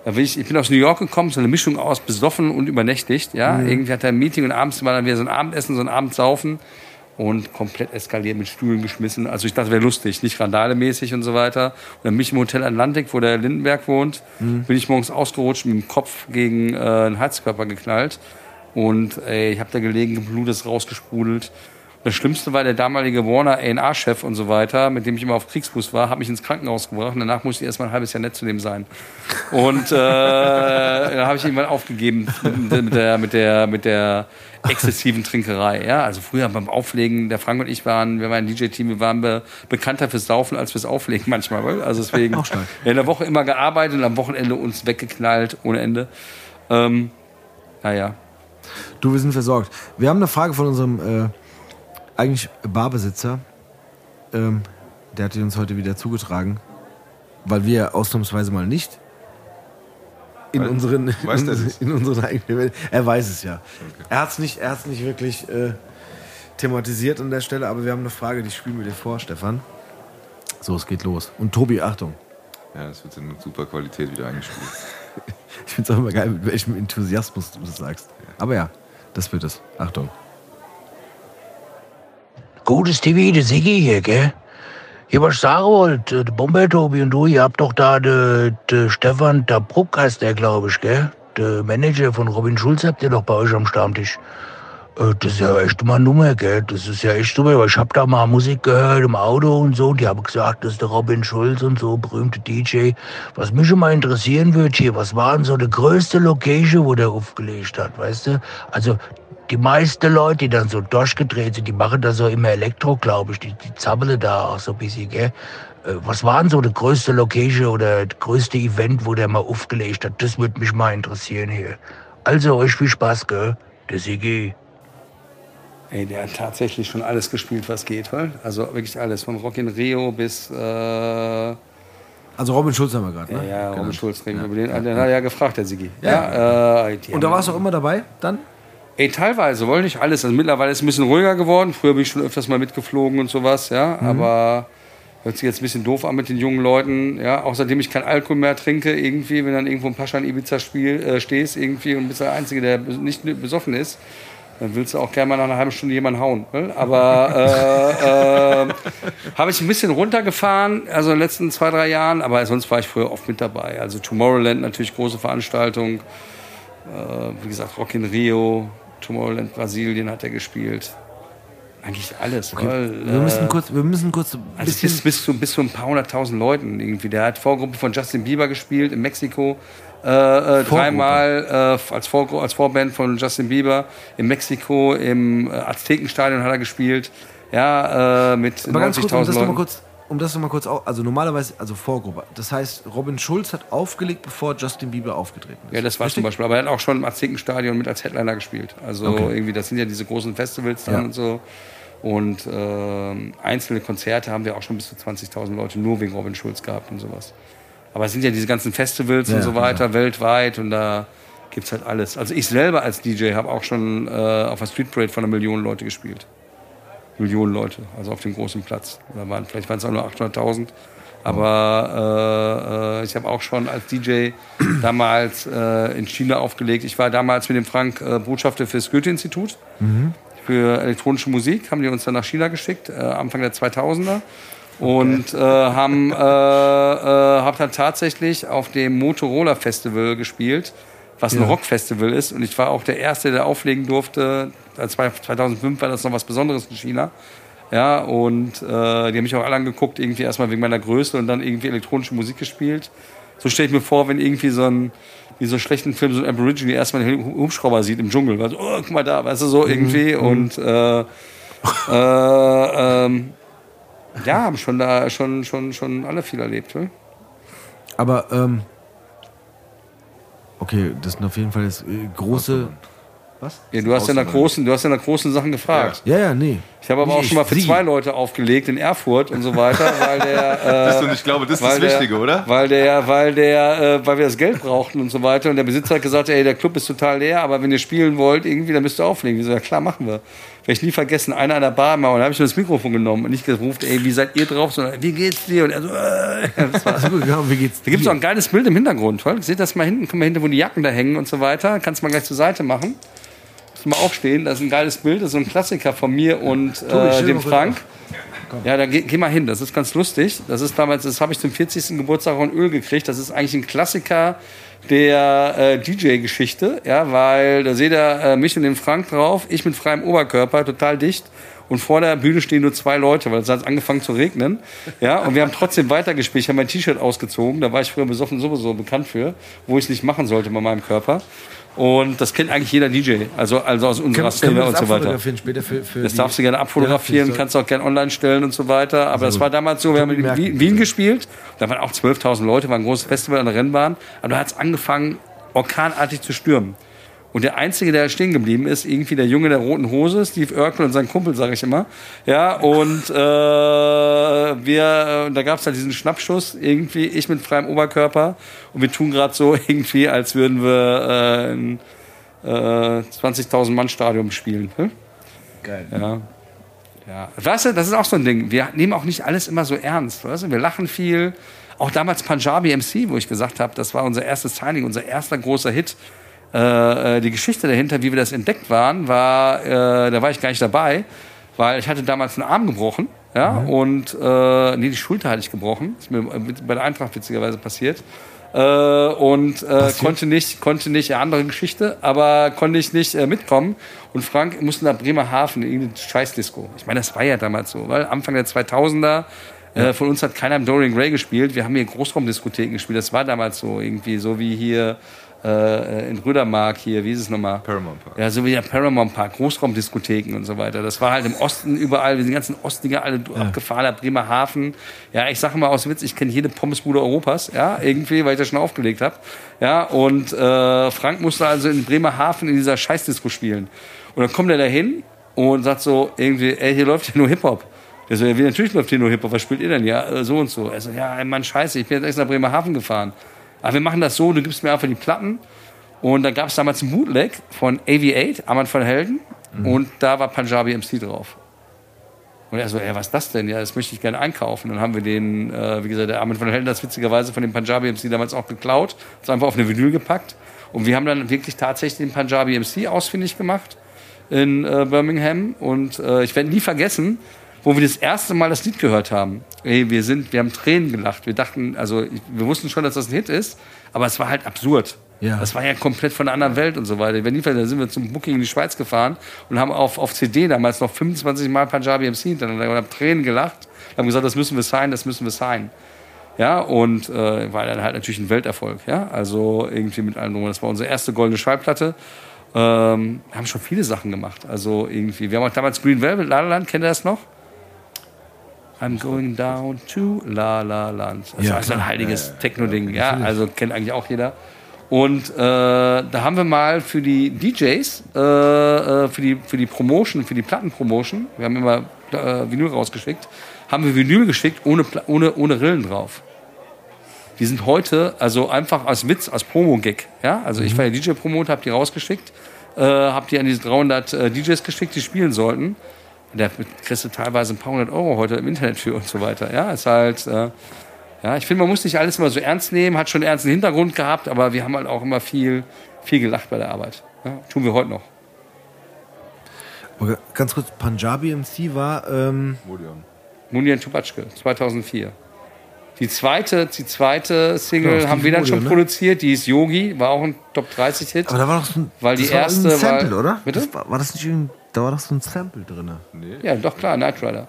Speaker 3: Bin ich, ich bin aus New York gekommen, so eine Mischung aus besoffen und übernächtigt. Ja, irgendwie hatte er ein Meeting und abends war dann wieder so ein Abendessen, so ein Abendsaufen und komplett eskaliert mit Stühlen geschmissen. Also ich dachte, wäre lustig, nicht randalemäßig und so weiter. Und dann bin ich im Hotel Atlantik, wo der Lindenberg wohnt, bin ich morgens ausgerutscht, mit dem Kopf gegen äh, einen Heizkörper geknallt. Und ey, ich habe da gelegen, Blut ist rausgesprudelt. Das Schlimmste war der damalige Warner A&R-Chef und so weiter, mit dem ich immer auf Kriegsfuß war, hat mich ins Krankenhaus gebracht und danach musste ich erst mal ein halbes Jahr nett zu dem sein. Und äh, dann habe ich irgendwann aufgegeben mit der, mit der, mit der exzessiven Trinkerei. Ja? Also früher beim Auflegen, der Frank und ich waren, wir waren ein DJ-Team, wir waren be bekannter fürs Saufen als fürs Auflegen manchmal. weil- Also deswegen in der Woche immer gearbeitet und am Wochenende uns weggeknallt ohne Ende. Ähm, naja.
Speaker 1: Du, wir sind versorgt. Wir haben eine Frage von unserem äh, eigentlich Barbesitzer. Ähm, der hat die uns heute wieder zugetragen, weil wir ausnahmsweise mal nicht in
Speaker 2: Weil-
Speaker 1: unseren, in, in unseren eigenen Welt. Er weiß es ja. Er hat es nicht, er hat's nicht wirklich äh, thematisiert an der Stelle, aber wir haben eine Frage, die spielen wir dir vor, Stefan. So, es geht los. Und Tobi, Achtung.
Speaker 2: Ja, das wird in super Qualität wieder eingespielt.
Speaker 1: Ich finde es auch immer geil, mit welchem Enthusiasmus du das sagst. Aber ja, das wird es. Achtung.
Speaker 4: Gutes TV, der Siggi hier, gell? Hier, was ich sagen wollte, der Bomber Tobi und du, ihr habt doch da den de Stefan, der Bruck heißt der, glaube ich, gell? Der Manager von Robin Schulz habt ihr doch bei euch am Stammtisch. Äh, Das ist ja echt mal eine Nummer, gell? Das ist ja echt super, weil ich hab da mal Musik gehört im Auto und so und die haben gesagt, das ist der Robin Schulz und so, berühmte DJ. Was mich schon mal interessieren würde hier, was war denn so die größte Location, wo der aufgelegt hat, weißt du? Also die meisten Leute, die dann so durchgedreht sind, die machen da so immer Elektro, glaube ich. Die, die zappeln da auch so ein bisschen, gell? Äh, Was war denn so die größte Location oder das größte Event, wo der mal aufgelegt hat? Das würde mich mal interessieren hier. Also euch viel Spaß, gell? Der Sigi.
Speaker 3: Ey, der hat tatsächlich schon alles gespielt, was geht. weil? Also wirklich alles. Von Rock in Rio bis. Äh, ja,
Speaker 1: Also Robin Schulz haben wir gerade, ne?
Speaker 3: ja, Robin Schulz. Ja. Den, den hat er ja gefragt, der Sigi. Ja. äh, die
Speaker 1: Und da warst du auch immer dabei dann?
Speaker 3: Ey, teilweise, wollte nicht alles. Also mittlerweile ist es ein bisschen ruhiger geworden. Früher bin ich schon öfters mal mitgeflogen und sowas, ja. Aber hört sich jetzt ein bisschen doof an mit den jungen Leuten, ja. Auch seitdem ich kein Alkohol mehr trinke, irgendwie, wenn dann irgendwo ein Pascha in Ibiza spiel, äh, stehst, irgendwie und bist der Einzige, der nicht besoffen ist, Dann willst du auch gerne mal nach einer halben Stunde jemanden hauen. Ne? Aber äh, äh, habe ich ein bisschen runtergefahren, also in den letzten zwei, drei Jahren, aber sonst war ich früher oft mit dabei. Also Tomorrowland natürlich große Veranstaltung. Äh, wie gesagt, Rock in Rio, Tomorrowland Brasilien hat er gespielt. Eigentlich alles. Weil,
Speaker 1: Wir müssen
Speaker 3: äh,
Speaker 1: kurz, wir müssen kurz ein
Speaker 3: also
Speaker 1: bisschen.
Speaker 3: bis, bis, zu, bis zu ein paar hunderttausend Leuten irgendwie. Der hat Vorgruppe von Justin Bieber gespielt in Mexiko. Äh, äh, dreimal äh, als, Vor als Vorband von Justin Bieber in Mexiko im äh, Aztekenstadion hat er gespielt. Ja, äh, mit
Speaker 1: Aber ganz kurz, um
Speaker 3: 90.000
Speaker 1: das nochmal
Speaker 3: Leuten.
Speaker 1: kurz, um das noch mal kurz au- also normalerweise, also Vorgruppe. Das heißt, Robin Schulz hat aufgelegt, bevor Justin Bieber aufgetreten ist.
Speaker 3: Ja, das war zum Beispiel. Aber er hat auch schon im Aztekenstadion mit als Headliner gespielt. Also
Speaker 1: Okay.
Speaker 3: irgendwie, das sind ja diese großen Festivals dann
Speaker 1: Ja.
Speaker 3: und so. Und ähm, einzelne Konzerte haben wir auch schon bis zu 20.000 Leute nur wegen Robin Schulz gehabt und sowas. Aber es sind ja diese ganzen Festivals
Speaker 1: Ja,
Speaker 3: und so weiter weltweit und da gibt's halt alles. Also ich selber als DJ habe auch schon äh, auf der Street Parade von einer Million Leute gespielt. Millionen Leute, also auf dem großen Platz. Da waren, vielleicht waren es auch nur 800.000. Aber äh, äh, ich habe auch schon als DJ damals äh, in China aufgelegt. Ich war damals mit dem Frank äh, Botschafter für das Goethe-Institut für elektronische Musik. Haben die uns dann nach China geschickt, äh, Anfang der 2000er. Und haben äh, äh, hab dann tatsächlich auf dem Motorola Festival gespielt, was ein Rockfestival ist. Und ich war auch der Erste, der auflegen durfte. Äh, zwei- 2005 war das noch was Besonderes in China. Ja, und äh, die haben mich auch alle angeguckt, irgendwie erstmal wegen meiner Größe und dann irgendwie elektronische Musik gespielt. So stelle ich mir vor, wenn irgendwie so ein, wie so einen schlechten Film, so ein Aborigine erstmal einen Hubschrauber sieht im Dschungel. Weil so, oh, guck mal da, weißt du, so irgendwie. Und äh, äh, ähm, ja, haben schon da schon, schon, schon alle viel erlebt. Ne?
Speaker 1: Aber, ähm, okay, das sind auf jeden Fall jetzt äh, große. Was?
Speaker 3: Ja, du hast ja nach großen, du hast ja nach großen Sachen gefragt.
Speaker 1: Ja, ja, nee.
Speaker 3: Ich habe aber
Speaker 1: Nee,
Speaker 3: auch schon mal für
Speaker 1: Sie.
Speaker 3: zwei Leute aufgelegt in Erfurt und so weiter, weil der. Äh,
Speaker 2: du, und ich glaube, das ist das Wichtige,
Speaker 3: der,
Speaker 2: oder?
Speaker 3: Weil der, weil der, äh, weil wir das Geld brauchten und so weiter. Und der Besitzer hat gesagt, ey, der Club ist total leer, aber wenn ihr spielen wollt, irgendwie, dann müsst ihr auflegen. Wir so, ja klar, machen wir. Werde ich nie vergessen, einer an der Bar mal, und da habe ich nur das Mikrofon genommen und nicht gerufen, ey, wie seid ihr drauf, sondern wie geht's dir? Und er so, äh, das war,
Speaker 1: wie geht's
Speaker 3: da gibt es auch ein geiles Bild im Hintergrund. Weil, seht das mal hinten, guck mal hinten, wo die Jacken da hängen und so weiter. Kannst du mal gleich zur Seite machen. Musst du mal aufstehen, das ist ein geiles Bild, das ist so ein Klassiker von mir und äh,
Speaker 1: dir
Speaker 3: dem Frank. Ja, da geh, geh mal hin, das ist ganz lustig. Das ist damals, das habe ich zum 40. Geburtstag von Öl gekriegt. Das ist eigentlich ein Klassiker der äh, DJ-Geschichte, ja, weil da seht ihr äh, mich und den Frank drauf, ich mit freiem Oberkörper, total dicht. Und vor der Bühne stehen nur zwei Leute, weil es hat angefangen zu regnen. Ja, und wir haben trotzdem weitergespielt. Ich habe mein T-Shirt ausgezogen, da war ich früher besoffen sowieso bekannt für, wo ich es nicht machen sollte bei meinem Körper. Und das kennt eigentlich jeder DJ, also, also aus unserer
Speaker 1: Können, können
Speaker 3: Szene
Speaker 1: wir
Speaker 3: und
Speaker 1: das
Speaker 3: so weiter.
Speaker 1: später für, für
Speaker 3: Das darfst du gerne abfotografieren,
Speaker 1: Ja,
Speaker 3: kannst auch gerne online stellen und so weiter. Aber das
Speaker 1: gut.
Speaker 3: war damals so, wir haben in Wien, Wien gespielt, da waren auch 12.000 Leute, war ein großes Festival an der Rennbahn. Aber da hat es angefangen, orkanartig zu stürmen. Und der Einzige, der stehen geblieben ist, irgendwie der Junge der roten Hose, Steve Urkel und sein Kumpel, sage ich immer. Ja, und äh, wir, äh, da gab es halt diesen Schnappschuss, irgendwie, ich mit freiem Oberkörper. Und wir tun gerade so irgendwie, als würden wir äh, ein äh, 20.000 Mann Stadion spielen. Hm?
Speaker 1: Geil.
Speaker 3: Ja. Ja. Weißt du, das ist auch so ein Ding. Wir nehmen auch nicht alles immer so ernst. Weißt du? Wir lachen viel. Auch damals Punjabi MC, wo ich gesagt habe, das war unser erstes Signing, unser erster großer Hit. Äh, äh, die Geschichte dahinter, wie wir das entdeckt waren, war, äh, da war ich gar nicht dabei, weil ich hatte damals einen Arm gebrochen. Ja, und äh, nee, die Schulter hatte ich gebrochen. Ist mir bei der Eintracht witzigerweise passiert. Äh, und äh, konnte nicht, konnte nicht, ja, andere Geschichte, aber konnte ich nicht äh, mitkommen. Und Frank musste nach Bremerhaven, in irgendeine Scheißdisco. Ich meine, das war ja damals so, weil Anfang der 2000er, äh, von uns hat keiner im Dorian Gray gespielt. Wir haben hier Großraumdiskotheken gespielt. Das war damals so irgendwie, so wie hier äh, in Rödermark hier, wie ist es nochmal?
Speaker 2: Paramount Park.
Speaker 3: Ja, so wie der Paramount Park, Großraumdiskotheken und so weiter. Das war halt im Osten überall, wir sind die ganzen Ostdinger alle abgefahren, der Bremerhaven. Ja, ich sage mal aus Witz, ich kenne jede Pommesbude Europas, ja, irgendwie, weil ich das schon aufgelegt habe. Ja, und äh, Frank musste also in Bremerhaven in dieser Scheißdisco spielen. Und dann kommt er da hin und sagt so irgendwie, ey, hier läuft ja nur Hip-Hop. Der so, ja, wie natürlich läuft hier nur Hip-Hop, was spielt ihr denn? Ja, äh, so und so. Er so, ja, Mann, scheiße, ich bin jetzt extra nach Bremerhaven gefahren. Aber wir machen das so, du gibst mir einfach die Platten. Und da gab es damals einen Bootleg von AV8, Armand von Helden. Und da war Punjabi MC drauf. Und er so, ey, was ist das denn? Ja, das möchte ich gerne einkaufen. Dann haben wir den, äh, wie gesagt, der Armin von Helden hat das witzigerweise von dem Punjabi MC damals auch geklaut, das einfach auf eine Vinyl gepackt. Und wir haben dann wirklich tatsächlich den Punjabi MC ausfindig gemacht. in äh, Birmingham und äh, ich werde nie vergessen, wo wir das erste Mal das Lied gehört haben. Ey, wir sind, wir haben Tränen gelacht. Wir dachten, also wir wussten schon, dass das ein Hit ist, aber es war halt absurd.
Speaker 1: Ja.
Speaker 3: Das war ja komplett von einer anderen Welt und so weiter. Ich werde nie vergessen, da sind wir zum Booking in die Schweiz gefahren und haben auf, auf CD damals noch 25 Mal Punjabi MC hintereinander und haben Tränen gelacht. Haben gesagt, das müssen wir sein, das müssen wir sein. Ja, und äh, war dann halt natürlich ein Welterfolg. Ja, also irgendwie mit allem drum. Das war unsere erste goldene Schallplatte. Ähm, wir haben schon viele Sachen gemacht. Also irgendwie, wir haben auch damals Green Velvet, La La Land, kennt ihr das noch? I'm going down to La La Land. Das
Speaker 1: Ja,
Speaker 3: ist also ein
Speaker 1: klar.
Speaker 3: heiliges Techno-Ding. Ja, also kennt eigentlich auch jeder. Und äh, da haben wir mal für die DJs, äh, äh, für, die, für die Promotion, für die Plattenpromotion, wir haben immer äh, Vinyl rausgeschickt, haben wir Vinyl geschickt ohne, ohne, ohne Rillen drauf. Die sind heute, also einfach als Witz, als Promo-Gag. Ja? Also ich war ja DJ-Promoter, habe die rausgeschickt, äh, habe die an diese 300 äh, DJs geschickt, die spielen sollten. Und Da kriegst du teilweise ein paar hundert Euro heute im Internet für und so weiter. Ja, ist halt, äh, ja, ich finde, man muss nicht alles immer so ernst nehmen, hat schon einen ernsten Hintergrund gehabt, aber wir haben halt auch immer viel, viel gelacht bei der Arbeit. Ja, tun wir heute noch.
Speaker 1: Ganz kurz, Punjabi MC war, ähm,
Speaker 2: Modion.
Speaker 3: Mundian Tupatschke, 2004. Die zweite, die zweite Single
Speaker 1: Ja,
Speaker 3: haben wir dann schon
Speaker 1: Wonder, ne?
Speaker 3: produziert, die ist Yogi, war auch ein Top 30 Hit.
Speaker 1: aber da war doch so ein,
Speaker 3: Weil die
Speaker 1: das war
Speaker 3: erste war-
Speaker 1: Sample, oder?
Speaker 3: Bitte?
Speaker 1: Das war, war das nicht irgendein, da war doch so ein Sample drin.
Speaker 2: Nee.
Speaker 3: Ja, doch klar, Knight Rider.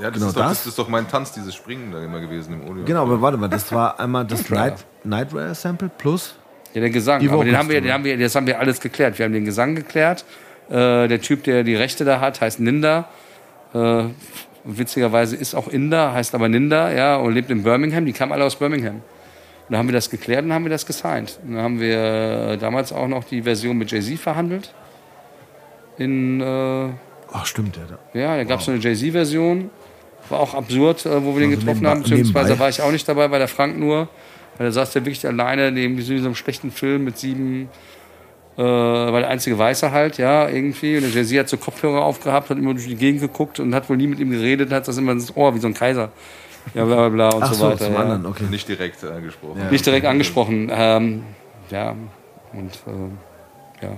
Speaker 2: Ja, das,
Speaker 1: Genau
Speaker 2: ist doch, das?
Speaker 1: das?
Speaker 2: ist doch mein Tanz, dieses Springen da immer gewesen im Odeon.
Speaker 1: Genau, aber warte mal, das war einmal das
Speaker 3: Knight Rider.
Speaker 1: Night, Night Rider Sample plus.
Speaker 3: Ja, der Gesang.
Speaker 1: Die
Speaker 3: Aber den haben wir, den haben wir, das haben wir alles geklärt. Wir haben den Gesang geklärt. Äh, der Typ, der die Rechte da hat, heißt Ninda. Äh, witzigerweise ist auch Inder, heißt aber Ninda, ja, und lebt in Birmingham. Die kamen alle aus Birmingham. Und dann haben wir das geklärt und haben wir das gesigned. Und dann haben wir äh, damals auch noch die Version mit Jay-Z verhandelt. In, äh,
Speaker 1: Ach, stimmt, ja. Da.
Speaker 3: ja, da gab es so eine Jay-Z-Version. War auch absurd, äh, wo wir den
Speaker 1: Also
Speaker 3: getroffen
Speaker 1: nebenbei-
Speaker 3: haben. Beziehungsweise
Speaker 1: nebenbei.
Speaker 3: war ich auch nicht dabei, weil der Frank nur. Weil er saß der wirklich alleine neben so einem schlechten Film mit sieben. Äh, war der einzige Weiße halt, ja, irgendwie. Und der Jay-Z hat so Kopfhörer aufgehabt, hat immer durch die Gegend geguckt und hat wohl nie mit ihm geredet, hat das immer ins Ohr wie so ein Kaiser. Ja, bla bla bla und
Speaker 1: Ach
Speaker 3: so
Speaker 1: so,
Speaker 3: weiter.
Speaker 1: zum
Speaker 3: ja.
Speaker 1: anderen, okay.
Speaker 2: Nicht direkt angesprochen.
Speaker 1: Ja.
Speaker 3: Nicht direkt angesprochen. Ähm, ja, und äh, ja.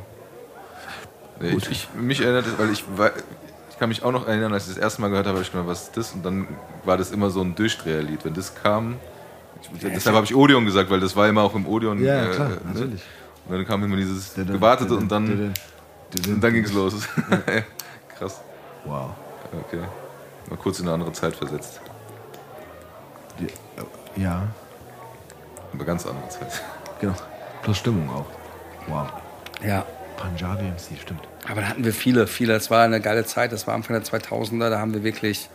Speaker 2: Nee, ich, ich, mich erinnert es, weil ich, ich kann mich auch noch erinnern, als ich das erste Mal gehört habe, habe ich gedacht, was ist das? Und dann war das immer so ein Durchdreherlied. Wenn das kam, ich, deshalb habe ich Odeon gesagt, weil das war immer auch im Odeon.
Speaker 1: Ja, ja,
Speaker 2: äh,
Speaker 1: klar,
Speaker 2: ne?
Speaker 1: natürlich.
Speaker 2: Und dann kam immer dieses
Speaker 1: Dun,
Speaker 2: gewartet
Speaker 1: dun,
Speaker 2: und dann, und dann ging es los. Krass.
Speaker 1: Wow.
Speaker 2: Okay. Mal kurz in eine andere Zeit versetzt.
Speaker 1: Ja,
Speaker 2: Eine ganz andere Zeit.
Speaker 1: genau. Plus Stimmung auch. Wow.
Speaker 3: Ja.
Speaker 1: Punjabi MC, stimmt.
Speaker 3: Aber da hatten wir viele, viele. Das war eine geile Zeit. Das war Anfang der 2000er. Da haben wir wirklich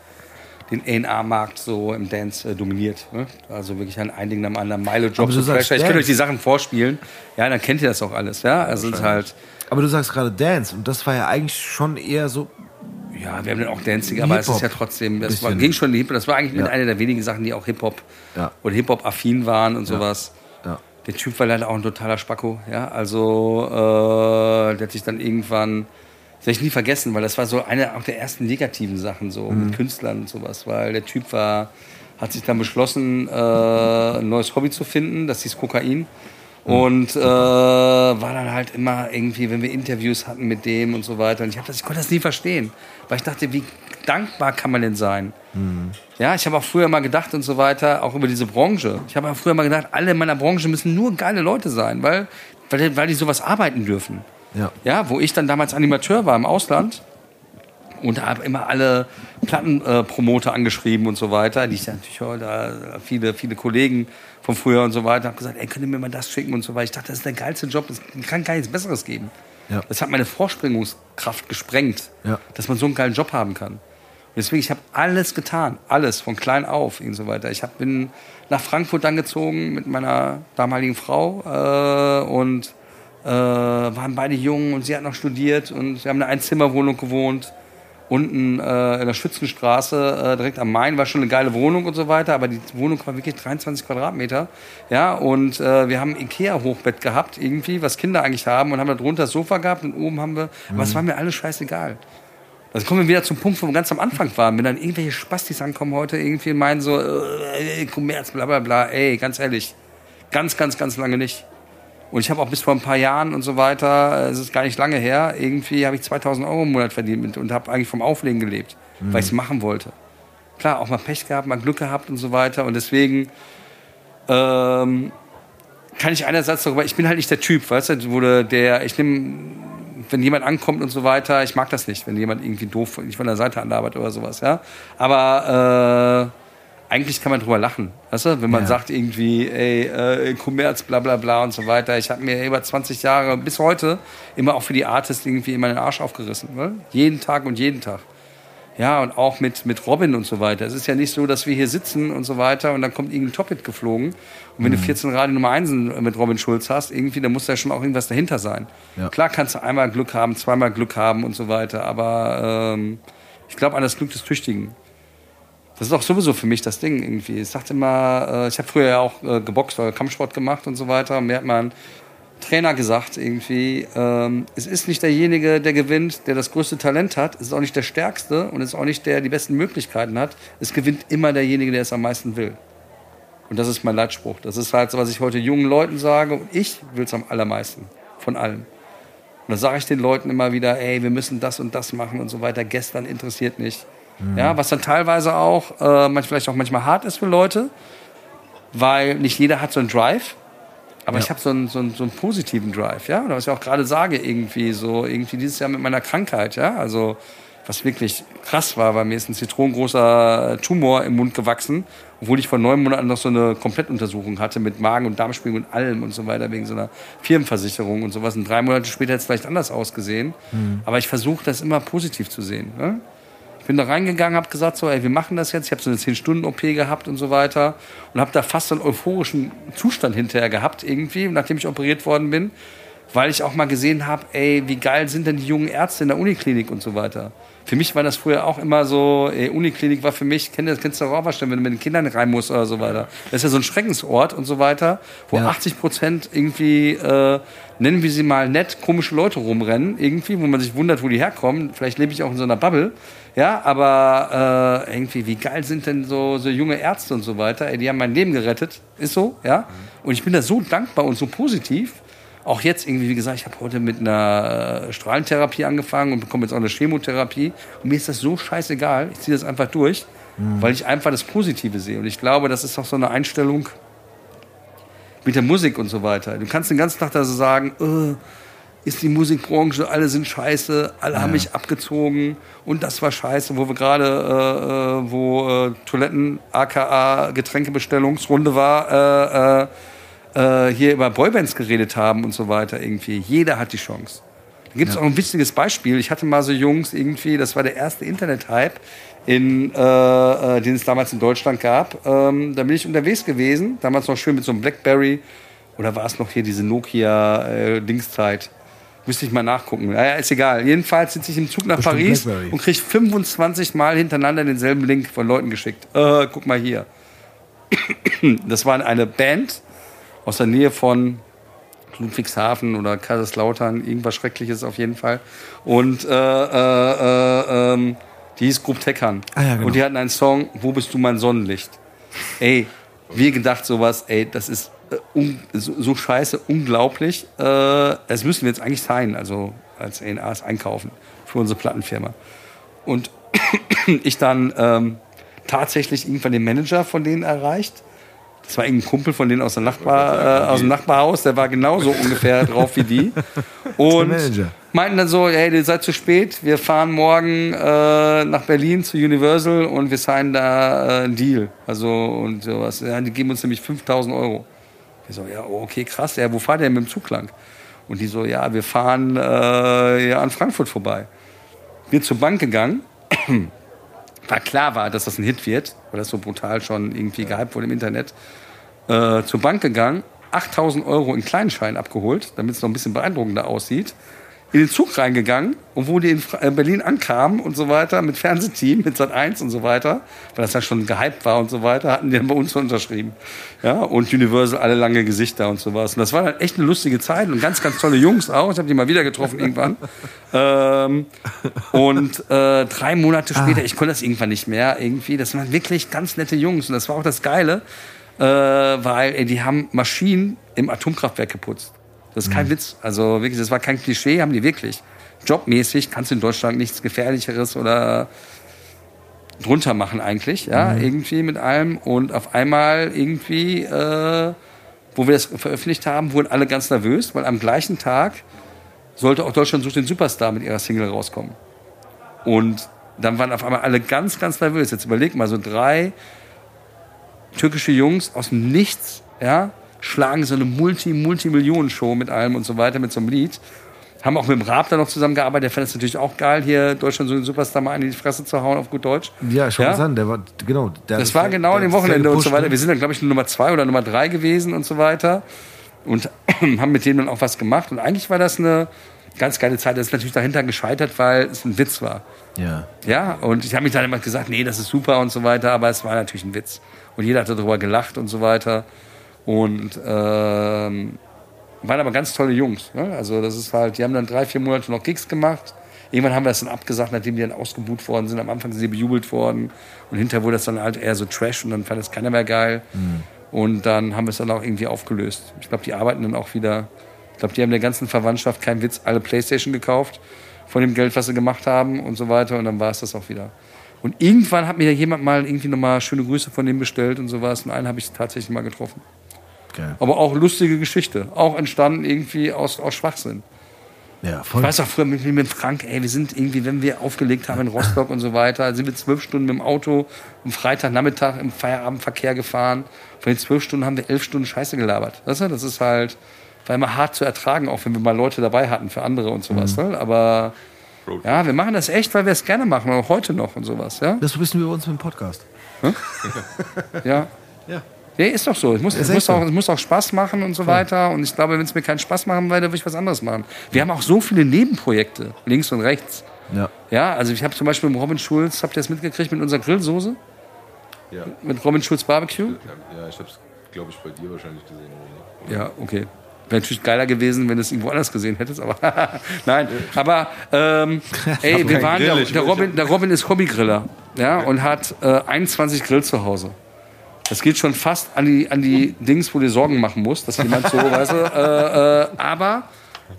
Speaker 3: den A&R-Markt so im Dance äh, dominiert. Ne? Also wirklich ein ein Ding nach dem anderen. Milo Jobs
Speaker 1: sagst
Speaker 3: Flasher. Ich könnte euch die Sachen vorspielen. Ja, dann kennt ihr das auch alles. Ja, also es ist halt.
Speaker 1: Aber du sagst gerade Dance und das war ja eigentlich schon eher so.
Speaker 3: Ja, wir haben dann auch Dancing, aber es ist ja trotzdem, das war, ging schon in die Hip-Hop. Das war eigentlich mit
Speaker 1: Ja.
Speaker 3: einer der wenigen Sachen, die auch Hip-Hop
Speaker 1: Ja.
Speaker 3: oder Hip-Hop-affin waren und sowas. Der Typ war leider auch ein totaler Spacko, ja. Also, äh, der hat sich dann irgendwann, das werde ich nie vergessen, weil das war so eine auch der ersten negativen Sachen so
Speaker 1: Mhm.
Speaker 3: mit Künstlern und sowas, weil der Typ war, hat sich dann beschlossen, äh, ein neues Hobby zu finden, das hieß Kokain.
Speaker 1: Mhm.
Speaker 3: Und äh, war dann halt immer irgendwie, wenn wir Interviews hatten mit dem und so weiter. Und ich, hab das, ich konnte das nie verstehen, weil ich dachte, wie dankbar kann man denn sein? Ja, ich habe auch früher mal gedacht und so weiter, auch über diese Branche. Ich habe auch früher mal gedacht, alle in meiner Branche müssen nur geile Leute sein, weil, weil, die- weil die sowas arbeiten dürfen.
Speaker 1: Ja.
Speaker 3: Ja, wo ich dann damals Animateur war im Ausland und habe immer alle Plattenpromoter äh, angeschrieben und so weiter, die ich natürlich heute, äh, viele, viele Kollegen von früher und so weiter, habe gesagt, ey, könnt ihr mir mal das schicken und so weiter. Ich dachte, das ist der geilste Job, es kann gar nichts Besseres geben.
Speaker 1: Ja.
Speaker 3: Das hat meine Vorspringungskraft gesprengt,
Speaker 1: Ja.
Speaker 3: dass man so einen geilen Job haben kann. Und deswegen, ich habe alles getan, alles, von klein auf und so weiter. Ich hab, bin nach Frankfurt dann gezogen mit meiner damaligen Frau äh, und äh, waren beide jung und sie hat noch studiert und wir haben in einer Einzimmerwohnung gewohnt. Unten äh, in der Schützenstraße, äh, direkt am Main, war schon eine geile Wohnung und so weiter, aber die Wohnung war wirklich 23 Quadratmeter. Ja, und äh, wir haben ein Ikea-Hochbett gehabt, irgendwie, was Kinder eigentlich haben, und haben da drunter das Sofa gehabt und oben haben wir, aber es war mir alles scheißegal. Also kommen wir wieder zum Punkt, wo wir ganz am Anfang waren. Wenn dann irgendwelche Spastis ankommen heute irgendwie und meinen so, äh, Kommerz, bla bla bla, ey, ganz ehrlich, ganz, ganz, ganz lange nicht. Und ich habe auch bis vor ein paar Jahren und so weiter, es ist gar nicht lange her, irgendwie habe ich 2000 Euro im Monat verdient und habe eigentlich vom Auflegen gelebt, weil ich es machen wollte. Klar, auch mal Pech gehabt, mal Glück gehabt und so weiter. Und deswegen ähm, kann ich einerseits darüber, ich bin halt nicht der Typ, weißt du, wo der- ich nehme, wenn jemand ankommt und so weiter, ich mag das nicht, wenn jemand irgendwie doof, nicht von der Seite anlabert oder sowas, ja. Aber äh, eigentlich kann man drüber lachen, weißt du, wenn man
Speaker 1: Ja.
Speaker 3: sagt irgendwie, ey, äh, Kommerz, bla bla bla und so weiter. Ich habe mir über 20 Jahre bis heute immer auch für die Artists irgendwie immer den Arsch aufgerissen, ne? jeden Tag und jeden Tag. Ja, und auch mit, mit Robin und so weiter. Es ist ja nicht so, dass wir hier sitzen und so weiter und dann kommt irgendein Top-Hit geflogen. Und wenn du 14 Radio Nummer 1 mit Robin Schulz hast, irgendwie, dann muss da schon auch irgendwas dahinter sein.
Speaker 1: Ja.
Speaker 3: Klar kannst du einmal Glück haben, zweimal Glück haben und so weiter, aber ähm, ich glaube an das Glück des Tüchtigen. Das ist auch sowieso für mich das Ding irgendwie. Ich sagte immer, äh, ich habe früher ja auch äh, geboxt oder Kampfsport gemacht und so weiter. Mir hat mein Trainer gesagt irgendwie, ähm, es ist nicht derjenige, der gewinnt, der das größte Talent hat. Es ist auch nicht der Stärkste und es ist auch nicht der, der die besten Möglichkeiten hat. Es gewinnt immer derjenige, der es am meisten will. Und das ist mein Leitspruch. Das ist halt so, was ich heute jungen Leuten sage. Und ich will es am allermeisten. Von allen. Und da sage ich den Leuten immer wieder, ey, wir müssen das und das machen und so weiter. Gestern interessiert nicht. Ja, was dann teilweise auch, äh, manch, vielleicht auch manchmal hart ist für Leute, weil nicht jeder hat so einen Drive. Aber ich habe so einen, so, einen, so einen positiven Drive, ja. Oder was ich auch gerade sage, irgendwie so, irgendwie dieses Jahr mit meiner Krankheit, ja. Also, was wirklich krass war, weil mir ist ein zitronengroßer Tumor im Mund gewachsen, obwohl ich vor neun Monaten noch so eine Komplettuntersuchung hatte mit Magen- und Darmspiegelung und allem und so weiter, wegen so einer Firmenversicherung und sowas. Und drei Monate später hätte es vielleicht anders ausgesehen. Aber ich versuche das immer positiv zu sehen. Ne? Ich bin da reingegangen, habe gesagt, so, ey, wir machen das jetzt. Ich habe so eine 10-Stunden-OP gehabt und so weiter und habe da fast so einen euphorischen Zustand hinterher gehabt irgendwie, nachdem ich operiert worden bin, weil ich auch mal gesehen habe, ey, wie geil sind denn die jungen Ärzte in der Uniklinik und so weiter. Für mich war das früher auch immer so, ey, Uniklinik war für mich, kennt, das kennst du auch wahrscheinlich, wenn du mit den Kindern rein musst oder so weiter. Das ist ja so ein Schreckensort und so weiter, wo
Speaker 1: Ja.
Speaker 3: 80 Prozent irgendwie, äh, nennen wir sie mal nett, komische Leute rumrennen, irgendwie, wo man sich wundert, wo die herkommen. Vielleicht lebe ich auch in so einer Bubble. Ja, aber äh, irgendwie, wie geil sind denn so, so junge Ärzte und so weiter? Ey, die haben mein Leben gerettet. Ist so, ja. Und ich bin da so dankbar und so positiv. Auch jetzt irgendwie, wie gesagt, ich habe heute mit einer äh, Strahlentherapie angefangen und bekomme jetzt auch eine Chemotherapie. Und mir ist das so scheißegal. Ich ziehe das einfach durch, weil ich einfach das Positive sehe. Und ich glaube, das ist auch so eine Einstellung mit der Musik und so weiter. Du kannst den ganzen Tag da so sagen, äh, ist die Musikbranche, alle sind scheiße, alle haben mich abgezogen und das war scheiße, wo wir gerade, äh, äh, wo äh, Toiletten, aka Getränkebestellungsrunde war, äh, äh, äh, hier über Boybands geredet haben und so weiter irgendwie. Jeder hat die Chance. Da gibt es auch ein wichtiges Beispiel. Ich hatte mal so Jungs irgendwie, das war der erste Internet-Hype, in, äh, äh, den es damals in Deutschland gab. Ähm, da bin ich unterwegs gewesen, damals noch schön mit so einem Blackberry. Oder war es noch hier diese Nokia-Dingszeit? Müsste ich mal nachgucken. Naja, ist egal. Jedenfalls sitze ich im Zug nach
Speaker 1: Bestimmt
Speaker 3: Paris
Speaker 1: Blackberry.
Speaker 3: und kriege 25 Mal hintereinander denselben Link von Leuten geschickt. Äh, guck mal hier. Das war eine Band aus der Nähe von Ludwigshafen oder Kaiserslautern, irgendwas Schreckliches auf jeden Fall. Und äh, äh, äh, ähm, die hieß Group Teckern.
Speaker 1: Ah ja, genau.
Speaker 3: Und die hatten einen Song, Wo bist du mein Sonnenlicht? Ey, wir gedacht sowas, ey, das ist un, so, so scheiße, unglaublich. Äh, das müssen wir jetzt eigentlich sein, also als A&As einkaufen für unsere Plattenfirma. Und ich dann ähm, tatsächlich irgendwann den Manager von denen erreicht. Das war irgendein Kumpel von denen aus, der Nachbar, äh, aus dem Nachbarhaus, der war genauso ungefähr drauf wie die. Und meinten dann so, hey, ihr seid zu spät, wir fahren morgen äh, nach Berlin zu Universal und wir signen da äh, einen Deal. Also und sowas. Ja, die geben uns nämlich 5000 Euro. Wir so, ja, okay, krass, ja, wo fahrt ihr denn mit dem Zug lang? Und die so, ja, wir fahren äh, ja, an Frankfurt vorbei. Wir zur Bank gegangen, weil klar war, dass das ein Hit wird, weil das so brutal schon irgendwie gehypt wurde im Internet. Äh, zur Bank gegangen, 8000 Euro in Kleinschein abgeholt, damit es noch ein bisschen beeindruckender aussieht. In den Zug reingegangen und wo die in äh, Berlin ankamen und so weiter, mit Fernsehteam, mit Sat 1 und so weiter, weil das ja schon gehypt war und so weiter, hatten die dann bei uns unterschrieben. Ja, und Universal alle lange Gesichter und sowas. Und das war dann echt eine lustige Zeit und ganz, ganz tolle Jungs auch. Ich habe die mal wieder getroffen irgendwann. ähm, und äh, drei Monate später, ich konnte das irgendwann nicht mehr irgendwie. Das waren wirklich ganz nette Jungs und das war auch das Geile, äh, weil ey, die haben Maschinen im Atomkraftwerk geputzt. Das ist
Speaker 1: Mhm.
Speaker 3: kein Witz. Also wirklich, das war kein Klischee, haben die wirklich. Jobmäßig kannst du in Deutschland nichts Gefährlicheres oder drunter machen eigentlich, ja,
Speaker 1: Mhm.
Speaker 3: irgendwie mit allem. Und auf einmal irgendwie, äh, wo wir das veröffentlicht haben, wurden alle ganz nervös, weil am gleichen Tag sollte auch Deutschland sucht den Superstar mit ihrer Single rauskommen. Und dann waren auf einmal alle ganz, ganz nervös. Jetzt überleg mal, so drei türkische Jungs aus dem Nichts, ja, schlagen so eine Multi-Multimillionen-Show mit allem und so weiter, mit so einem Lied. Haben auch mit dem Raab da noch zusammengearbeitet. Der fand es natürlich auch geil, hier Deutschland so den Superstar mal in die Fresse zu hauen, auf gut Deutsch.
Speaker 1: Ja, schon
Speaker 3: Ja?
Speaker 1: gesagt, der war, genau. Der
Speaker 3: Das war genau an dem Wochenende und so weiter.
Speaker 1: ne?
Speaker 3: Wir sind dann, glaube ich, Nummer zwei oder Nummer drei gewesen und so weiter. Und haben mit denen dann auch was gemacht. Und eigentlich war das eine ganz geile Zeit. Das ist natürlich dahinter gescheitert, weil es ein Witz war.
Speaker 1: Ja.
Speaker 3: Ja, und ich habe mich dann immer gesagt, nee, das ist super und so weiter, aber es war natürlich ein Witz. Und jeder hat darüber gelacht und so weiter. Und ähm, waren aber ganz tolle Jungs. Ne? Also das ist halt, die haben dann drei, vier Monate noch Gigs gemacht. Irgendwann haben wir das dann abgesagt, nachdem die dann ausgebucht worden sind. Am Anfang sind sie bejubelt worden. Und hinterher wurde das dann halt eher so Trash und dann fand das keiner mehr geil. Und dann haben wir es dann auch irgendwie aufgelöst. Ich glaube, die arbeiten dann auch wieder. Ich glaube, die haben der ganzen Verwandtschaft, kein Witz, alle Playstation gekauft von dem Geld, was sie gemacht haben und so weiter. Und dann war es das auch wieder. Und irgendwann hat mir jemand mal irgendwie nochmal schöne Grüße von dem bestellt und sowas. Und einen habe ich tatsächlich mal getroffen.
Speaker 1: Geil.
Speaker 3: Aber auch lustige Geschichte. Auch entstanden irgendwie aus, aus Schwachsinn.
Speaker 1: Ja,
Speaker 3: Ich
Speaker 1: voll.
Speaker 3: weiß auch früher mit, mit Frank, ey, wir sind irgendwie, wenn wir aufgelegt haben in Rostock und so weiter, sind wir zwölf Stunden mit dem Auto am Freitagnachmittag im Feierabendverkehr gefahren. Von den zwölf Stunden haben wir elf Stunden Scheiße gelabert. Weißt du, das ist halt, war immer hart zu ertragen, auch wenn wir mal Leute dabei hatten für andere und sowas. Ne? Aber ja, wir machen das echt, weil wir es gerne machen, auch heute noch und sowas. Ja,
Speaker 1: Das wissen wir bei uns mit dem Podcast.
Speaker 3: ja.
Speaker 1: Ja.
Speaker 3: Ja, ist doch so. Es muss, es muss,
Speaker 1: so.
Speaker 3: auch, es muss auch Spaß machen und so weiter. Und ich glaube, wenn es mir keinen Spaß machen würde, würde ich was anderes machen. Wir haben auch so viele Nebenprojekte, links und rechts.
Speaker 1: Ja.
Speaker 3: Ja, also ich habe zum Beispiel mit Robin Schulz, habt ihr das mitgekriegt, mit unserer Grillsoße?
Speaker 2: Ja,
Speaker 3: Mit Robin Schulz Barbecue?
Speaker 2: ja ich hab's, glaube ich, bei dir wahrscheinlich gesehen. Oder?
Speaker 3: Ja, okay. Wäre natürlich geiler gewesen, wenn du es irgendwo anders gesehen hättest, aber nein. Aber ähm, ey, wir waren,
Speaker 2: Grill,
Speaker 3: der, der, Robin, der Robin ist Hobbygriller ja, und hat äh, 21 Grill zu Hause. Das geht schon fast an die, an die Dings, wo du dir Sorgen machen musst, dass jemand so, weißt du, äh, äh, aber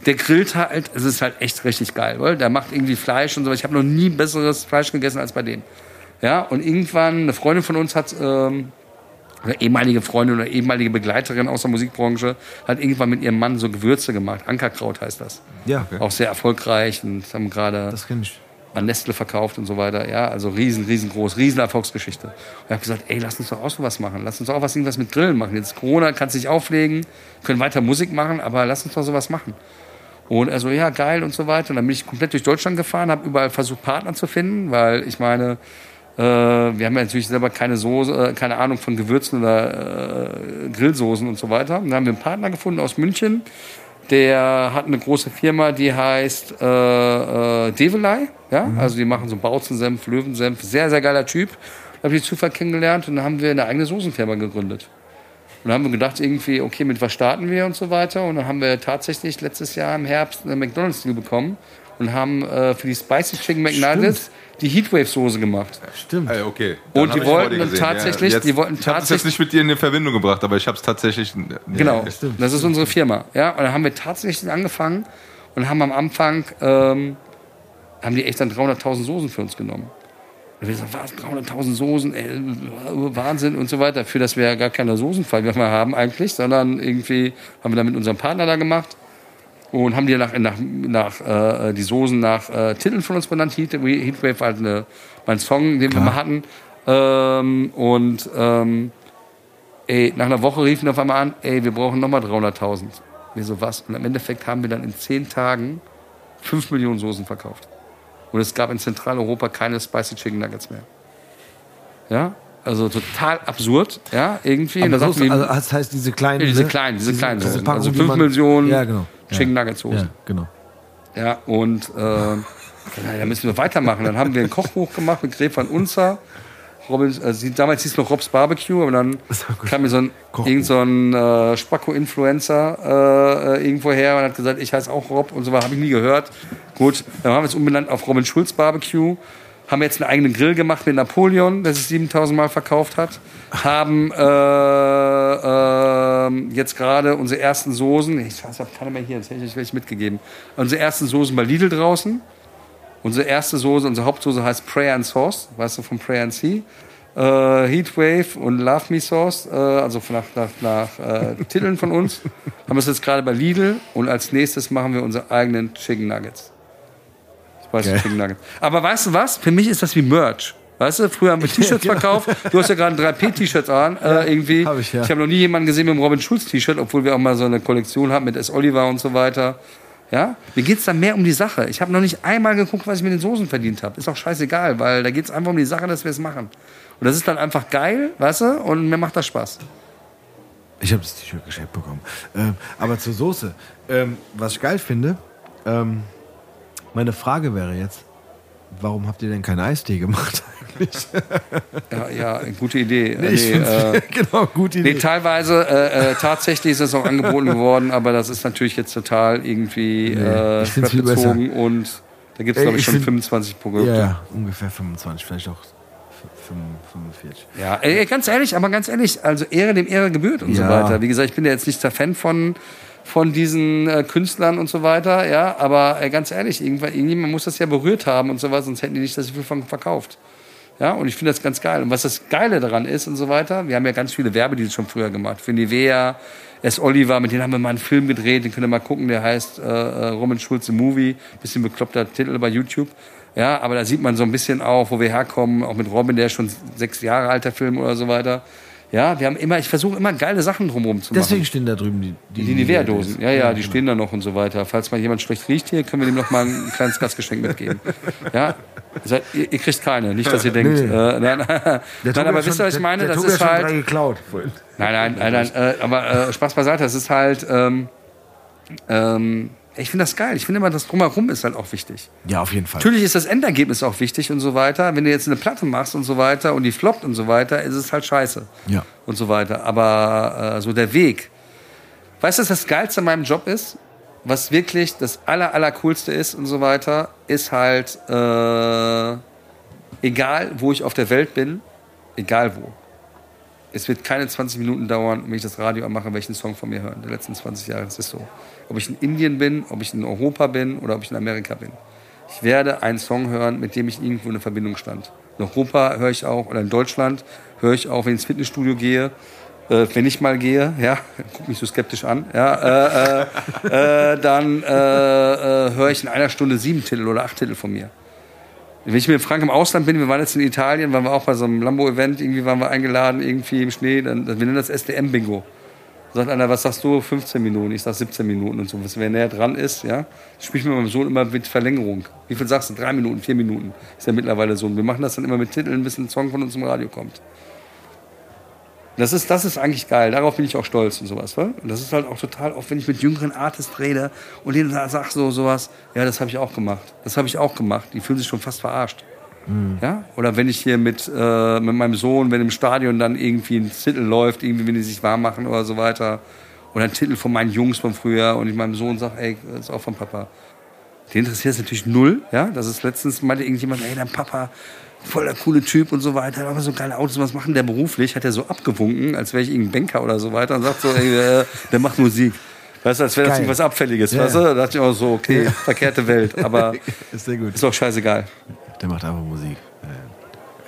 Speaker 3: der grillt halt, es ist halt echt richtig geil, weil der macht irgendwie Fleisch und so. Ich habe noch nie besseres Fleisch gegessen als bei dem. Ja, und irgendwann, eine Freundin von uns hat, ähm, eine ehemalige Freundin oder ehemalige Begleiterin aus der Musikbranche, hat irgendwann mit ihrem Mann so Gewürze gemacht. Ankerkraut heißt das.
Speaker 1: Ja,
Speaker 3: Auch sehr erfolgreich und haben gerade
Speaker 1: das kenne ich.
Speaker 3: An Nestle verkauft und so weiter. Ja, also riesen, riesengroß, riesen Erfolgsgeschichte. Und ich habe gesagt, ey, lass uns doch auch so was machen. Lass uns auch was irgendwas mit Grillen machen. Jetzt Corona, kannst dich auflegen, können weiter Musik machen, aber lass uns doch sowas machen. Und er so, ja, geil und so weiter. Und dann bin ich komplett durch Deutschland gefahren, habe überall versucht, Partner zu finden, weil ich meine, äh, wir haben ja natürlich selber keine Soße, äh, keine Ahnung von Gewürzen oder äh, Grillsoßen und so weiter. Und dann haben wir einen Partner gefunden aus München, der hat eine große Firma, die heißt äh, äh, Develei. Ja? Also die machen so Bauzensenf, Löwensenf. Sehr, sehr geiler Typ. Da habe ich Zufall kennengelernt und dann haben wir eine eigene Soßenfirma gegründet. Und dann haben wir gedacht, irgendwie, okay, mit was starten wir und so weiter. Und dann haben wir tatsächlich letztes Jahr im Herbst eine McDonalds-Deal bekommen und haben äh, für die Spicy Chicken McNuggets die Heatwave-Soße gemacht.
Speaker 1: Stimmt.
Speaker 2: Ah, ja, okay.
Speaker 3: Und
Speaker 2: hab
Speaker 3: die wollten dann
Speaker 2: gesehen.
Speaker 3: tatsächlich-
Speaker 2: jetzt,
Speaker 3: die wollten
Speaker 2: ich habe das jetzt
Speaker 3: tatsächlich-
Speaker 2: nicht mit dir in Verbindung gebracht, aber ich habe es tatsächlich.
Speaker 3: Genau,
Speaker 1: stimmt.
Speaker 3: das ist unsere Firma. Ja, und dann haben wir tatsächlich angefangen und haben am Anfang, ähm, haben die echt dann 300.000 Soßen für uns genommen. Und wir gesagt, was, 300.000 Soßen, ey, Wahnsinn und so weiter. Für das wir ja gar keine Soßenfall mehr haben eigentlich, sondern irgendwie haben wir dann mit unserem Partner da gemacht und haben die nach, nach, nach äh, die Soßen nach äh, Titeln von uns benannt. Heat, Heatwave war halt eine, mein Song, den wir mal hatten. Ähm, und ähm, ey, nach einer Woche riefen die auf einmal an, ey, wir brauchen nochmal 300.000. Wir so, was? Und im Endeffekt haben wir dann in zehn Tagen 5 Millionen Soßen verkauft. Und es gab in Zentraleuropa keine Spicy Chicken Nuggets mehr. Ja? Also total absurd, ja, irgendwie.
Speaker 1: Aber
Speaker 3: da
Speaker 1: so,
Speaker 3: wir,
Speaker 1: also, das heißt, diese kleinen.
Speaker 3: Ja, diese
Speaker 1: ne?
Speaker 3: kleinen, diese kleinen
Speaker 1: diese
Speaker 3: Soßen.
Speaker 1: Packung,
Speaker 3: Also
Speaker 1: die
Speaker 3: 5
Speaker 1: man-
Speaker 3: Millionen
Speaker 1: Ja, genau.
Speaker 3: Chicken
Speaker 1: ja.
Speaker 3: Nugget Soßen.
Speaker 1: Ja, genau.
Speaker 3: Ja, und äh, da müssen wir weitermachen. Dann haben wir ein Kochbuch gemacht mit Gref van Unzer. Robin, also damals hieß es noch Rob's Barbecue, aber dann kam mir so ein,
Speaker 1: Kochbuch.
Speaker 3: irgend so ein äh, Spacko-Influencer äh, irgendwo her und hat gesagt, ich heiße auch Rob und so weiter, habe ich nie gehört. Gut, dann haben wir es umbenannt auf Robin Schulz Barbecue. Haben jetzt einen eigenen Grill gemacht mit Napoleon, der sich 7000 Mal verkauft hat. Haben äh, ähm, jetzt gerade unsere ersten Soßen, ich weiß, ich habe keine mehr hier, das hätte ich welche mitgegeben. Unsere ersten Soßen bei Lidl draußen. Unsere erste Soße, unsere Hauptsoße heißt Prayer and Sauce, weißt du, von Prayer and Sea. Äh, Heatwave und Love Me Sauce, äh, also nach, nach, nach äh, Titeln von uns. Haben wir es jetzt gerade bei Lidl und als nächstes machen wir unsere eigenen Chicken Nuggets. Spicy
Speaker 1: Geil.
Speaker 3: Chicken Nuggets. Aber weißt du was? Für mich ist das wie Merch. Weißt du, früher haben wir T-Shirts
Speaker 1: Genau.
Speaker 3: verkauft. Du hast ja gerade 3P-T-Shirts an, äh, irgendwie.
Speaker 1: hab ich, ja.
Speaker 3: ich habe noch nie jemanden gesehen mit einem Robin Schulz-T-Shirt, obwohl wir auch mal so eine Kollektion haben mit S. Oliver und so weiter. Ja? Mir geht's da mehr um die Sache. Ich habe noch nicht einmal geguckt, was ich mit den Soßen verdient habe. Ist auch scheißegal, weil da geht's einfach um die Sache, dass wir es machen. Und das ist dann einfach geil, weißt du, und mir macht das Spaß.
Speaker 1: Ich habe das T-Shirt geschenkt bekommen. Ähm, aber zur Soße. Ähm, was ich geil finde, ähm, meine Frage wäre jetzt, warum habt ihr denn keinen Eistee gemacht eigentlich?
Speaker 3: Ja, ja gute Idee. Äh,
Speaker 1: ich
Speaker 3: nee,
Speaker 1: find's-
Speaker 3: äh,
Speaker 1: genau, gute Idee.
Speaker 3: Nee, teilweise, äh, äh, tatsächlich ist es auch angeboten geworden, aber das ist natürlich jetzt total irgendwie äh,
Speaker 1: find's viel
Speaker 3: bezogen und da gibt es, glaube ich,
Speaker 1: ich
Speaker 3: schon
Speaker 1: find-
Speaker 3: 25 Produkte.
Speaker 1: ja,
Speaker 3: Ja,
Speaker 1: ja, ungefähr 25, vielleicht auch f- 45.
Speaker 3: ey, ganz ehrlich, aber ganz ehrlich, also Ehre dem Ehre gebührt und so
Speaker 1: Ja.
Speaker 3: weiter. Wie gesagt, ich bin ja jetzt nicht der Fan von von diesen äh, Künstlern und so weiter, ja, aber äh, ganz ehrlich, irgendwann, irgendjemand muss das ja berührt haben und so was, sonst hätten die nicht so viel von verkauft. Ja, und ich finde das ganz geil. Und was das Geile daran ist und so weiter, wir haben ja ganz viele Werbedeals schon früher gemacht. Für Nivea, S. Oliver, mit denen haben wir mal einen Film gedreht, den könnt ihr mal gucken, der heißt äh, äh, Roman Schulze Movie. Bisschen bekloppter Titel bei YouTube. Ja, aber da sieht man so ein bisschen auch, wo wir herkommen, auch mit Robin, der ist schon sechs Jahre alter Film oder so weiter. Ja, wir haben immer, ich versuche immer geile Sachen drumherum zu machen.
Speaker 1: Deswegen stehen da drüben die, die,
Speaker 3: Die Nivea-Dosen, ja, ja, die
Speaker 1: genau.
Speaker 3: stehen da noch und so weiter. Falls mal jemand schlecht riecht hier, können wir dem noch mal ein kleines Gastgeschenk mitgeben. Ja, Seid- ihr, ihr kriegt keine, nicht, dass ihr denkt,
Speaker 1: Nee.
Speaker 3: äh, nein, nein, aber wisst ihr, was ich meine?
Speaker 1: Der,
Speaker 3: Das
Speaker 1: der Tobi
Speaker 3: ist
Speaker 1: schon drei
Speaker 3: halt,
Speaker 1: geklaut vorhin.
Speaker 3: nein, nein, nein, nein, äh, aber äh, Spaß beiseite, das ist halt, ähm, ähm, ich finde das geil. Ich finde immer, das Drumherum ist halt auch wichtig.
Speaker 1: Ja, auf jeden Fall.
Speaker 3: Natürlich ist das Endergebnis auch wichtig und so weiter. Wenn du jetzt eine Platte machst und so weiter und die floppt und so weiter, ist es halt scheiße.
Speaker 1: Ja.
Speaker 3: Und so weiter. Aber äh, so der Weg. Weißt du, was das Geilste an meinem Job ist? Was wirklich das aller, aller coolste ist und so weiter, ist halt, äh, egal wo ich auf der Welt bin, egal wo. Es wird keine 20 Minuten dauern, wenn ich das Radio anmache, welchen Song von mir hören. Die letzten 20 Jahre, das ist so. Ob ich in Indien bin, ob ich in Europa bin oder ob ich in Amerika bin. Ich werde einen Song hören, mit dem ich irgendwo in Verbindung stand. In Europa höre ich auch, oder in Deutschland höre ich auch, wenn ich ins Fitnessstudio gehe, äh, wenn ich mal gehe, ja, guck mich so skeptisch an, ja, äh, äh, äh, dann äh, äh, höre ich in einer Stunde sieben Titel oder acht Titel von mir. Wenn ich mit Frank im Ausland bin, wir waren jetzt in Italien, waren wir auch bei so einem Lambo-Event, irgendwie waren wir eingeladen, irgendwie im Schnee, dann, wir nennen das SDM-Bingo. Sagt einer, was sagst du? 15 Minuten, ich sag 17 Minuten und so. Wer näher dran ist, ja, spiele ich mit meinem Sohn immer mit Verlängerung. Wie viel sagst du? Drei Minuten, vier Minuten. Ist ja mittlerweile so. Und wir machen das dann immer mit Titeln, bis ein Song von uns im Radio kommt. Das ist, das ist eigentlich geil. Darauf bin ich auch stolz und sowas. wa? Und das ist halt auch total oft, wenn ich mit jüngeren Artists rede und denen sag so sowas, ja, das habe ich auch gemacht. Das habe ich auch gemacht. Die fühlen sich schon fast verarscht. Ja? Oder wenn ich hier mit, äh, mit meinem Sohn, wenn im Stadion dann irgendwie ein Titel läuft, irgendwie, wenn die sich warm machen oder so weiter. Oder ein Titel von meinen Jungs von früher und ich meinem Sohn sage, ey, das ist auch von Papa. Den interessiert es natürlich null, ja. Das ist letztens meinte irgendjemand, ey, dein Papa, voll der coole Typ und so weiter, hat aber so geile Autos, was machen der beruflich? Hat er so abgewunken, als wäre ich irgendein Banker oder so weiter und sagt so, ey, äh, der macht Musik. Weißt du, als wäre das irgendwas Abfälliges,
Speaker 1: Ja,
Speaker 3: weißt du? Da dachte ich auch so, okay, verkehrte Welt, aber
Speaker 1: Ist
Speaker 3: ist auch scheißegal.
Speaker 1: Der macht einfach Musik.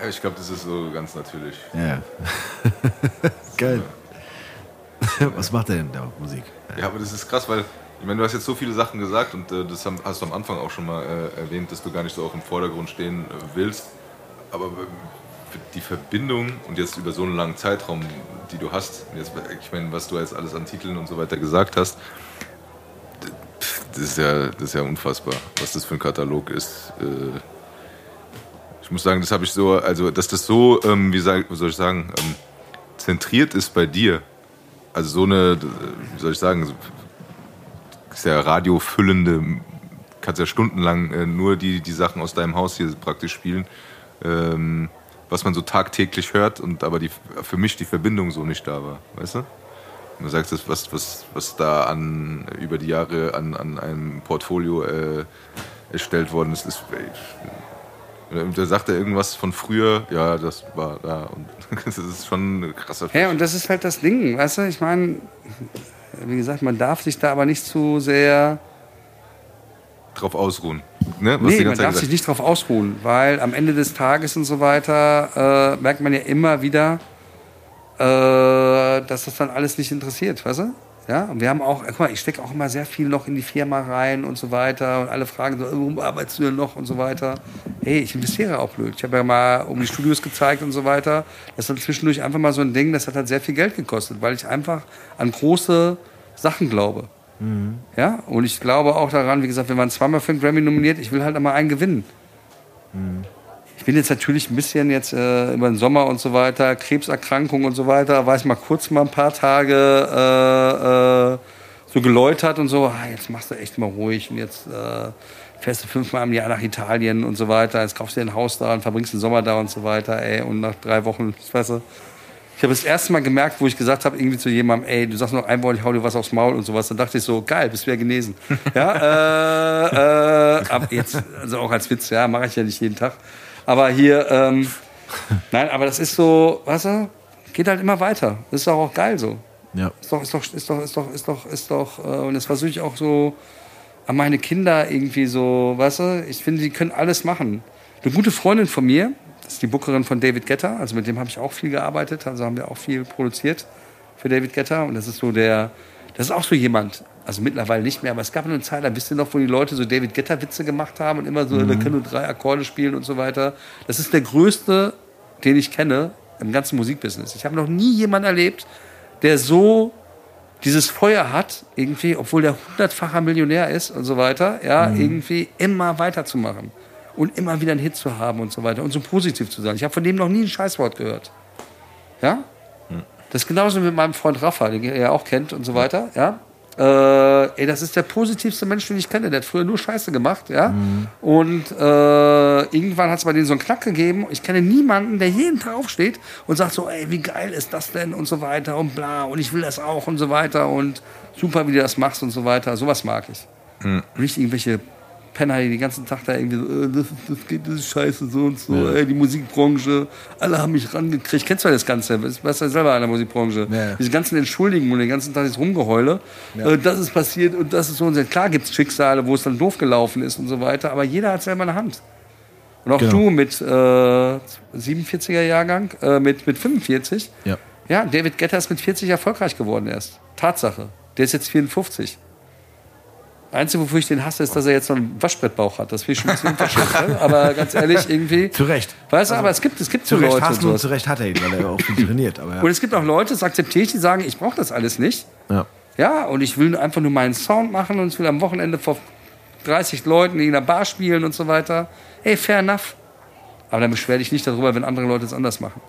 Speaker 2: Ja, ich glaube, das ist so ganz natürlich.
Speaker 1: Ja. Geil. Was macht er denn da? Musik?
Speaker 2: Ja, aber das ist krass, weil ich meine, du hast jetzt so viele Sachen gesagt und äh, das hast du am Anfang auch schon mal äh, erwähnt, dass du gar nicht so auch im Vordergrund stehen äh, willst. Aber äh, die Verbindung und jetzt über so einen langen Zeitraum, die du hast, jetzt, ich meine, was du jetzt alles an Titeln und so weiter gesagt hast, das ist ja, das ist ja unfassbar, was das für ein Katalog ist. Äh, ich muss sagen, das habe ich so, also dass das so, ähm, wie, sag, soll ich sagen, ähm, zentriert ist bei dir. Also so eine, wie soll ich sagen, ist ja radiofüllende, kannst ja stundenlang äh, nur die, die Sachen aus deinem Haus hier praktisch spielen, ähm, was man so tagtäglich hört und aber die, für mich die Verbindung so nicht da war, weißt du? Du sagst, das, was, was, was da an, über die Jahre an, an einem Portfolio äh, erstellt worden ist, ist Und da sagt er irgendwas von früher, ja, das war da. Und das ist schon ein krasser
Speaker 3: Ja, und das ist halt das Ding, weißt du? Ich meine, wie gesagt, man darf sich da aber nicht zu sehr.
Speaker 2: drauf ausruhen. Ne? Was
Speaker 3: Nee,
Speaker 2: die
Speaker 3: man darf sich nicht drauf ausruhen, weil am Ende des Tages und so weiter äh, merkt man ja immer wieder, äh, dass das dann alles nicht interessiert, weißt du? Ja, und wir haben auch, guck mal, ich stecke auch immer sehr viel noch in die Firma rein und so weiter und alle fragen so, warum arbeitest du denn noch und so weiter. Hey, ich investiere auch blöd. Ich habe ja mal um die Studios gezeigt und so weiter. Das ist dann zwischendurch einfach mal so ein Ding, das hat halt sehr viel Geld gekostet, weil ich einfach an große Sachen glaube. Ja, und ich glaube auch daran, wie gesagt, wir waren zweimal für einen Grammy nominiert, ich will halt einmal einen gewinnen. Ich bin jetzt natürlich ein bisschen jetzt äh, über den Sommer und so weiter, Krebserkrankung und so weiter, war ich mal kurz mal ein paar Tage äh, äh, so geläutert und so, ah, jetzt machst du echt mal ruhig und jetzt äh, fährst du fünfmal im Jahr nach Italien und so weiter, jetzt kaufst du dir ein Haus da und verbringst den Sommer da und so weiter, ey, und nach drei Wochen, weißt du, ich habe das erste Mal gemerkt, wo ich gesagt habe, irgendwie zu jemandem, ey, du sagst noch ein Wort, ich hau dir was aufs Maul und sowas. Dann dachte ich so, geil, bist du ja genesen. ja, äh, äh, aber jetzt, also auch als Witz, ja, mache ich ja nicht jeden Tag. Aber hier, ähm, nein, aber das ist so, weißt du, geht halt immer weiter. Das ist doch auch geil so.
Speaker 1: Ja.
Speaker 3: Ist doch, ist doch, ist doch, ist doch, ist doch, ist doch, äh, und das versuche ich auch so an meine Kinder irgendwie so, weißt du, ich finde, die können alles machen. Eine gute Freundin von mir, das ist die Bookerin von David Guetta, also mit dem habe ich auch viel gearbeitet, also haben wir auch viel produziert für David Guetta und das ist so der, das ist auch so jemand, also mittlerweile nicht mehr, aber es gab eine Zeit, da wisst ihr noch, wo die Leute so David Guetta Witze gemacht haben und immer so, der kann nur drei Akkorde spielen und so weiter. Das ist der größte, den ich kenne im ganzen Musikbusiness. Ich habe noch nie jemanden erlebt, der so dieses Feuer hat, irgendwie, obwohl der hundertfacher Millionär ist und so weiter, ja, irgendwie immer weiterzumachen und immer wieder einen Hit zu haben und so weiter und so positiv zu sein. Ich habe von dem noch nie ein Scheißwort gehört. Ja? Das ist genauso mit meinem Freund Rafa, den ihr ja auch kennt und so weiter, ja. Äh, ey, das ist der positivste Mensch, den ich kenne. Der hat früher nur Scheiße gemacht, ja. Und äh, irgendwann hat es bei denen so einen Knack gegeben. Ich kenne niemanden, der jeden Tag aufsteht und sagt so, ey, wie geil ist das denn und so weiter und bla und ich will das auch und so weiter und super, wie du das machst und so weiter. Sowas mag ich. Nicht irgendwelche Penner, die den ganzen Tag da irgendwie so, äh, das, das geht, das ist scheiße, so und so, ey, die Musikbranche, alle haben mich rangekriegt. Kennst du ja das Ganze? Du warst ja selber in der Musikbranche.
Speaker 1: Ja.
Speaker 3: Diese ganzen Entschuldigungen und den ganzen Tag dieses Rumgeheule. Äh, das ist passiert und das ist so und so. Klar gibt es Schicksale, wo es dann doof gelaufen ist und so weiter, aber jeder hat selber eine Hand. Und auch
Speaker 1: Genau.
Speaker 3: du mit äh, 47er Jahrgang, äh, mit, mit 45.
Speaker 1: Ja.
Speaker 3: Ja, David Guetta ist mit 40 erfolgreich geworden erst. Tatsache. Der ist jetzt 54. Einzige, wofür ich den hasse, ist, dass er jetzt noch einen Waschbrettbauch hat. Das finde ich schon ein bisschen unterschätzt. ne? Aber ganz ehrlich, irgendwie.
Speaker 1: Zu Recht.
Speaker 3: Weißt du, aber es gibt, es gibt so
Speaker 1: Zu Recht
Speaker 3: Leute.
Speaker 1: hassen und zu Recht hat er ihn, weil er auch viel trainiert. Aber ja.
Speaker 3: Und es gibt auch Leute, das akzeptiere ich, die sagen, ich brauche das alles nicht.
Speaker 1: ja.
Speaker 3: Ja, und ich will einfach nur meinen Sound machen und ich will am Wochenende vor 30 Leuten in einer Bar spielen und so weiter. Ey, fair enough. Aber dann beschwer dich nicht darüber, wenn andere Leute es anders machen.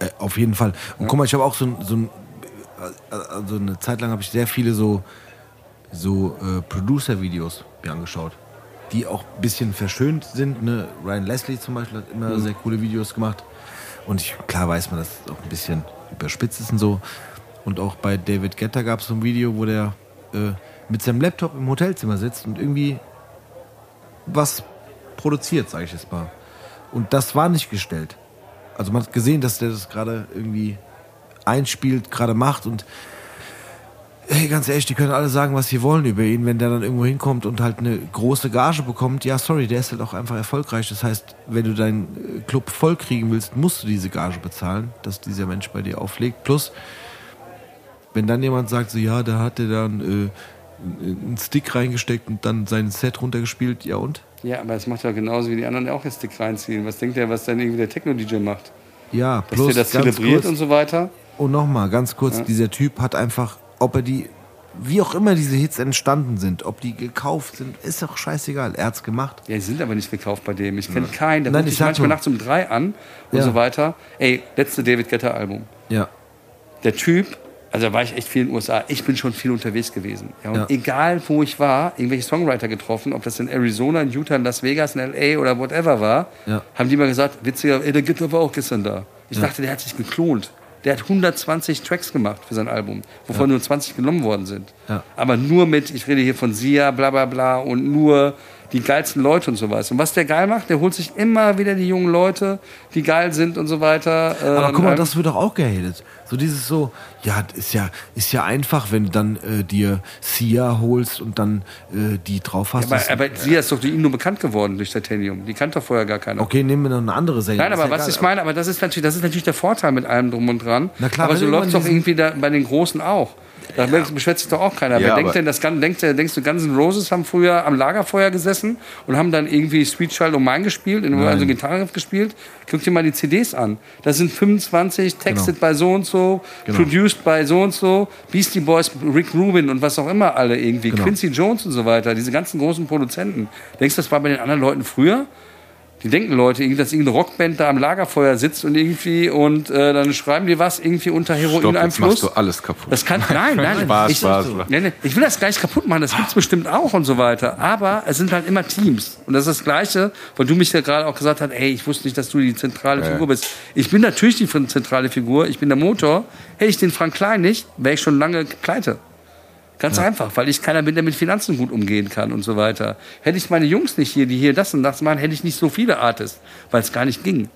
Speaker 1: Äh, auf jeden Fall. Und guck mal, ich habe auch so, ein- so also eine Zeit lang habe ich sehr viele so, so äh, Producer-Videos mir angeschaut, die auch ein bisschen verschönt sind. Ne? Ryan Leslie zum Beispiel hat immer sehr coole Videos gemacht. Und ich, klar weiß man, dass es auch ein bisschen überspitzt ist und so. Und auch bei David Guetta gab es so ein Video, wo der äh, mit seinem Laptop im Hotelzimmer sitzt und irgendwie was produziert, sage ich jetzt mal. Und das war nicht gestellt. Also man hat gesehen, dass der das gerade irgendwie einspielt, gerade macht und hey, ganz ehrlich, die können alle sagen, was sie wollen über ihn, wenn der dann irgendwo hinkommt und halt eine große Gage bekommt. Ja, sorry, der ist halt auch einfach erfolgreich. Das heißt, wenn du deinen äh, Club voll kriegen willst, musst du diese Gage bezahlen, dass dieser Mensch bei dir auflegt. Plus, wenn dann jemand sagt, so ja, da hat er dann äh, einen Stick reingesteckt und dann sein Set runtergespielt, ja und?
Speaker 3: Ja, aber es macht ja genauso wie die anderen auch jetzt Stick reinziehen. Was denkt der, was dann irgendwie der Techno-DJ macht?
Speaker 1: Ja,
Speaker 3: Dass
Speaker 1: plus
Speaker 3: der das
Speaker 1: ganz
Speaker 3: zelebriert
Speaker 1: kurz,
Speaker 3: und so weiter?
Speaker 1: Und nochmal, ganz kurz, dieser Typ hat einfach, ob er die, wie auch immer diese Hits entstanden sind, ob die gekauft sind, ist doch scheißegal. Er hat's gemacht.
Speaker 3: Ja, die sind aber nicht gekauft bei dem. Ich kenne keinen. Der
Speaker 1: Nein,
Speaker 3: ruft
Speaker 1: ich
Speaker 3: manchmal
Speaker 1: nur.
Speaker 3: nachts um drei an und
Speaker 1: Ja.
Speaker 3: so weiter. Ey, letzte David Guetta-Album.
Speaker 1: Ja.
Speaker 3: der Typ, also da war ich echt viel in den USA, ich bin schon viel unterwegs gewesen. Ja, und
Speaker 1: Ja.
Speaker 3: egal wo ich war, irgendwelche Songwriter getroffen, ob das in Arizona, in Utah, in Las Vegas, in L.A. oder whatever war,
Speaker 1: Ja.
Speaker 3: haben die mal gesagt, witziger, ey, der Gitter war auch gestern da. Ich dachte, der hat sich geklont. Der hat 120 Tracks gemacht für sein Album, wovon nur 20 genommen worden sind.
Speaker 1: Ja.
Speaker 3: Aber nur mit, ich rede hier von Sia, bla bla bla, und nur die geilsten Leute und so weiter. Und was der geil macht, der holt sich immer wieder die jungen Leute, die geil sind und so weiter.
Speaker 1: Aber guck mal,
Speaker 3: Ähm,
Speaker 1: das wird doch auch gehatet. So dieses so, ja, ist ja, ist ja einfach, wenn du dann äh, dir Sia holst und dann äh, die drauf hast.
Speaker 3: aber,
Speaker 1: Das-
Speaker 3: aber sie ist doch ihn nur bekannt geworden durch Titanium. Die kannte doch vorher gar keiner.
Speaker 1: okay, nehmen wir noch eine andere Serie.
Speaker 3: Nein, aber
Speaker 1: ja
Speaker 3: was
Speaker 1: egal.
Speaker 3: ich meine, aber das ist natürlich, das ist natürlich der Vorteil mit allem drum und dran.
Speaker 1: Na klar,
Speaker 3: aber so läuft es doch irgendwie da, bei den Großen auch. Da beschwert sich doch auch keiner.
Speaker 2: Ja,
Speaker 3: Wer denkt denn, das denkt, denkst du, Guns N' Roses haben früher am Lagerfeuer gesessen und haben dann irgendwie Sweet Child O' Mine gespielt, in also Gitarrenriff gespielt? Guck dir mal die CDs an. Das sind 25, texted bei so und so,
Speaker 1: Genau.
Speaker 3: produced bei so und so, Beastie Boys, Rick Rubin und was auch immer alle irgendwie,
Speaker 1: Genau.
Speaker 3: Quincy Jones und so weiter, diese ganzen großen Produzenten. Denkst du, das war bei den anderen Leuten früher? Die denken Leute, dass irgendeine Rockband da am Lagerfeuer sitzt und irgendwie und äh, dann schreiben die was irgendwie unter
Speaker 2: Stopp,
Speaker 3: Heroineinfluss.
Speaker 2: machst du alles kaputt.
Speaker 3: Das kann, nein, nein,
Speaker 2: Spaß,
Speaker 3: ich,
Speaker 2: Spaß.
Speaker 3: Nee, nee, ich will das gleich kaputt machen, das gibt's bestimmt auch und so weiter. Aber es sind halt immer Teams. Und das ist das Gleiche, weil du mich ja gerade auch gesagt hast, ey, ich wusste nicht, dass du die zentrale Figur bist. Ich bin natürlich die zentrale Figur, ich bin der Motor. Hätte ich den Frank Klein nicht, wäre ich schon lange pleite. Ganz einfach, weil ich keiner bin, der mit Finanzen gut umgehen kann und so weiter. Hätte ich meine Jungs nicht hier, die hier das und das machen, hätte ich nicht so viele Artists, weil es gar nicht ging.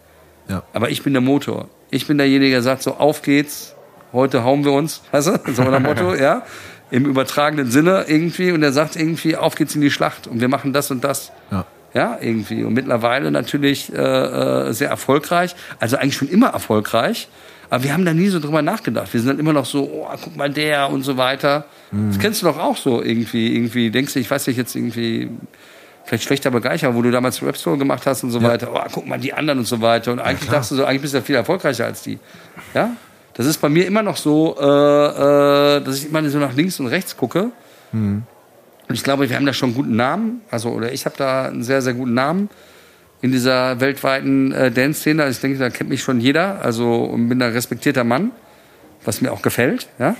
Speaker 1: Ja.
Speaker 3: Aber ich bin der Motor. Ich bin derjenige, der sagt so, auf geht's, heute hauen wir uns, weißt du, so ein Motto, ja, im übertragenen Sinne irgendwie und der sagt irgendwie, auf geht's in die Schlacht und wir machen das und das.
Speaker 1: Ja.
Speaker 3: Ja, irgendwie. Und mittlerweile natürlich äh, äh, sehr erfolgreich, also eigentlich schon immer erfolgreich. Aber wir haben da nie so drüber nachgedacht. Wir sind dann immer noch so, oh, guck mal der und so weiter. Das kennst du doch auch so irgendwie. Irgendwie denkst du, ich weiß nicht jetzt irgendwie, vielleicht schlechter aber gleich, aber wo du damals Rap Store gemacht hast und so weiter. Oh, guck mal die anderen und so weiter. Und eigentlich dachtest du so, eigentlich bist du ja viel erfolgreicher als die. Ja? Das ist bei mir immer noch so, äh, äh, dass ich immer so nach links und rechts gucke. Und ich glaube, wir haben da schon einen guten Namen. Also, oder ich habe da einen sehr, sehr guten Namen in dieser weltweiten äh, Dance-Szene. Also ich denke, da kennt mich schon jeder. Also und bin da respektierter Mann, was mir auch gefällt. Ja?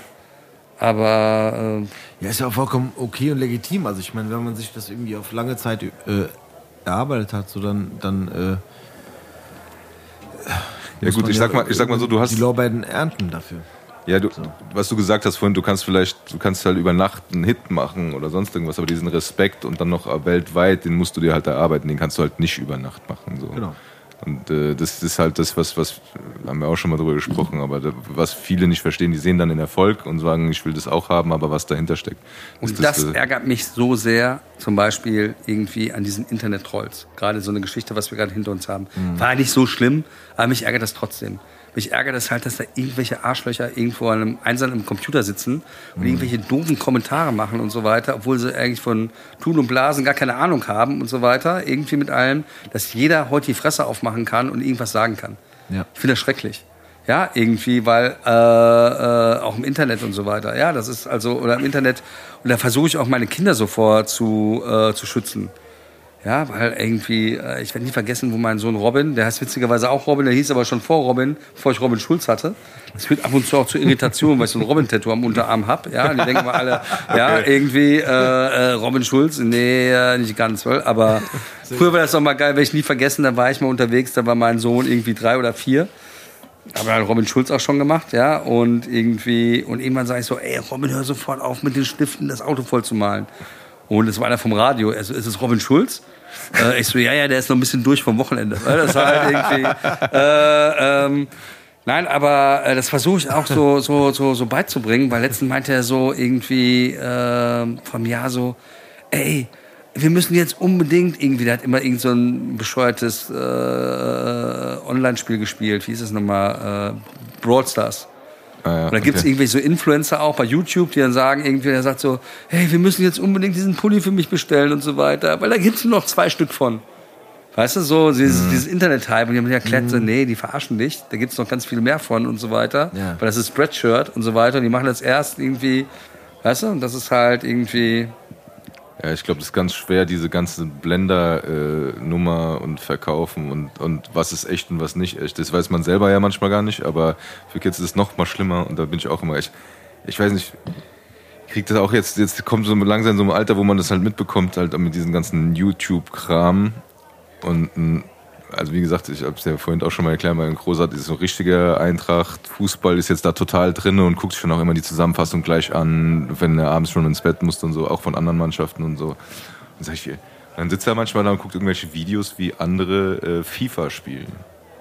Speaker 3: Aber äh,
Speaker 1: Ja, ist ja auch vollkommen okay und legitim. Also ich meine, wenn man sich das irgendwie auf lange Zeit äh, erarbeitet hat, so dann, dann äh,
Speaker 2: Ja gut, ich sag mal, ich sag mal so, du hast
Speaker 1: die Lorbeeren ernten dafür.
Speaker 2: Ja, du, was du gesagt hast vorhin, du kannst vielleicht, du kannst halt über Nacht einen Hit machen oder sonst irgendwas, aber diesen Respekt und dann noch weltweit, den musst du dir halt erarbeiten, den kannst du halt nicht über Nacht machen. So.
Speaker 1: Genau.
Speaker 2: Und äh, das ist halt das, was, was, haben wir auch schon mal drüber gesprochen, aber da, was viele nicht verstehen, die sehen dann den Erfolg und sagen, ich will das auch haben, aber was dahinter steckt.
Speaker 3: Und
Speaker 2: ist
Speaker 3: das
Speaker 2: äh,
Speaker 3: ärgert mich so sehr, zum Beispiel irgendwie an diesen Internet-Trolls. Gerade so eine Geschichte, was wir gerade hinter uns haben.
Speaker 2: Mhm.
Speaker 3: War nicht so schlimm, aber mich ärgert das trotzdem. Mich ärgert es halt, dass da irgendwelche Arschlöcher irgendwo an einem einsam im Computer sitzen und
Speaker 2: Mhm.
Speaker 3: irgendwelche doofen Kommentare machen und so weiter, obwohl sie eigentlich von Tun und Blasen gar keine Ahnung haben und so weiter. Irgendwie mit allem, dass jeder heute die Fresse aufmachen kann und irgendwas sagen kann.
Speaker 1: Ja.
Speaker 3: Ich finde das schrecklich. Ja, irgendwie, weil äh, äh, auch im Internet und so weiter. Ja, das ist also, oder im Internet, und da versuche ich auch meine Kinder sofort zu, äh, zu schützen. Ja, weil irgendwie, äh, ich werde nie vergessen, wo mein Sohn Robin, der heißt witzigerweise auch Robin, der hieß aber schon vor Robin, bevor ich Robin Schulz hatte. Das führt ab und zu auch zu Irritationen, weil ich so ein Robin-Tattoo am Unterarm hab. Ja, die denken mal alle, ja, irgendwie äh, äh, Robin Schulz, nee, äh, nicht ganz, aber früher war das doch mal geil, werde ich nie vergessen, da war ich mal unterwegs, da war mein Sohn irgendwie drei oder vier. Aber hat Robin Schulz auch schon gemacht, ja. Und irgendwie, und irgendwann sage ich so, ey, Robin, hör sofort auf, mit den Stiften das Auto voll zu malen. Und es war einer vom Radio, also ist es Robin Schulz? Äh, ich so, ja, ja, der ist noch ein bisschen durch vom Wochenende. Das war halt irgendwie. Äh, ähm, nein, aber äh, das versuche ich auch so, so, so, so beizubringen, weil letztens meinte er so irgendwie äh, vom Jahr so, ey, wir müssen jetzt unbedingt irgendwie, der hat immer irgend so ein bescheuertes äh, Online-Spiel gespielt. Wie hieß es nochmal? Äh, Brawl Stars.
Speaker 2: ah, ja,
Speaker 3: Und da gibt's
Speaker 2: okay.
Speaker 3: irgendwelche so Influencer auch bei YouTube, die dann sagen, irgendwie, der sagt so, hey, wir müssen jetzt unbedingt diesen Pulli für mich bestellen und so weiter, weil da gibt's nur noch zwei Stück von. Weißt du, so dieses,
Speaker 2: Mhm.
Speaker 3: dieses Internet-Hype. Und die haben erklärt, so, nee, die verarschen dich, da gibt's noch ganz viel mehr von und so weiter.
Speaker 1: Ja.
Speaker 3: Weil das ist Spreadshirt und so weiter. Und die machen das erst irgendwie, weißt du, und das ist halt irgendwie,
Speaker 2: Ja, ich glaube, das ist ganz schwer, diese ganze Blender-Nummer und Verkaufen und, und was ist echt und was nicht echt. Das weiß man selber ja manchmal gar nicht, aber für Kids ist es noch mal schlimmer und da bin ich auch immer echt. Ich weiß nicht, ich krieg das auch jetzt, jetzt kommt so langsam so ein Alter, wo man das halt mitbekommt, halt mit diesem ganzen YouTube-Kram. Und mm, also wie gesagt, ich habe es ja vorhin auch schon mal erklärt, mein Großartig ist so ein richtiger Eintracht. Fußball ist jetzt da total drin und guckt sich dann auch immer die Zusammenfassung gleich an, wenn er abends schon ins Bett muss und so, auch von anderen Mannschaften und so. Und sag ich, dann Dann sitzt er manchmal da und guckt irgendwelche Videos, wie andere äh, FIFA spielen.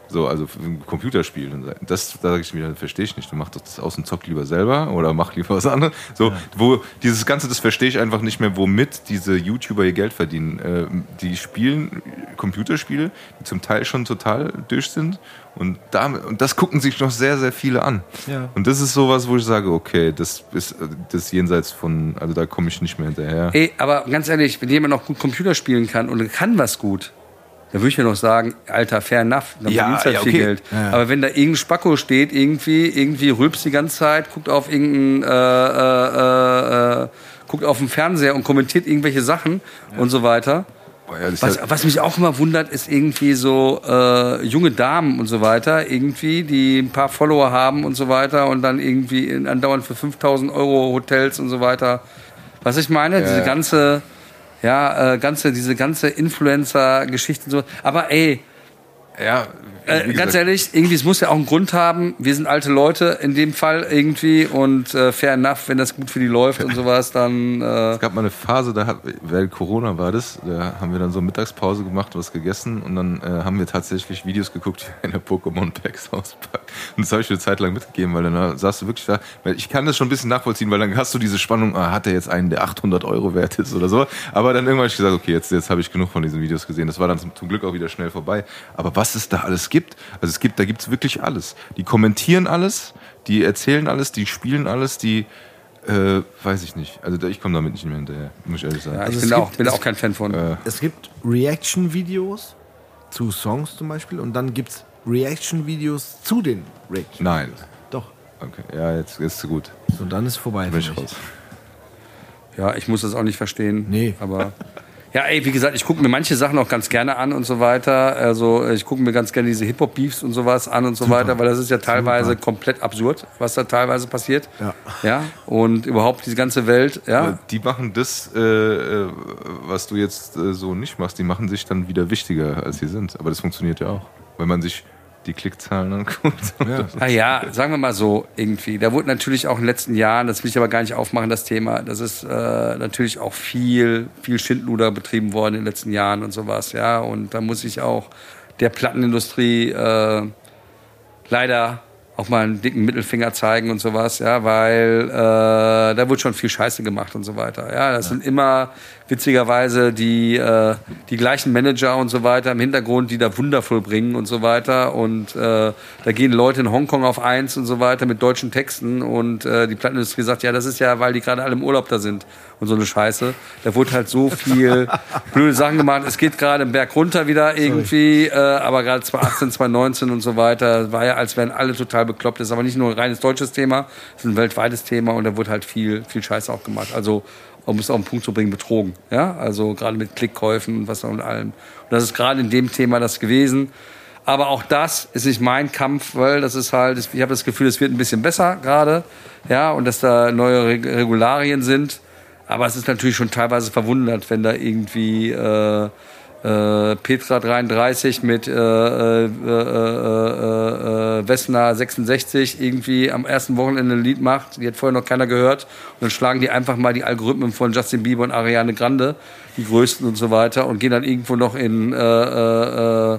Speaker 2: So, also ein Computerspiel. Das, da sage ich mir, verstehe ich nicht. Du machst das aus und zock lieber selber oder mach lieber was anderes. So, wo dieses Ganze, das verstehe ich einfach nicht mehr, womit diese YouTuber ihr Geld verdienen. Äh, die spielen Computerspiele, die zum Teil schon total durch sind. Und, damit, und das gucken sich noch sehr, sehr viele an.
Speaker 1: Ja.
Speaker 2: Und das ist sowas, wo ich sage, okay, das ist das jenseits von, also da komme ich nicht mehr hinterher.
Speaker 3: Ey, aber ganz ehrlich, wenn jemand noch gut Computer spielen kann und kann was gut, dann würde ich mir noch sagen, Alter, fair enough, dann
Speaker 2: Ja,
Speaker 3: verdienst halt
Speaker 2: ja,
Speaker 3: viel
Speaker 2: okay.
Speaker 3: Geld.
Speaker 1: Ja, ja.
Speaker 3: Aber wenn da irgendein Spacko steht, irgendwie, irgendwie rülpst die ganze Zeit, guckt auf irgendeinen, äh, äh, äh, guckt auf den Fernseher und kommentiert irgendwelche Sachen und so weiter.
Speaker 2: Boah, ja,
Speaker 3: Was, was mich auch immer wundert, ist irgendwie so äh, junge Damen und so weiter, irgendwie, die ein paar Follower haben und so weiter und dann irgendwie in, andauernd für 5000 Euro Hotels und so weiter. Was ich meine, diese
Speaker 2: ja.
Speaker 3: ganze, ja, äh, ganze, diese ganze Influencer-Geschichte und so. Aber ey,
Speaker 2: ja,
Speaker 3: äh,
Speaker 2: wie
Speaker 3: ganz ehrlich, irgendwie, es muss ja auch einen Grund haben. Wir sind alte Leute in dem Fall irgendwie und äh, fair enough, wenn das gut für die läuft und sowas, dann. Äh,
Speaker 2: Es gab mal eine Phase, da hat, während Corona war das, da haben wir dann so Mittagspause gemacht, was gegessen und dann äh, haben wir tatsächlich Videos geguckt, wie eine Pokémon-Packs auspackt. Und das habe ich eine Zeit lang mitgegeben, weil dann äh, saß du wirklich da, weil ich kann das schon ein bisschen nachvollziehen, weil dann hast du diese Spannung, ah, hat er jetzt einen, der 800 Euro wert ist oder so. Aber dann irgendwann habe ich gesagt, okay, jetzt, jetzt habe ich genug von diesen Videos gesehen. Das war dann zum, zum Glück auch wieder schnell vorbei. Aber was es da alles gibt, also es gibt, da gibt es wirklich alles. Die kommentieren alles, die erzählen alles, die spielen alles, die äh, weiß ich nicht. Also ich komme damit nicht mehr hinterher, muss ich ehrlich sagen.
Speaker 3: ja,
Speaker 1: Also
Speaker 3: ich
Speaker 1: es
Speaker 3: bin, da auch,
Speaker 1: gibt-
Speaker 3: bin auch kein Fan von.
Speaker 2: Äh,
Speaker 1: Es gibt Reaction-Videos zu Songs zum Beispiel und dann gibt es Reaction-Videos zu den Reaction.
Speaker 2: nein.
Speaker 1: Doch.
Speaker 2: Okay, ja, jetzt ist es gut.
Speaker 1: So, dann ist vorbei.
Speaker 2: Bin ich raus.
Speaker 3: Ja, ich muss das auch nicht verstehen.
Speaker 1: Nee.
Speaker 3: Aber ja, ey, wie gesagt, ich gucke mir manche Sachen auch ganz gerne an und so weiter. Also ich gucke mir ganz gerne diese Hip-Hop-Beefs und sowas an und so weiter, weil das ist ja teilweise komplett absurd, was da teilweise passiert.
Speaker 1: Ja.
Speaker 3: Ja. Und überhaupt diese ganze Welt, ja.
Speaker 2: Aber Die machen das, äh, äh, was du jetzt äh, so nicht machst, die machen sich dann wieder wichtiger, als sie sind. Aber das funktioniert ja auch. Wenn man sich die Klickzahlen anguckt.
Speaker 3: Ja, sagen wir mal so irgendwie. Da wurde natürlich auch in den letzten Jahren, das will ich aber gar nicht aufmachen, das Thema, das ist äh, natürlich auch viel, viel Schindluder betrieben worden in den letzten Jahren und sowas, ja. Und da muss ich auch der Plattenindustrie äh, leider auch mal einen dicken Mittelfinger zeigen und sowas, ja, weil äh, da wird schon viel Scheiße gemacht und so weiter. Ja, das sind immer witzigerweise die, äh, die gleichen Manager und so weiter im Hintergrund, die da wundervoll bringen und so weiter. Und äh, da gehen Leute in Hongkong auf eins und so weiter mit deutschen Texten und äh, die Plattenindustrie sagt, ja, das ist ja, weil die gerade alle im Urlaub da sind und so eine Scheiße. Da wurde halt so viel blöde Sachen gemacht. Es geht gerade im Berg runter wieder irgendwie, äh, aber gerade 2018, 2019 und so weiter war ja, als wären alle total bekloppt. Das ist aber nicht nur ein reines deutsches Thema, das ist ein weltweites Thema und da wurde halt viel, viel Scheiße auch gemacht. Also um es auf den Punkt zu bringen, betrogen. Ja, also gerade mit Klickkäufen und was und allem. Und das ist gerade in dem Thema das gewesen. Aber auch das ist nicht mein Kampf, weil das ist halt, ich habe das Gefühl, es wird ein bisschen besser gerade, ja, und dass da neue Reg- Regularien sind. Aber es ist natürlich schon teilweise verwundert, wenn da irgendwie äh, äh, Petra 33 mit äh, äh, äh, äh, äh, Vesna 66 irgendwie am ersten Wochenende ein Lied macht. Die hat vorher noch keiner gehört. Und dann schlagen die einfach mal die Algorithmen von Justin Bieber und Ariane Grande, die größten und so weiter, und gehen dann irgendwo noch in äh, äh, äh,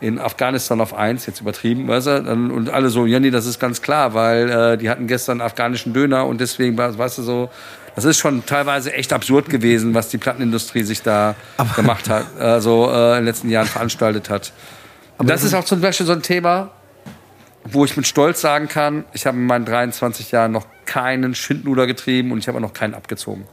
Speaker 3: in Afghanistan auf eins, jetzt übertrieben, weißt du? Dann, und alle so, ja, nee, das ist ganz klar, weil äh, die hatten gestern afghanischen Döner und deswegen, war- weißt du, so, das ist schon teilweise echt absurd gewesen, was die Plattenindustrie sich da gemacht hat, also äh, in den letzten Jahren veranstaltet hat. Und das ist auch zum Beispiel so ein Thema, wo ich mit Stolz sagen kann, ich habe in meinen 23 Jahren noch keinen Schindluder getrieben und ich habe auch noch keinen abgezogen.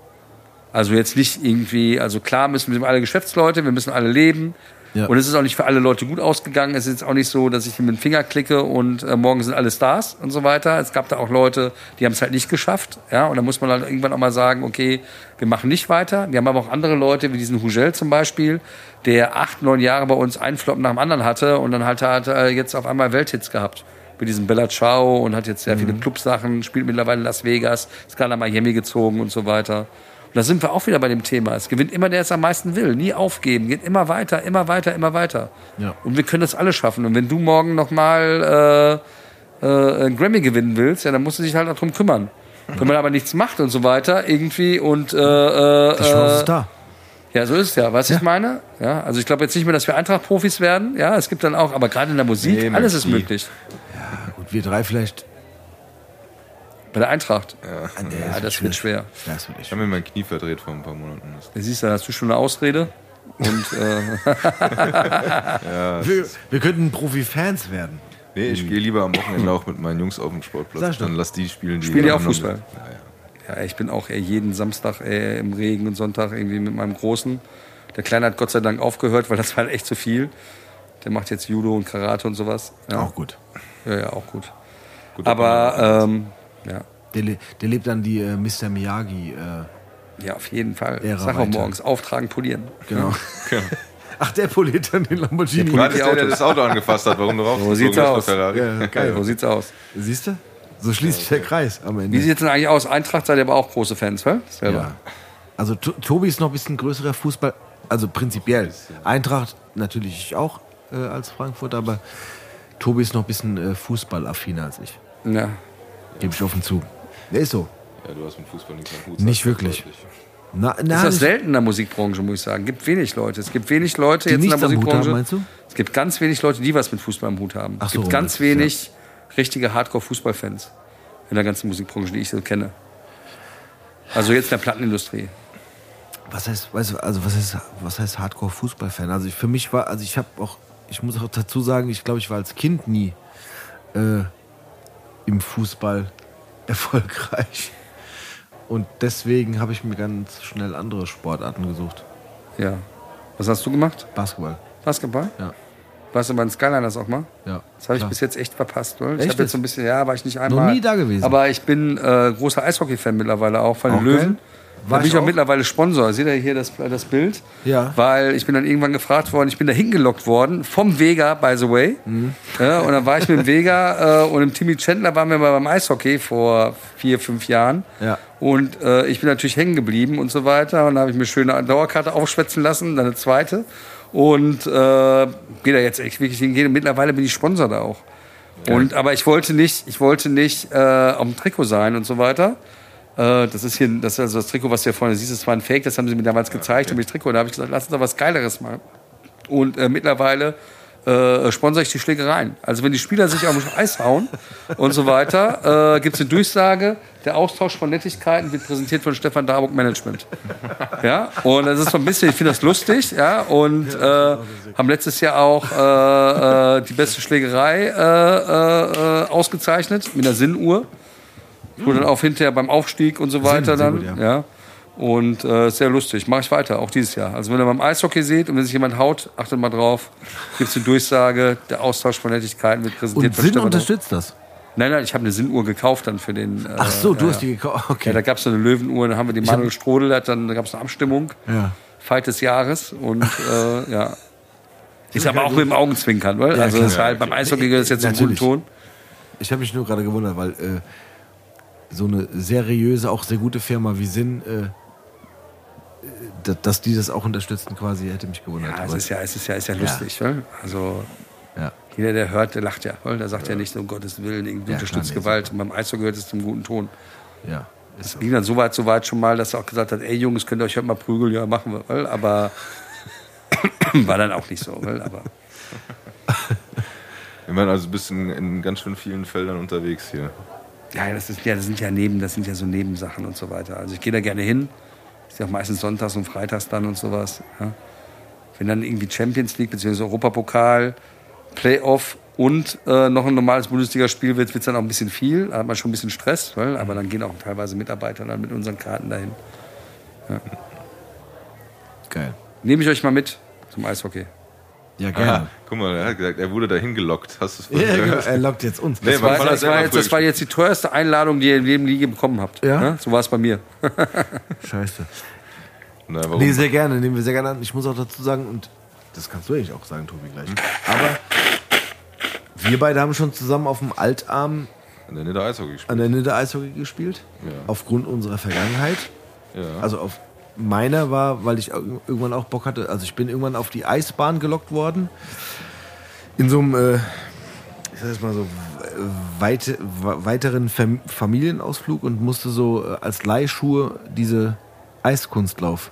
Speaker 3: Also jetzt nicht irgendwie, also klar müssen wir alle Geschäftsleute, wir müssen alle leben.
Speaker 1: Ja.
Speaker 3: Und es ist auch nicht für alle Leute gut ausgegangen. Es ist jetzt auch nicht so, dass ich mit dem Finger klicke und äh, morgen sind alle Stars und so weiter. Es gab da auch Leute, die haben es halt nicht geschafft. Ja, und da muss man halt irgendwann auch mal sagen, okay, wir machen nicht weiter. Wir haben aber auch andere Leute, wie diesen Hugel zum Beispiel, der acht, neun Jahre bei uns einen Flop nach dem anderen hatte und dann halt hat er jetzt auf einmal Welthits gehabt. Mit diesem Bella Ciao und hat jetzt sehr viele Clubsachen, spielt mittlerweile in Las Vegas, ist gerade nach Miami gezogen und so weiter. Und da sind wir auch wieder bei dem Thema. Es gewinnt immer der, der es am meisten will. Nie aufgeben. Geht immer weiter, immer weiter, immer weiter.
Speaker 1: Ja.
Speaker 3: Und wir können das alle schaffen. Und wenn du morgen nochmal äh, äh, einen Grammy gewinnen willst, ja, dann musst du dich halt darum kümmern. Wenn man aber nichts macht und so weiter, irgendwie und äh, äh,
Speaker 1: Die Chance
Speaker 3: äh,
Speaker 1: ist da.
Speaker 3: Ja, so ist es ja. Was ich meine? Ja, also ich glaube jetzt nicht mehr, dass wir Eintracht-Profis werden. Ja, es gibt dann auch, aber gerade in der Musik,
Speaker 2: Nee,
Speaker 3: alles ist möglich.
Speaker 1: Gut, wir drei vielleicht.
Speaker 3: Bei der Eintracht.
Speaker 1: Ah, nee,
Speaker 3: Ja, das wird schwer.
Speaker 1: Ja, das wird
Speaker 2: Ich habe mir mein Knie verdreht vor ein paar Monaten. Das-
Speaker 3: Da siehst du, da hast du schon eine Ausrede. Und äh,
Speaker 1: Wir, wir könnten Profi-Fans werden.
Speaker 2: Nee, ich gehe lieber am Wochenende auch mit meinen Jungs auf den Sportplatz. Dann lass die spielen. Die
Speaker 3: Spielen die auch Fußball?
Speaker 2: Ja, ja.
Speaker 3: ja, ich bin auch eher jeden Samstag äh, im Regen und Sonntag irgendwie mit meinem Großen. Der Kleine hat Gott sei Dank aufgehört, weil das war echt zu viel. Der macht jetzt Judo und Karate und sowas. Ja,
Speaker 1: Auch gut.
Speaker 3: ja, ja auch gut.
Speaker 2: Gut,
Speaker 3: Aber ähm, ja,
Speaker 1: Der, der lebt dann die äh, Mr. Miyagi. Äh,
Speaker 3: ja, auf jeden Fall.
Speaker 1: Ära
Speaker 3: Sag auch morgens, auftragen, polieren.
Speaker 1: genau. Ach, der poliert dann den Lamborghini.
Speaker 3: Der
Speaker 2: ist der, das Auto angefasst hat, warum du rausgezogen
Speaker 3: sieht's aus.
Speaker 1: Ja, geil.
Speaker 3: So sieht's aus.
Speaker 1: Siehst du? So schließt sich der Kreis am Ende.
Speaker 3: Wie sieht's denn eigentlich aus? Eintracht seid ihr aber auch große Fans, wa? Selber.
Speaker 1: Ja. Also To- Tobi ist noch ein bisschen größerer Fußball, also prinzipiell. Eintracht natürlich ich auch äh, als Frankfurter, aber Tobi ist noch ein bisschen äh, fußballaffiner als ich.
Speaker 3: Ja.
Speaker 1: Gebe ich offen zu. Der ist so.
Speaker 2: Ja, du hast mit Fußball nichts am Hut.
Speaker 1: Nicht wirklich. Na, na,
Speaker 3: ist das selten in der Musikbranche, muss ich sagen. Gibt wenig Leute. Es gibt wenig Leute
Speaker 1: Die
Speaker 3: jetzt in der Musikbranche.
Speaker 1: haben, meinst du?
Speaker 3: Es gibt ganz wenig Leute, die was mit Fußball am Hut haben.
Speaker 1: Ach
Speaker 3: es
Speaker 1: so,
Speaker 3: gibt ganz
Speaker 1: das ist ja-
Speaker 3: wenig richtige Hardcore-Fußballfans in der ganzen Musikbranche, die ich so kenne. Also jetzt in der Plattenindustrie.
Speaker 1: was heißt, weißt du, also was heißt, was heißt Hardcore-Fußballfan? Also ich, für mich war, also ich habe auch, ich muss auch dazu sagen, ich glaube, ich war als Kind nie äh, im Fußball erfolgreich. Und deswegen habe ich mir ganz schnell andere Sportarten gesucht.
Speaker 3: Ja. Was hast du gemacht?
Speaker 1: Basketball.
Speaker 3: Basketball?
Speaker 1: Ja.
Speaker 3: Warst du bei den Skyliners auch mal?
Speaker 1: Ja.
Speaker 3: Das habe ich
Speaker 1: klar.
Speaker 3: bis jetzt echt verpasst. Oder? Ich habe jetzt so ein bisschen, ja, war ich nicht einmal.
Speaker 1: nie da gewesen.
Speaker 3: Aber ich bin äh, großer Eishockey-Fan mittlerweile auch von den
Speaker 1: Auch
Speaker 3: Löwen. Da
Speaker 1: War
Speaker 3: bin
Speaker 1: ich
Speaker 3: auch
Speaker 1: auch.
Speaker 3: mittlerweile Sponsor. Seht ihr hier das, das Bild?
Speaker 1: Ja.
Speaker 3: Weil ich bin dann irgendwann gefragt worden, ich bin da hingelockt worden, vom Vega, by the way.
Speaker 1: Mhm.
Speaker 3: Ja, und dann war ich mit dem Vega äh, und dem Timmy Chandler waren wir mal beim Eishockey vor vier, fünf Jahren.
Speaker 1: Ja.
Speaker 3: Und äh, ich bin natürlich hängen geblieben und so weiter. Und da habe ich mir schöne eine Dauerkarte aufschwätzen lassen, dann eine zweite. Und äh, gehe da jetzt echt wirklich hingehen. Mittlerweile bin ich Sponsor da auch. Und, aber ich wollte nicht, ich wollte nicht äh, auf dem Trikot sein und so weiter. Äh, das ist hier, das ist also das Trikot, was du hier vorne siehst, das war ein Fake, das haben sie mir damals gezeigt, das Trikot. Und da habe ich gesagt, lass uns doch was Geileres machen. Und äh, mittlerweile äh, sponsere ich die Schlägereien. Also wenn die Spieler sich auf dem Eis hauen und so weiter, äh, gibt es eine Durchsage, der Austausch von Nettigkeiten wird präsentiert von Stefan Darburg Management. Ja, und das ist so ein bisschen, ich finde das lustig, ja, und äh, haben letztes Jahr auch äh, äh, die beste Schlägerei ausgezeichnet mit einer Sinnuhr. Wurde dann auch hinterher beim Aufstieg und so weiter
Speaker 1: sehr
Speaker 3: dann,
Speaker 1: gut, ja.
Speaker 3: ja. Und äh, sehr lustig. Mache ich weiter, auch dieses Jahr. Also wenn ihr beim Eishockey seht und wenn sich jemand haut, achtet mal drauf. Gibt es eine Durchsage, der Austausch von Nettigkeiten wird präsentiert
Speaker 1: Und Sinn
Speaker 3: Stefan
Speaker 1: unterstützt das.
Speaker 3: Nein, nein, ich habe eine Sinnuhr gekauft dann für den. Äh,
Speaker 1: Ach so, du
Speaker 3: ja,
Speaker 1: hast die gekauft.
Speaker 3: Ja,
Speaker 1: Okay.
Speaker 3: da gab es so eine Löwenuhr, dann haben wir die Manuel Strodel, hat dann, da gab es eine Abstimmung,
Speaker 1: Ja.
Speaker 3: Fight des Jahres und äh, ja. Ist aber auch mit dem Augenzwinkern, weil? also das ist halt, beim Eishockey gehört das jetzt zum guten. Ton.
Speaker 1: Ich habe mich nur gerade gewundert, weil äh, so eine seriöse, auch sehr gute Firma wie Sinn, äh, äh, da- dass die das auch unterstützen, quasi, hätte mich gewundert.
Speaker 3: Ja, es ist ja, es ist ja, ist ja lustig, weil? Also
Speaker 1: ja.
Speaker 3: jeder, der hört, der lacht ja, weil? Der sagt ja, nicht so, um Gottes Willen, irgendwie
Speaker 1: Ja,
Speaker 3: unterstützt
Speaker 1: klar, nee,
Speaker 3: Gewalt. Und beim Eishockey gehört es zum guten Ton.
Speaker 1: ja.
Speaker 3: Es ging dann so weit, so weit schon mal, dass er auch gesagt hat, ey Jungs, könnt ihr euch heute mal prügeln? Ja, machen wir, weil? Aber war dann auch nicht so, weil? Aber
Speaker 2: Ich meine, also du bist in, in ganz schön vielen Feldern unterwegs hier.
Speaker 3: Ja, das, ist, ja, das sind ja neben, das sind ja so Nebensachen und so weiter. Also ich gehe da gerne hin. Ist ja auch meistens sonntags und freitags dann und sowas. Ja. Wenn dann irgendwie Champions League bzw. Europapokal, Playoff und äh, noch ein normales Bundesligaspiel wird, wird es dann auch ein bisschen viel. Da hat man schon ein bisschen Stress, weil, aber dann gehen auch teilweise Mitarbeiter dann mit unseren Karten dahin.
Speaker 1: Geil.
Speaker 3: Nehme ich euch mal mit zum Eishockey.
Speaker 1: Ja, gerne.
Speaker 2: guck mal, er hat gesagt, er wurde dahin gelockt. Hast du es
Speaker 1: Ja,
Speaker 2: vorhin
Speaker 1: genau.
Speaker 2: gehört?
Speaker 1: er lockt jetzt uns.
Speaker 2: Nee,
Speaker 3: Das war, das, war jetzt, das war jetzt die teuerste Einladung, die ihr in jedem Liga bekommen habt.
Speaker 1: Ja?
Speaker 3: So war es bei mir.
Speaker 1: Scheiße.
Speaker 2: Na, warum?
Speaker 1: Nee, sehr gerne, nehmen wir sehr gerne an. Ich muss auch dazu sagen, und das kannst du eigentlich auch sagen, Tobi, gleich. Aber wir beide haben schon zusammen auf dem Altarm
Speaker 2: An der Nieder Eishockey gespielt.
Speaker 1: an der Nidde Eishockey gespielt.
Speaker 2: Ja.
Speaker 1: Aufgrund unserer Vergangenheit.
Speaker 2: Ja.
Speaker 1: Also auf meiner war, weil ich ir- irgendwann auch Bock hatte, also ich bin irgendwann auf die Eisbahn gelockt worden. In so einem, äh, ich sag jetzt mal so, weite, we- weiteren Fam Familienausflug und musste so äh, als Leihschuhe diese Eiskunstlauf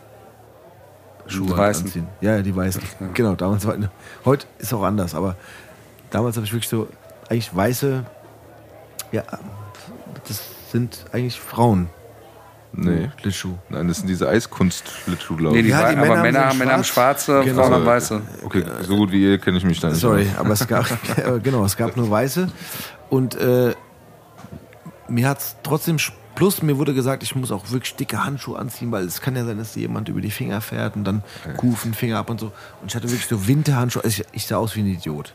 Speaker 1: Schuhe
Speaker 3: Die weißen.
Speaker 1: anziehen. Ja, ja, die weißen. Genau, damals war heute ist auch anders, aber damals habe ich wirklich so eigentlich weiße ja, das sind eigentlich Frauen.
Speaker 2: Nee.
Speaker 1: Schlittschuh.
Speaker 2: Nein, das sind diese Eiskunst-Schlittschuh, glaube
Speaker 3: Nee,
Speaker 2: ich.
Speaker 3: die
Speaker 1: Ja, die
Speaker 3: aber
Speaker 1: Männer
Speaker 3: Männer,
Speaker 1: haben
Speaker 3: Männer haben
Speaker 1: schwarz.
Speaker 3: schwarze,
Speaker 1: Genau.
Speaker 3: Frauen haben weiße.
Speaker 2: Okay, so gut wie ihr kenne ich mich da nicht.
Speaker 1: Sorry, aber es gab genau, es gab nur weiße und äh, mir hat's trotzdem sch- plus mir wurde gesagt, ich muss auch wirklich dicke Handschuhe anziehen, weil es kann ja sein, dass dir jemand über die Finger fährt und dann Kufen, Finger ab und so. Und ich hatte wirklich so Winterhandschuhe. Also ich, ich sah aus wie ein Idiot.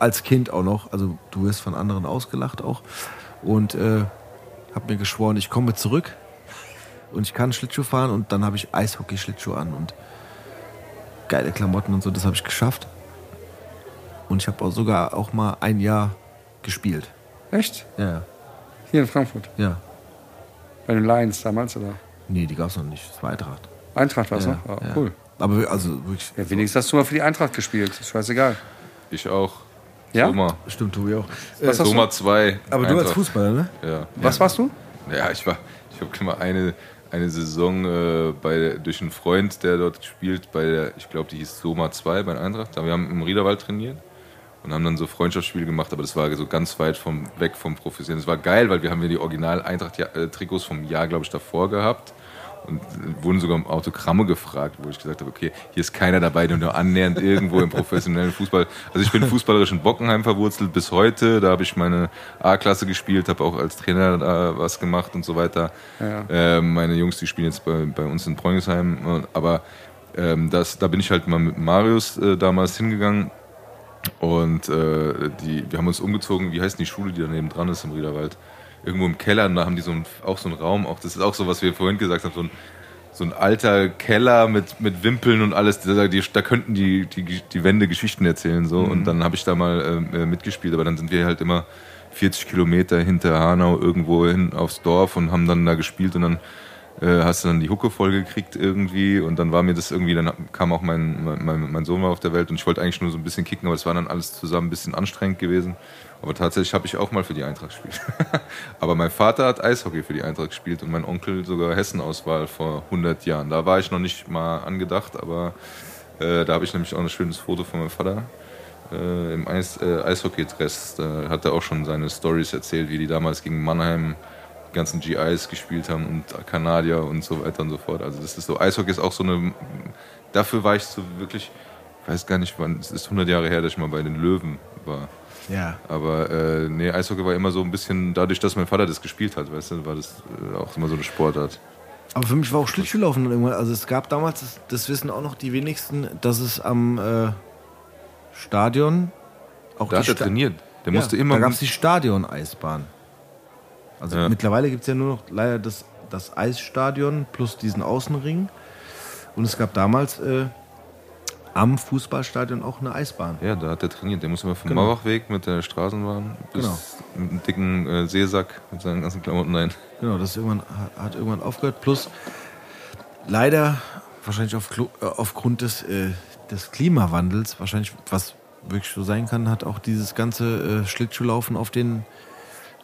Speaker 1: Als Kind auch noch. Also du wirst von anderen ausgelacht auch. Und äh, habe mir geschworen, ich komme zurück und ich kann Schlittschuh fahren und dann habe ich Eishockey-Schlittschuh an und geile Klamotten und so. Das habe ich geschafft. Und ich habe auch sogar auch mal ein Jahr gespielt.
Speaker 3: Echt?
Speaker 1: Ja,
Speaker 3: Hier in Frankfurt.
Speaker 1: ja.
Speaker 3: Bei den Lions damals, oder?
Speaker 1: Nee, die gab es noch nicht. Das war Eintracht.
Speaker 3: Eintracht war es
Speaker 1: ja,
Speaker 3: noch? Ah,
Speaker 1: ja.
Speaker 3: Cool.
Speaker 1: Aber also wirklich.
Speaker 3: Ja, wenigstens hast du mal für die Eintracht gespielt. Ist scheißegal.
Speaker 2: Ich auch.
Speaker 3: Ja?
Speaker 2: Soma.
Speaker 1: Stimmt, Tobi auch.
Speaker 3: Was?
Speaker 2: Soma 2.
Speaker 1: Aber du als. Fußballer, ne?
Speaker 2: Ja.
Speaker 3: Was warst du?
Speaker 2: Ja, ich war, ich habe mal eine, eine Saison äh, bei, durch einen Freund, der dort spielt, bei der, ich glaube, die hieß Soma 2 bei Eintracht. Wir haben im Riederwald trainiert und haben dann so Freundschaftsspiele gemacht, aber das war so ganz weit vom, weg vom Professionellen. Das war geil, weil wir haben ja die original Eintracht-Trikots vom Jahr, glaube ich, davor gehabt und wurden sogar um Autogramme gefragt, wo ich gesagt habe, okay, hier ist keiner dabei, der nur annähernd irgendwo im professionellen Fußball. Also ich bin fußballerisch in Bockenheim verwurzelt bis heute. Da habe ich meine A-Klasse gespielt, habe auch als Trainer da was gemacht und so weiter. Ähm, meine Jungs, die spielen jetzt bei, bei uns in Preungesheim. Aber ähm, das, da bin ich halt mal mit Marius äh, damals hingegangen. Und äh, die, wir haben uns umgezogen, wie heißt denn die Schule, die daneben dran ist im Riederwald? Irgendwo im Keller, und da haben die so ein, auch so einen Raum, auch, das ist auch so, was wir vorhin gesagt haben, so ein, so ein alter Keller mit, mit Wimpeln und alles, da, die, da könnten die, die, die Wände Geschichten erzählen. So. Und dann habe ich da mal äh, mitgespielt, aber dann sind wir halt immer 40 Kilometer hinter Hanau irgendwo hin aufs Dorf und haben dann da gespielt und dann äh, hast du dann die Hucke voll gekriegt irgendwie und dann war mir das irgendwie, dann kam auch mein, mein, mein Sohn war auf der Welt und ich wollte eigentlich nur so ein bisschen kicken, aber es war dann alles zusammen ein bisschen anstrengend gewesen. Aber tatsächlich habe ich auch mal für die Eintracht gespielt. aber mein Vater hat Eishockey für die Eintracht gespielt und mein Onkel sogar Hessen-Auswahl vor 100 Jahren. Da war ich noch nicht mal angedacht, aber äh, da habe ich nämlich auch ein schönes Foto von meinem Vater äh, im Eis, äh, Eishockey-Dress. Da hat er auch schon seine Stories erzählt, wie die damals gegen Mannheim die ganzen GIs gespielt haben und Kanadier und so weiter und so fort. Also das ist so, Eishockey ist auch so eine, dafür war ich so wirklich, ich weiß gar nicht wann, es ist 100 Jahre her, dass ich mal bei den Löwen war.
Speaker 1: Ja.
Speaker 2: Aber äh, nee, Eishockey war immer so ein bisschen, dadurch, dass mein Vater das gespielt hat, weißt du, war das äh, auch immer so eine Sportart.
Speaker 1: Aber für mich war auch Schlittschuhlaufen dann irgendwann. Also es gab damals, das, das wissen auch noch die wenigsten, dass es am äh, Stadion auch
Speaker 2: Da hat er
Speaker 1: Sta-
Speaker 2: trainiert. Der
Speaker 1: Ja,
Speaker 2: musste immer.
Speaker 1: Da gab es die Stadion-Eisbahn. Also
Speaker 2: Ja.
Speaker 1: mittlerweile gibt es ja nur noch leider das, das Eisstadion plus diesen Außenring. Und es gab damals äh, am Fußballstadion auch eine Eisbahn.
Speaker 2: ja, da hat er trainiert. Der musste immer vom
Speaker 1: Genau.
Speaker 2: Mauerweg mit der Straßenbahn bis
Speaker 1: Genau.
Speaker 2: mit einem dicken äh, Seesack mit seinen ganzen Klamotten rein.
Speaker 1: Genau, das irgendwann, hat, irgendwann aufgehört. Plus leider, wahrscheinlich auf, äh, aufgrund des, äh, des Klimawandels, wahrscheinlich was wirklich so sein kann, hat auch dieses ganze äh, Schlittschuhlaufen auf den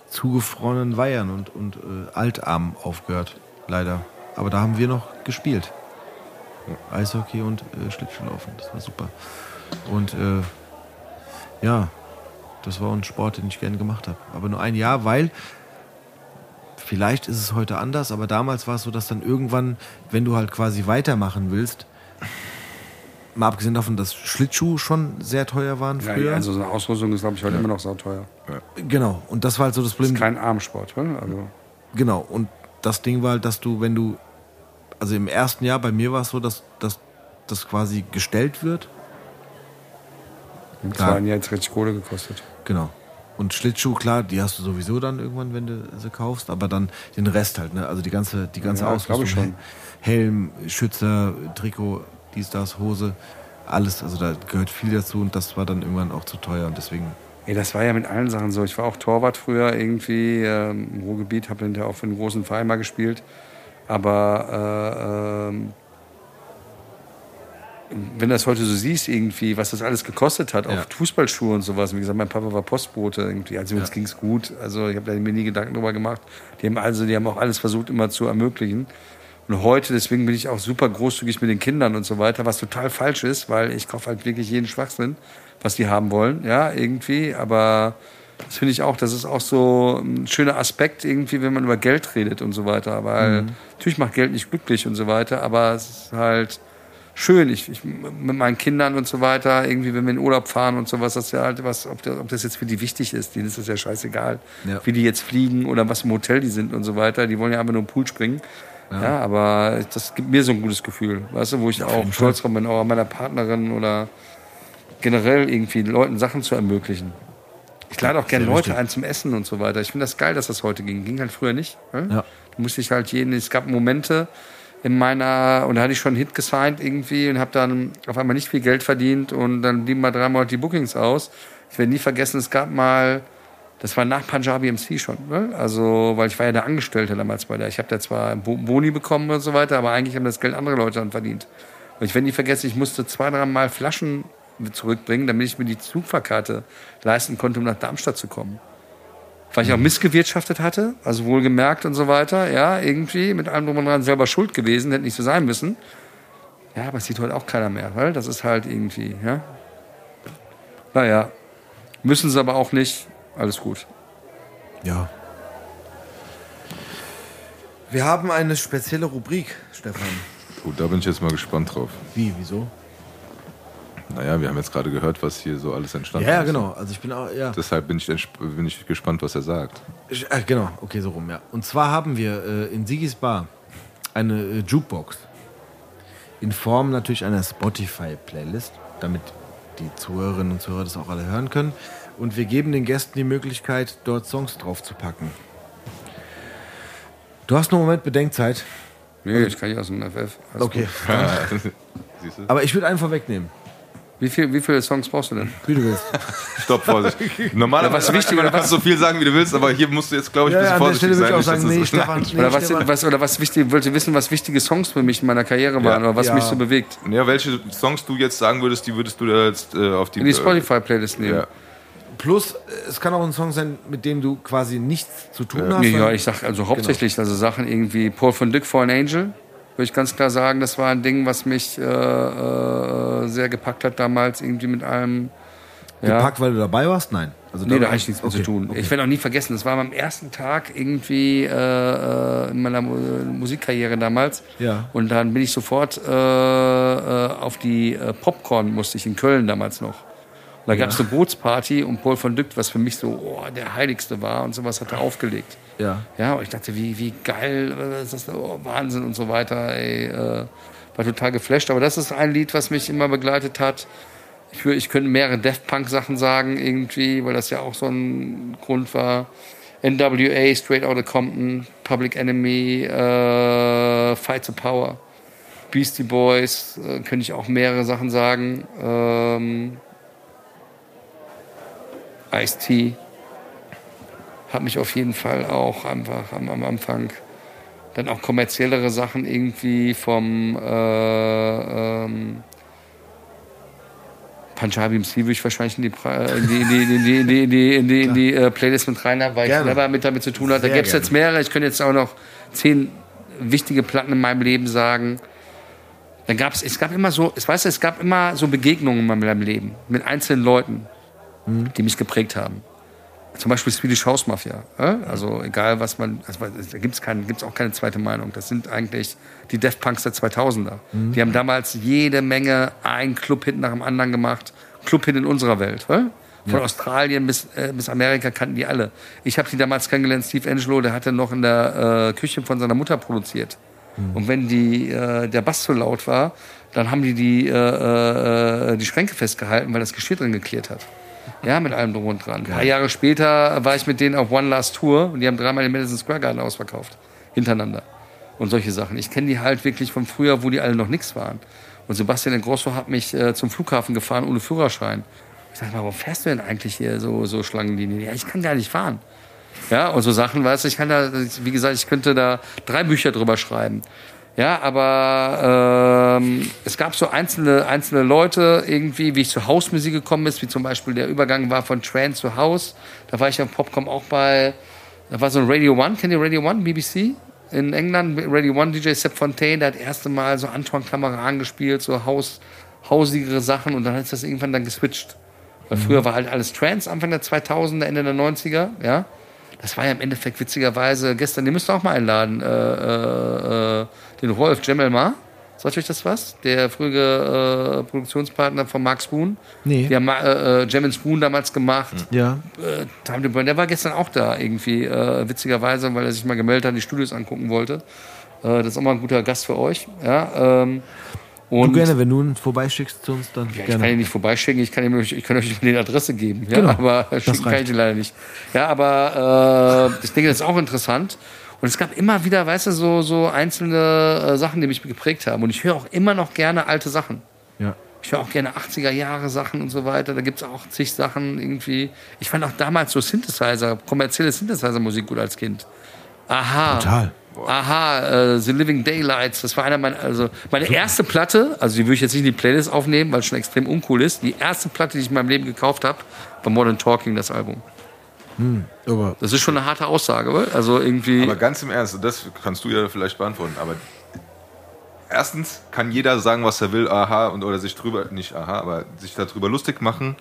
Speaker 1: zugefrorenen Weihern und, und äh, Altarmen aufgehört. Leider. Aber da haben wir noch gespielt. Eishockey und äh, Schlittschuhlaufen. Das war super. Und äh, ja, das war ein Sport, den ich gerne gemacht habe. Aber nur ein Jahr, weil vielleicht ist es heute anders, aber damals war es so, dass dann irgendwann, wenn du halt quasi weitermachen willst, mal abgesehen davon, dass Schlittschuh schon sehr teuer waren
Speaker 3: Ja,
Speaker 1: früher.
Speaker 3: also so eine Ausrüstung ist, glaube ich, heute immer noch sauteuer.
Speaker 1: genau. Und das war halt so das
Speaker 3: Das
Speaker 1: Problem.
Speaker 3: ist kein Armsport, ne? Also,
Speaker 1: Genau, und das Ding war halt, dass du, wenn du, also im ersten Jahr bei mir war es so, dass, dass das quasi gestellt wird.
Speaker 3: war ein Jahr jetzt richtig Kohle gekostet.
Speaker 1: Genau. Und Schlittschuh, klar, die hast du sowieso dann irgendwann, wenn du sie kaufst, aber dann den Rest halt, ne? Also die ganze, die ganze
Speaker 3: Ja,
Speaker 1: Ausrüstung.
Speaker 3: ich schon.
Speaker 1: Helm, Schützer, Trikot, dies, das, Hose, alles. Also da gehört viel dazu und das war dann irgendwann auch zu teuer und deswegen.
Speaker 3: Ey, das war ja mit allen Sachen so. Ich war auch Torwart früher irgendwie ähm, im Ruhrgebiet, habe hinterher auch für einen großen Verein mal gespielt. Aber äh, ähm, wenn du das heute so siehst, irgendwie, was das alles gekostet hat,
Speaker 1: Ja.
Speaker 3: auch Fußballschuhe und sowas. Wie gesagt, mein Papa war Postbote irgendwie. Also uns
Speaker 1: Ja.
Speaker 3: ging's gut. Also ich habe mir nie Gedanken drüber gemacht. Die haben also, die haben auch alles versucht, immer zu ermöglichen. Und Und heute, deswegen bin ich auch super großzügig mit den Kindern und so weiter, was total falsch ist, weil ich kaufe halt wirklich jeden Schwachsinn, was die haben wollen, ja, irgendwie. Aber das finde ich auch, das ist auch so ein schöner Aspekt irgendwie, wenn man über Geld redet und so weiter. Weil natürlich macht Geld nicht glücklich und so weiter, aber es ist halt schön. Ich, ich mit meinen Kindern und so weiter, irgendwie, wenn wir in Urlaub fahren und sowas, das ist ja halt was, ob das, ob das jetzt für die wichtig ist, denen ist das ja scheißegal,
Speaker 1: Ja.
Speaker 3: wie die jetzt fliegen oder was im Hotel die sind und so weiter. Die wollen ja einfach nur im Pool springen. Ja. aber das gibt mir so ein gutes Gefühl, weißt du, wo ich auch stolz drauf bin, auch an meiner Partnerin oder generell irgendwie den Leuten Sachen zu ermöglichen. Ich lade auch gerne Leute
Speaker 1: wichtig.
Speaker 3: ein zum Essen und so weiter. Ich finde das geil, dass das heute ging. Ging halt früher nicht. Ne?
Speaker 1: Ja.
Speaker 3: Da musste ich halt jeden, es gab Momente in meiner, und da hatte ich schon einen Hit gesigned irgendwie und habe dann auf einmal nicht viel Geld verdient und dann blieben mal drei Monate die Bookings aus. Ich werde nie vergessen, es gab mal, das war nach Punjabi MC schon, ne? also weil ich war ja der Angestellte damals bei der. Ich habe da zwar Bo- Boni bekommen und so weiter, aber eigentlich haben das Geld andere Leute dann verdient. Und ich werde nie vergessen, ich musste zwei, drei Mal Flaschen zurückbringen, damit ich mir die Zugfahrkarte leisten konnte, um nach Darmstadt zu kommen weil ich auch missgewirtschaftet hatte, also wohlgemerkt und so weiter, ja, irgendwie mit allem drum und dran selber schuld gewesen, hätte nicht so sein müssen. Ja, aber es sieht heute auch keiner mehr, weil das ist halt irgendwie, ja. Naja, müssen sie aber auch nicht, alles gut.
Speaker 1: Ja. Wir haben eine spezielle Rubrik, Stefan.
Speaker 2: Gut, da bin ich jetzt mal gespannt drauf.
Speaker 1: Wie, wieso?
Speaker 2: Naja, wir haben jetzt gerade gehört, was hier so alles entstanden
Speaker 1: Ja, ja,
Speaker 2: ist.
Speaker 1: genau. Also ich bin auch, ja.
Speaker 2: Deshalb bin ich, bin ich gespannt, was er sagt.
Speaker 1: Ich- Äh, genau, okay, so rum, ja. Und zwar haben wir äh, in Sigis Bar eine äh, Jukebox. In Form natürlich einer Spotify-Playlist, damit die Zuhörerinnen und Zuhörer das auch alle hören können. Und wir geben den Gästen die Möglichkeit, dort Songs drauf zu packen. Du hast noch einen Moment Bedenkzeit,
Speaker 3: Nee, ich kann nicht aus dem FF. Alles
Speaker 1: Okay.
Speaker 3: gut.
Speaker 2: Siehst du?
Speaker 1: aber ich würde einen vorwegnehmen,
Speaker 3: Wie, viel, wie viele Songs brauchst du denn?
Speaker 1: wie du willst.
Speaker 2: Stopp, Vorsicht. Normalerweise
Speaker 3: Ja, was wichtig oder
Speaker 2: du kannst so viel sagen, wie du willst, aber hier musst du jetzt, glaube ich, ein bisschen
Speaker 1: an der
Speaker 2: vorsichtig
Speaker 1: Stelle würde
Speaker 2: sein.
Speaker 1: ich auch sagen, nee, Stefan, nee,
Speaker 3: Oder was, was, oder was wichtig, wollte wissen, was wichtige Songs für mich in meiner Karriere waren oder was
Speaker 1: Ja.
Speaker 3: mich so bewegt.
Speaker 2: Ja, welche Songs du jetzt sagen würdest, die würdest du da jetzt äh, auf die...
Speaker 3: In die Spotify-Playlist nehmen.
Speaker 2: Ja.
Speaker 1: Plus, es kann auch ein Song sein, mit dem du quasi nichts zu tun hast.
Speaker 3: Nee, ja, ich sag also hauptsächlich also Sachen irgendwie Paul von Dyck for an Angel. Würde ich ganz klar sagen, das war ein Ding, was mich äh, äh, sehr gepackt hat damals irgendwie mit allem. Ja.
Speaker 1: Gepackt, weil du dabei warst? Nein. Also
Speaker 3: Nee, da hatte ich nichts mit
Speaker 1: okay,
Speaker 3: zu tun.
Speaker 1: okay.
Speaker 3: Ich werde auch nie vergessen, das war am ersten Tag irgendwie äh, äh, in meiner Mu Musikkarriere damals.
Speaker 1: Ja.
Speaker 3: Und dann bin ich sofort äh, äh, auf die Popcorn, musste ich in Köln damals noch. Und da gab es eine Bootsparty und Paul von Dyck, was für mich so oh, der Heiligste war und sowas hat er aufgelegt.
Speaker 1: Ja.
Speaker 3: Ja, und ich dachte, wie, wie geil, äh, ist das oh, Wahnsinn und so weiter. Ey, äh, war total geflasht. Aber das ist ein Lied, was mich immer begleitet hat. Ich, ich könnte mehrere Death Punk-Sachen sagen, irgendwie, weil das ja auch so ein Grund war. NWA, Straight Outta Compton, Public Enemy, äh, Fight the Power, Beastie Boys, äh, könnte ich auch mehrere Sachen sagen. Ähm, Ice-T hat mich auf jeden Fall auch einfach am, am Anfang dann auch kommerziellere Sachen irgendwie vom äh, ähm, Punjabi MC würde ich wahrscheinlich in die, Pra- in die, in die, äh, Playlist mit rein haben, weil
Speaker 1: Gerne.
Speaker 3: ich selber mit damit zu tun hatte. Da gäbe es jetzt mehrere. Ich könnte jetzt auch noch zehn wichtige Platten in meinem Leben sagen. Dann gab es, es gab immer so, weißt du, es gab immer so Begegnungen in meinem Leben mit einzelnen Leuten, die mich geprägt haben. Zum Beispiel Swedish House Mafia. äh? Also egal was man, also, da gibt es gibt's auch keine zweite Meinung. Das sind eigentlich die Death Punks der 2000er. Die haben damals jede Menge einen Clubhit nach dem anderen gemacht. Clubhit in unserer Welt. äh? Von Australien bis, äh, bis Amerika kannten die alle. Ich habe die damals kennengelernt, Steve Angelo, der hatte noch in der äh, Küche von seiner Mutter produziert. Und wenn die, äh, der Bass zu laut war, dann haben die die, äh, äh, die Schränke festgehalten, weil das Geschirr drin geklärt hat. Ja, mit allem drum und dran. Ein paar Jahre später war ich mit denen auf One Last Tour und die haben dreimal den Madison Square Garden ausverkauft. Hintereinander. Und solche Sachen. Ich kenne die halt wirklich von früher, wo die alle noch nichts waren. Und Sebastian Grosso hat mich äh, zum Flughafen gefahren ohne Führerschein. Ich sag mal, warum fährst du denn eigentlich hier so, so Schlangenlinien? Ja, ich kann gar nicht fahren. Ja, und so Sachen, weißt du, ich kann da, wie gesagt, ich könnte da drei Bücher drüber schreiben. Ja, aber ähm, es gab so einzelne, einzelne Leute irgendwie, wie ich zur Hausmusik gekommen ist, wie zum Beispiel der Übergang war von Trance zu House. Da war ich am Popcom auch bei, da war so ein Radio One, kennt ihr Radio One, BBC? in England, Ready One DJ Sepp Fontaine, der hat das erste Mal so Antoine Clamaran gespielt, so Haus, hausigere Sachen und dann ist das irgendwann dann geswitcht. Weil früher war halt alles Trance, Anfang der 2000er, Ende der 90er, ja. Das war ja im Endeffekt witzigerweise gestern, den müsst ihr auch mal einladen, äh, äh, äh, den Rolf Jemelmar. Sagt euch das was? Der frühere äh, Produktionspartner von Mark Spoon.
Speaker 1: Nee.
Speaker 3: Die haben äh, äh, Jam and Spoon damals gemacht.
Speaker 1: Ja.
Speaker 3: Äh, Time to Burn, der war gestern auch da irgendwie, äh, witzigerweise, weil er sich mal gemeldet hat, die Studios angucken wollte. Äh, das ist auch mal ein guter Gast für euch. Ja, ähm,
Speaker 1: Du
Speaker 3: und
Speaker 1: gerne, wenn du ihn vorbeischickst zu uns, dann
Speaker 3: ja, ich
Speaker 1: gerne.
Speaker 3: kann ihn nicht vorbeischicken, ich kann, ihm, ich kann euch die Adresse geben, ja,
Speaker 1: Genau,
Speaker 3: aber
Speaker 1: das
Speaker 3: schicken kann ich die leider nicht. Ja, aber äh, ich denke, das ist auch interessant. Und es gab immer wieder, weißt du, so, so einzelne äh, Sachen, die mich geprägt haben. Und ich höre auch immer noch gerne alte Sachen.
Speaker 1: ja.
Speaker 3: Ich höre auch gerne 80er Jahre Sachen und so weiter. Da gibt es auch zig Sachen irgendwie. Ich fand auch damals so Synthesizer, kommerzielle Synthesizer-Musik gut als Kind. Aha.
Speaker 1: Total.
Speaker 3: Aha, äh, The Living Daylights, das war einer meiner, also meine erste Platte, also die würde ich jetzt nicht in die Playlist aufnehmen, weil es schon extrem uncool ist. Die erste Platte, die ich in meinem Leben gekauft habe, war Modern Talking, das Album.
Speaker 1: Aber
Speaker 3: Das ist schon eine harte Aussage, oder? Also irgendwie.
Speaker 2: Aber ganz im Ernst, das kannst du ja vielleicht beantworten, aber erstens kann jeder sagen, was er will, aha, und oder sich drüber, nicht aha, aber sich darüber lustig machen.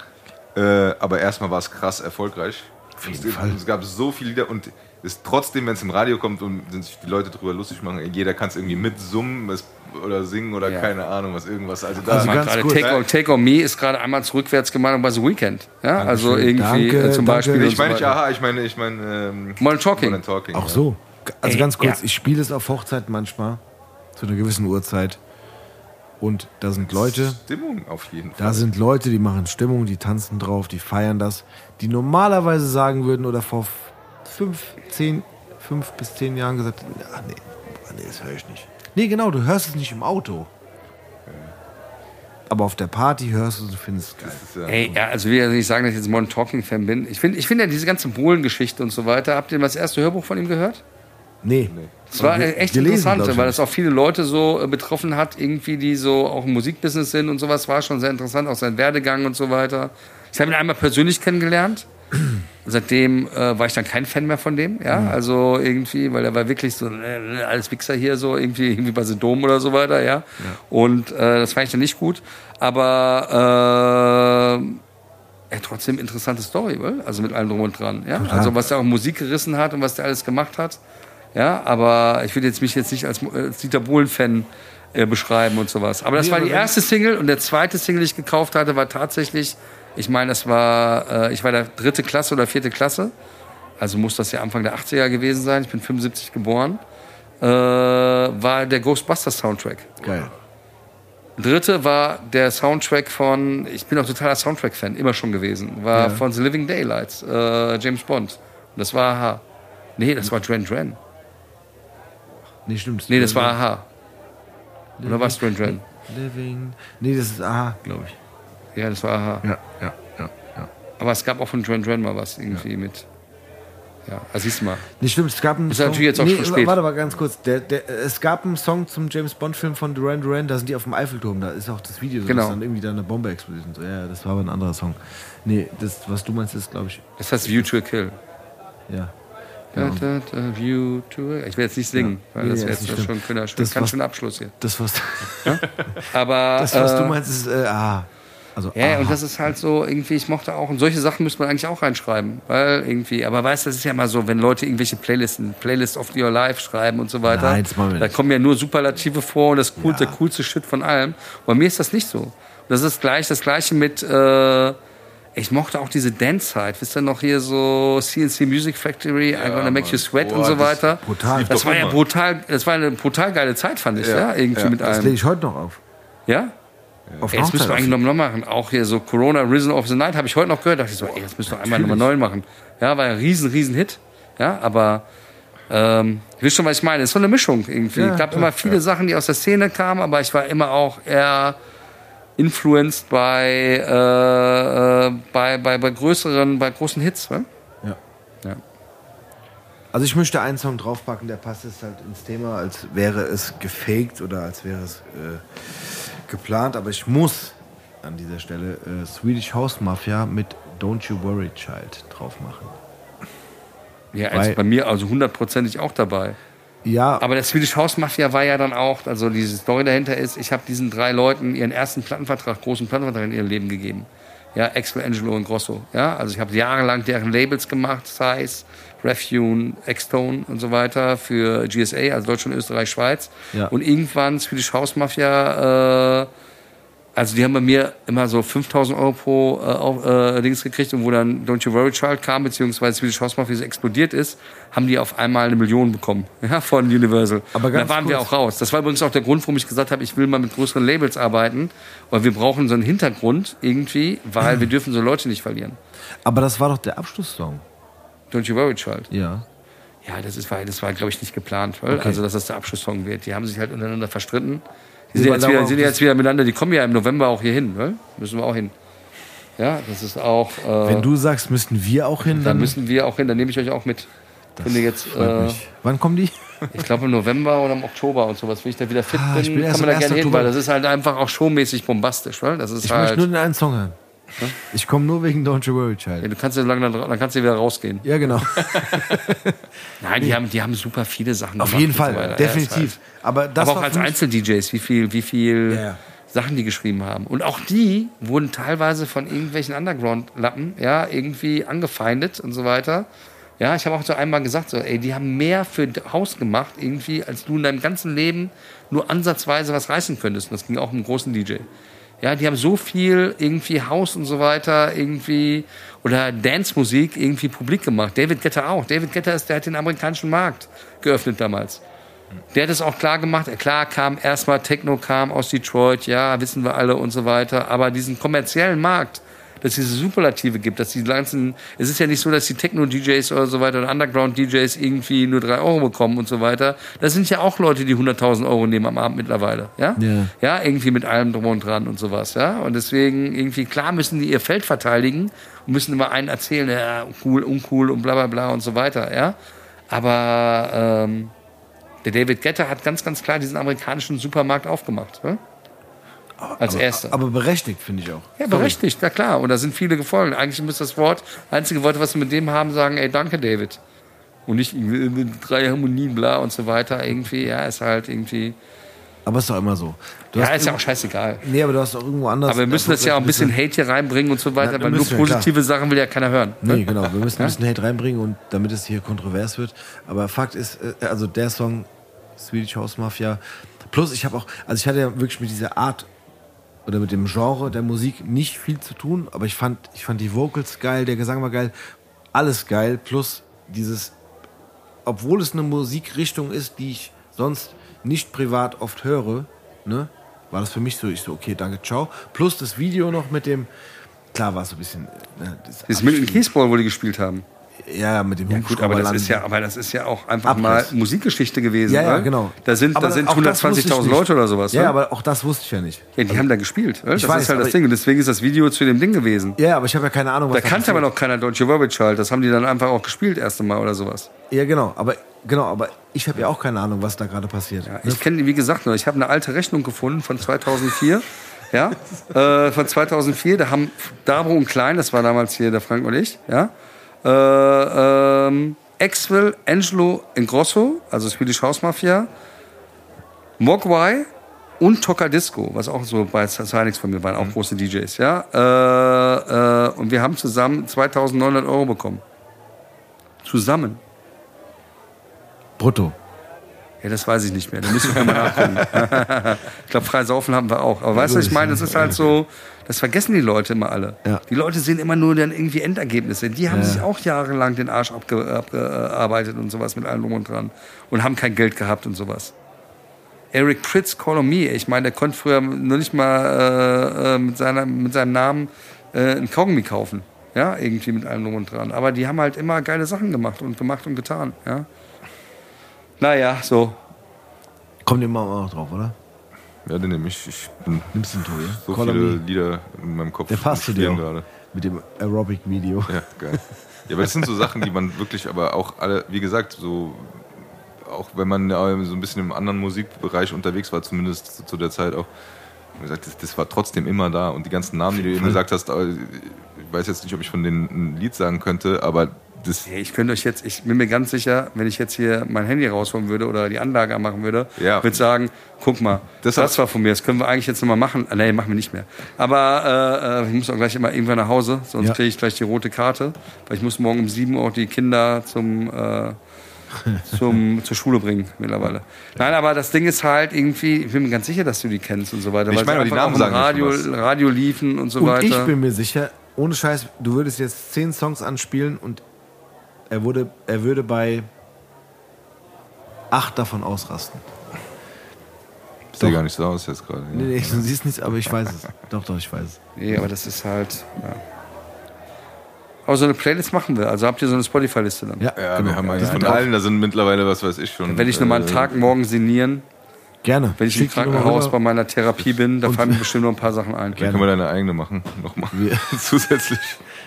Speaker 2: Äh, aber erstmal war es krass erfolgreich. Auf jeden es,
Speaker 1: Fall.
Speaker 2: Es gab so viele Lieder und es trotzdem, wenn es im Radio kommt und sich die Leute drüber lustig machen, jeder kann es irgendwie mitsummen es, oder singen oder
Speaker 3: Ja.
Speaker 2: keine Ahnung, was irgendwas. Also da
Speaker 1: Also ganz
Speaker 3: gerade
Speaker 1: kurz.
Speaker 3: Take, on, Take on Me ist gerade einmal zurückwärts gemacht und bei The Weekend. Ja, also irgendwie
Speaker 1: Danke,
Speaker 3: äh, zum
Speaker 1: danke.
Speaker 3: Beispiel.
Speaker 2: ich
Speaker 3: und so
Speaker 2: meine nicht aha, ich meine, ich meine ähm,
Speaker 3: Modern Talking.
Speaker 2: Modern Talking.
Speaker 1: auch
Speaker 2: ja.
Speaker 1: so. Also
Speaker 3: Ey,
Speaker 1: ganz kurz,
Speaker 3: ja.
Speaker 1: ich spiele es auf Hochzeit manchmal, zu einer gewissen Uhrzeit. Und da sind Leute,
Speaker 2: Stimmung auf jeden Fall.
Speaker 1: da sind Leute, die machen Stimmung, die tanzen drauf, die feiern das, die normalerweise sagen würden oder vor fünf, zehn, fünf bis zehn Jahren gesagt, ach nee, nee, das höre ich nicht. Nee, genau, du hörst es nicht im Auto. Aber auf der Party hörst du es und findest es geil.
Speaker 2: Ja-
Speaker 3: Ey, ja, also will ja nicht sagen, dass ich jetzt Modern Talking Fan bin. Ich finde ich find ja diese ganze Bohlen-Geschichte und so weiter. Habt ihr mal das erste Hörbuch von ihm gehört?
Speaker 1: Nee.
Speaker 3: Das war
Speaker 1: Ge-
Speaker 3: echt interessant,
Speaker 1: ich,
Speaker 3: weil das auch viele Leute so äh, betroffen hat, irgendwie, die so auch im Musikbusiness sind und sowas. War schon sehr interessant, auch sein Werdegang und so weiter. Ich habe ihn einmal persönlich kennengelernt. Seitdem äh, war ich dann kein Fan mehr von dem, ja.
Speaker 1: Mhm.
Speaker 3: Also irgendwie, weil er war wirklich so äh, als Wichser hier so irgendwie, irgendwie bei The Dom oder so weiter, ja. Und äh, das fand ich dann nicht gut. Aber äh, ja, trotzdem interessante Story, weil? also mit allem drum und dran. Ja? Also was er auch Musik gerissen hat und was der alles gemacht hat. Ja, aber ich würde jetzt mich jetzt nicht als, als Dieter Bohlen-Fan äh, beschreiben und sowas. Aber das
Speaker 1: Nee,
Speaker 3: war die erste Single und der zweite Single, die ich gekauft hatte, war tatsächlich, ich meine, das war, äh, ich war der dritte Klasse oder vierte Klasse. Also muss das ja Anfang der 80er gewesen sein. Ich bin 75 geboren. Äh, war der Ghostbusters Soundtrack.
Speaker 1: Geil.
Speaker 3: Dritte war der Soundtrack von, ich bin auch totaler Soundtrack-Fan, immer schon gewesen, war
Speaker 1: Ja.
Speaker 3: von The Living Daylights, äh, James Bond. Und das war Aha. Nee, das war Duran Duran.
Speaker 1: Nee, stimmt.
Speaker 3: Nee, das war Aha. Oder war es Duran Duran?
Speaker 1: Living. Nee, das ist aha, glaube ich.
Speaker 3: Ja, das war Aha.
Speaker 1: Ja, ja, ja, ja.
Speaker 3: Aber es gab auch von Duran Duran mal was irgendwie mit. Ja, also siehst du mal.
Speaker 1: Nee, stimmt, es gab einen
Speaker 3: Ist
Speaker 1: Song.
Speaker 3: natürlich jetzt auch schon spät.
Speaker 1: Warte mal ganz kurz. Der, der, es gab einen Song zum James Bond-Film von Duran Duran, da sind die auf dem Eiffelturm, da ist auch das Video, so,
Speaker 3: Genau.
Speaker 1: dass dann irgendwie da eine Bombe explodiert. und So. Ja, das war aber ein anderer Song. Nee, das, was du meinst, ist, glaube ich,
Speaker 3: Das heißt View to a Kill.
Speaker 1: ja.
Speaker 3: Da, da, da, view to Ich will jetzt nicht singen, weil
Speaker 1: Nee,
Speaker 3: das wäre jetzt schon ein schöner,
Speaker 1: Das,
Speaker 3: ganz
Speaker 1: was-
Speaker 3: schöner Abschluss hier.
Speaker 1: Das, was,
Speaker 3: Aber
Speaker 1: das, was
Speaker 3: äh,
Speaker 1: du meinst, ist, äh, aha. Also,
Speaker 3: Ja,
Speaker 1: aha.
Speaker 3: und das ist halt so, irgendwie, ich mochte auch, und solche Sachen müsste man eigentlich auch reinschreiben, weil irgendwie, aber weißt du, das ist ja immer so, wenn Leute irgendwelche Playlisten, Playlist of Your Life schreiben und so weiter,
Speaker 1: Nein,
Speaker 3: da kommen ja nur Superlative vor und das cool,
Speaker 1: Ja.
Speaker 3: der coolste Shit von allem. Und bei mir ist das nicht so. Das ist gleich das Gleiche mit, äh, ich mochte auch diese Dance-Zeit, wisst ihr noch hier so CNC Music Factory, I'm gonna make you
Speaker 2: Mann.
Speaker 3: sweat
Speaker 2: Boah,
Speaker 3: und so
Speaker 2: das-
Speaker 3: weiter.
Speaker 1: brutal.
Speaker 2: lief
Speaker 3: Das war ja
Speaker 2: immer.
Speaker 3: brutal, das war eine brutal geile Zeit, fand ich, ja,
Speaker 2: Ja,
Speaker 3: irgendwie
Speaker 2: ja.
Speaker 3: mit
Speaker 1: das
Speaker 3: allem.
Speaker 1: lege ich heute noch auf.
Speaker 3: Ja?
Speaker 1: Auf
Speaker 3: Ey, das müssen wir eigentlich
Speaker 1: Hochzeit.
Speaker 3: noch mal machen. Auch hier so Corona Risen of the Night habe ich heute noch gehört. dachte ich so, ey, das müssen wir einmal Nummer 9 machen. Ja, war ein riesen, riesen Hit. Ja, aber ähm, ihr wisst schon, was ich meine. Es ist so eine Mischung irgendwie.
Speaker 1: Ja,
Speaker 3: es gab
Speaker 1: ja,
Speaker 3: immer viele Sachen, die aus der Szene kamen, aber ich war immer auch eher influenced bei, äh, äh, bei, bei, bei größeren, bei großen Hits. Ne?
Speaker 1: Ja.
Speaker 3: Ja.
Speaker 1: Also ich möchte einen Song draufpacken, der passt jetzt halt ins Thema, als wäre es gefaked oder als wäre es äh, geplant, aber ich muss an dieser Stelle äh, Swedish House Mafia mit Don't You Worry Child drauf machen.
Speaker 3: Ja, also bei mir also hundertprozentig auch dabei.
Speaker 1: Ja,
Speaker 3: Aber der Swedish House Mafia war ja dann auch, also diese Story dahinter ist, ich habe diesen drei Leuten ihren ersten Plattenvertrag, großen Plattenvertrag in ihrem Leben gegeben. Ja, Axel, Angelo und Grosso. Ja, also ich habe jahrelang deren Labels gemacht, Size, Refune, X-Tone und so weiter für GSA, also Deutschland, Österreich, Schweiz.
Speaker 1: Ja.
Speaker 3: Und irgendwann Swedish House Mafia, äh, also die haben bei mir immer so 5000 Euro pro äh, auf, äh, Dings gekriegt und wo dann Don't You Worry Child kam, beziehungsweise Swedish House Mafia explodiert ist, haben die auf einmal eine Million bekommen ja, von Universal.
Speaker 1: Aber
Speaker 3: Und da
Speaker 1: ganz
Speaker 3: waren wir
Speaker 1: kurz.
Speaker 3: auch raus. Das war übrigens auch der Grund, warum ich gesagt habe, ich will mal mit größeren Labels arbeiten, weil wir brauchen so einen Hintergrund irgendwie, weil wir dürfen so Leute nicht verlieren.
Speaker 1: aber das war doch der Abschlusssong.
Speaker 3: Don't You Worry Child.
Speaker 1: Ja.
Speaker 3: Ja, das, ist, war, das war, glaube ich, nicht geplant,
Speaker 1: Okay.
Speaker 3: also dass das der Abschlusssong wird. Die haben sich halt untereinander verstritten. Die sind, jetzt wieder, sind jetzt wieder miteinander, die kommen ja im November auch hier hin, weil? müssen wir auch hin. Ja, das ist auch. Äh,
Speaker 1: Wenn du sagst, müssten wir auch hin,
Speaker 3: da
Speaker 1: dann
Speaker 3: müssen wir auch hin, dann nehme ich euch auch mit. Wenn ihr jetzt, äh.
Speaker 1: Wann kommen die?
Speaker 3: ich glaube im November oder im Oktober und sowas, wenn ich da wieder fit
Speaker 1: Ah,
Speaker 3: bin,
Speaker 1: ich bin
Speaker 3: kann man da
Speaker 1: 1.
Speaker 3: gerne hin, weil das ist halt einfach auch showmäßig bombastisch, weil das ist
Speaker 1: Ich
Speaker 3: halt.
Speaker 1: möchte nur den einen Song hören. Ich komme nur wegen Don't You Worry
Speaker 3: ja,
Speaker 1: Child.
Speaker 3: du kannst ja lange dann, dann kannst du wieder rausgehen.
Speaker 1: Ja, genau.
Speaker 3: Nein, die haben, die haben super viele Sachen
Speaker 1: Auf jeden
Speaker 3: und so
Speaker 1: Fall,
Speaker 3: weiter. Ja,
Speaker 1: definitiv. Aber das
Speaker 3: aber auch als Einzel-DJs, wie viel, wie viel
Speaker 1: Ja, ja.
Speaker 3: Sachen die geschrieben haben. Und auch die wurden teilweise von irgendwelchen Underground-Lappen, ja, irgendwie angefeindet und so weiter. Ja, ich habe auch so einmal gesagt, so, ey, die haben mehr für Haus gemacht, irgendwie, als du in deinem ganzen Leben nur ansatzweise was reißen könntest. Und das ging auch um einen großen DJ. Ja, die haben so viel irgendwie Haus und so weiter irgendwie oder Dance-Musik irgendwie publik gemacht. David Guetta auch. David Guetta ist, der hat den amerikanischen Markt geöffnet damals. Der hat es auch klar gemacht. Klar kam erstmal Techno kam aus Detroit, ja, wissen wir alle und so weiter. Aber diesen kommerziellen Markt, dass es diese Superlative gibt, dass die ganzen, es ist ja nicht so, dass die Techno-DJs oder so weiter oder Underground-DJs irgendwie nur drei Euro bekommen und so weiter. Das sind ja auch Leute, die 100.000 Euro nehmen am Abend mittlerweile, ja?
Speaker 1: Ja.
Speaker 3: Ja, irgendwie mit allem drum und dran und sowas, ja. Und deswegen irgendwie, klar müssen die ihr Feld verteidigen und müssen immer einen erzählen, ja, cool, uncool und bla bla bla und so weiter, ja. Aber ähm, der David Guetta hat ganz, ganz klar diesen amerikanischen Supermarkt aufgemacht, ne? Als erster.
Speaker 1: Aber berechtigt, finde ich auch.
Speaker 3: ja, berechtigt, na klar. Und da sind viele gefolgt. Eigentlich müsste das Wort, einzige Wort, was wir mit dem haben, sagen, ey, danke, David. Und nicht drei Harmonien, bla und so weiter. Irgendwie, ja, ist halt irgendwie.
Speaker 1: Aber ist doch immer so. Du
Speaker 3: Ja, ist ja auch scheißegal.
Speaker 1: Nee, aber du hast auch irgendwo anders.
Speaker 3: Aber wir müssen das ja auch ein bisschen Hate hier reinbringen und so weiter,
Speaker 1: Na,
Speaker 3: weil nur
Speaker 1: müssen wir,
Speaker 3: positive Sachen will ja keiner hören. ne?
Speaker 1: Nee, genau. Wir müssen ein bisschen Hate reinbringen, und damit es hier kontrovers wird. Aber Fakt ist, äh, also der Song Swedish House Mafia. Plus, ich habe auch, also ich hatte ja wirklich mit dieser Art oder mit dem Genre der Musik nicht viel zu tun, aber ich fand, ich fand die Vocals geil, der Gesang war geil, alles geil. Plus dieses, obwohl es eine Musikrichtung ist, die ich sonst nicht privat oft höre, ne, war das für mich so, ich so, okay, danke, ciao. Plus das Video noch mit dem, klar war es so ein bisschen, ne, das
Speaker 3: Das Milton Keys Ball, wo die gespielt haben.
Speaker 1: Ja, mit dem
Speaker 3: Ja, gut, aber das ist ja, aber das ist ja auch einfach
Speaker 1: Abriss.
Speaker 3: mal Musikgeschichte gewesen.
Speaker 1: Ja, ja,
Speaker 3: oder?
Speaker 1: genau.
Speaker 3: Da sind,
Speaker 1: Aber
Speaker 3: da sind
Speaker 1: auch das wusste ich
Speaker 3: 120.000
Speaker 1: nicht.
Speaker 3: Leute oder sowas.
Speaker 1: Ja,
Speaker 3: ne?
Speaker 1: aber auch das wusste ich ja nicht.
Speaker 3: ja, die haben da gespielt. oder?
Speaker 1: Ich
Speaker 3: Das
Speaker 1: weiß,
Speaker 3: ist halt das Ding. Und deswegen ist das Video zu dem Ding gewesen.
Speaker 1: Ja, aber ich habe ja keine Ahnung, was
Speaker 3: Da kannte aber noch keiner You Worry Child. Das haben die dann einfach auch gespielt, erste Mal oder sowas.
Speaker 1: Ja, genau. Aber, genau, aber ich habe ja auch keine Ahnung, was da gerade passiert.
Speaker 3: Ja,
Speaker 1: Ne?
Speaker 3: ich kenne, wie gesagt, nur, ich habe eine alte Rechnung gefunden von 2004. ja, äh, von 2004. Da haben Dabro und Klein, das war damals hier der Frank und ich, ja, äh, ähm, Axwell, Angelo Ingrosso, also Swedish House Mafia, Mogwai und Tocadisco, was auch so bei Signings von mir waren, auch große DJs, ja. Äh, äh, und wir haben zusammen 2900 Euro bekommen. Zusammen.
Speaker 1: Brutto.
Speaker 3: Ja, das weiß ich nicht mehr. Da müssen wir mal nachgucken. ich glaube, frei saufen haben wir auch. Aber weißt du, was ich meine? Das ist halt so, das vergessen die Leute immer alle.
Speaker 1: Ja.
Speaker 3: Die Leute sehen immer nur dann irgendwie Endergebnisse. Die haben sich auch jahrelang den Arsch abge abgearbeitet und sowas mit allem drum und dran. Und haben kein Geld gehabt und sowas. Eric Pritz, Call on Me. Ich meine, der konnte früher nur nicht mal äh, äh, mit, seiner, mit seinem Namen äh, ein Kaugummi kaufen. Ja, irgendwie mit allem drum und dran. Aber die haben halt immer geile Sachen gemacht und gemacht und getan. Ja. Naja, so.
Speaker 1: Kommt immer auch noch drauf, oder?
Speaker 2: Ja, den nehme ich. Ich bin
Speaker 1: Nimmst du den Tobi?
Speaker 2: so
Speaker 1: Call
Speaker 2: viele. Lieder in meinem Kopf.
Speaker 1: Der passt zu dir
Speaker 2: gerade.
Speaker 1: Mit dem Aerobic-Video.
Speaker 2: Ja, geil. Ja, aber das sind so Sachen, die man wirklich, aber auch alle, wie gesagt, so, auch wenn man so ein bisschen im anderen Musikbereich unterwegs war, zumindest zu, der Zeit auch, wie gesagt, das, das war trotzdem immer da. Und die ganzen Namen, die du eben gesagt hast, äh, ich weiß jetzt nicht, ob ich von denen ein Lied sagen könnte, aber
Speaker 3: Hey, Ich könnte euch jetzt, ich bin mir ganz sicher, wenn ich jetzt hier mein Handy rausholen würde oder die Anlage anmachen würde,
Speaker 2: Ja.
Speaker 3: würde sagen, guck mal,
Speaker 2: Das
Speaker 3: das, war von mir, das können wir eigentlich jetzt nochmal machen. Ah, Nee, machen wir nicht mehr. Aber äh, äh, ich muss auch gleich immer irgendwann nach Hause, sonst
Speaker 1: Ja.
Speaker 3: kriege ich gleich die rote Karte, weil ich muss morgen um 7 Uhr auch die Kinder zum, äh, zum, zur Schule bringen mittlerweile. Nein, aber das Ding ist halt irgendwie, ich bin mir ganz sicher, dass du die kennst und so weiter.
Speaker 2: Ich meine, die Namen sagen
Speaker 3: Radio, Radio liefen und so
Speaker 1: Und
Speaker 3: weiter.
Speaker 1: ich bin mir sicher, ohne Scheiß, du würdest jetzt zehn Songs anspielen und er, wurde, er würde bei acht davon ausrasten.
Speaker 2: sieht gar nicht so aus jetzt gerade.
Speaker 1: Nee, nee, du siehst nichts, aber ich weiß es. Doch, doch, ich weiß es.
Speaker 3: Nee, aber das ist halt. Ja. Aber so eine Playlist machen wir. Also habt ihr so eine Spotify-Liste dann?
Speaker 1: Ja,
Speaker 2: Ja,
Speaker 1: genau.
Speaker 2: wir haben eigentlich
Speaker 1: Ja,
Speaker 2: von
Speaker 1: doch.
Speaker 2: allen, da sind mittlerweile, was weiß ich schon.
Speaker 3: Wenn ich nochmal einen
Speaker 2: äh,
Speaker 3: Tag morgen sinnieren,
Speaker 1: Gerne.
Speaker 3: wenn ich im
Speaker 1: Schick Nummer
Speaker 3: Krankenhaus bei meiner Therapie bin, da fallen mir bestimmt noch ein paar Sachen ein.
Speaker 2: Dann können wir deine eigene machen, nochmal. Zusätzlich.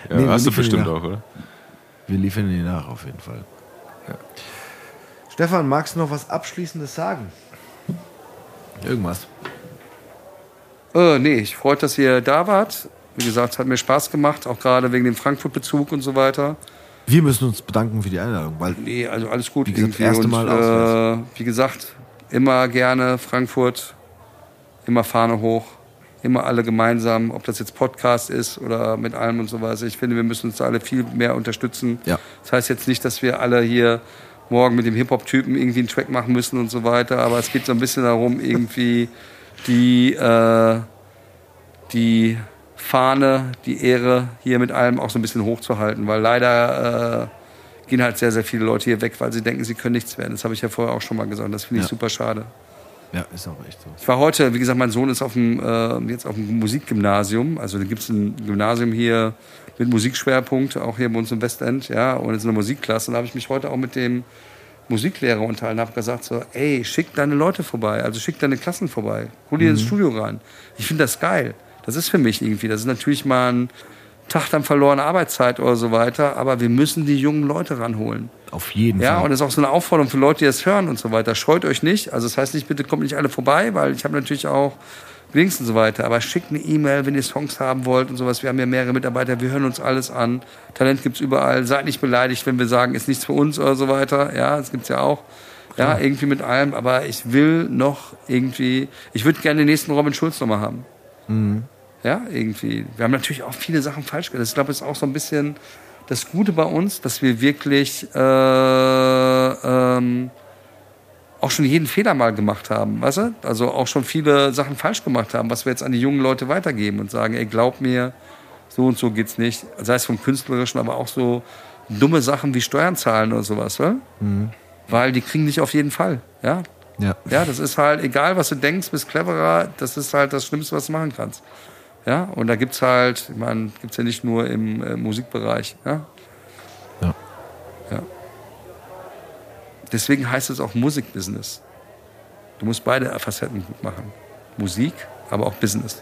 Speaker 2: Ja,
Speaker 1: Nee,
Speaker 2: hast du bestimmt auch, oder?
Speaker 1: Wir liefern die nach, auf jeden Fall. Stefan, magst du noch was Abschließendes sagen? Irgendwas.
Speaker 3: Äh, nee, ich freut, dass ihr da wart. Wie gesagt, es hat mir Spaß gemacht, auch gerade wegen dem Frankfurt-Bezug und so weiter.
Speaker 1: Wir müssen uns bedanken für die Einladung, weil
Speaker 3: Nee, also alles gut.
Speaker 1: Wie gesagt,
Speaker 3: irgendwie.
Speaker 1: erste
Speaker 3: und,
Speaker 1: Mal
Speaker 3: äh. Wie gesagt, immer gerne Frankfurt, immer Fahne hoch, immer alle gemeinsam, ob das jetzt Podcast ist oder mit allem und so weiter. Ich finde, wir müssen uns da alle viel mehr unterstützen.
Speaker 1: Ja.
Speaker 3: Das heißt jetzt nicht, dass wir alle hier morgen mit dem Hip-Hop-Typen irgendwie einen Track machen müssen und so weiter, aber es geht so ein bisschen darum, irgendwie die, äh, die Fahne, die Ehre hier mit allem auch so ein bisschen hochzuhalten, weil leider äh, gehen halt sehr, sehr viele Leute hier weg, weil sie denken, sie können nichts werden. Das habe ich ja vorher auch schon mal gesagt. Das finde ich
Speaker 1: Ja.
Speaker 3: super schade.
Speaker 1: Ja, ist auch echt so.
Speaker 3: Ich war heute, wie gesagt, mein Sohn ist auf dem, äh, jetzt auf dem Musikgymnasium. Also da gibt es ein Gymnasium hier mit Musikschwerpunkt, auch hier bei uns im Westend, ja, und jetzt eine Musikklasse. Und da habe ich mich heute auch mit dem Musiklehrer unterhalten und habe gesagt so, ey, schick deine Leute vorbei, also schick deine Klassen vorbei, hol die ins Studio rein. Ich finde das geil. Das ist für mich irgendwie, das ist natürlich mal ein Tag dann verlorene Arbeitszeit oder so weiter, aber wir müssen die jungen Leute ranholen.
Speaker 1: Auf jeden
Speaker 3: Ja,
Speaker 1: Fall.
Speaker 3: und das ist auch so eine Aufforderung für Leute, die das hören und so weiter. Scheut euch nicht. Also das heißt nicht, bitte kommt nicht alle vorbei, weil ich habe natürlich auch Links und so weiter. Aber schickt eine E-Mail, wenn ihr Songs haben wollt und sowas. Wir haben ja mehrere Mitarbeiter, wir hören uns alles an. Talent gibt's überall. Seid nicht beleidigt, wenn wir sagen, ist nichts für uns oder so weiter. Ja, das gibt's ja auch. Ja, irgendwie mit allem. Aber ich will noch irgendwie, ich würde gerne den nächsten Robin Schulz nochmal haben. Ja, irgendwie. Wir haben natürlich auch viele Sachen falsch gemacht. Ich glaube, es ist auch so ein bisschen das Gute bei uns, dass wir wirklich äh, ähm, auch schon jeden Fehler mal gemacht haben, weißt du? Also auch schon viele Sachen falsch gemacht haben, was wir jetzt an die jungen Leute weitergeben und sagen, ey, glaub mir, so und so geht's nicht. Sei es vom Künstlerischen, aber auch so dumme Sachen wie Steuern zahlen oder sowas, wa? Weil die kriegen dich auf jeden Fall, ja?
Speaker 1: ja.
Speaker 3: Ja, das ist halt, egal was du denkst, bist cleverer, das ist halt das Schlimmste, was du machen kannst. Ja, und da gibt's halt, ich meine, gibt's ja nicht nur im äh, Musikbereich, ja.
Speaker 1: Ja.
Speaker 3: ja. Deswegen heißt es auch Musikbusiness. Du musst beide Facetten gut machen. Musik, aber auch Business.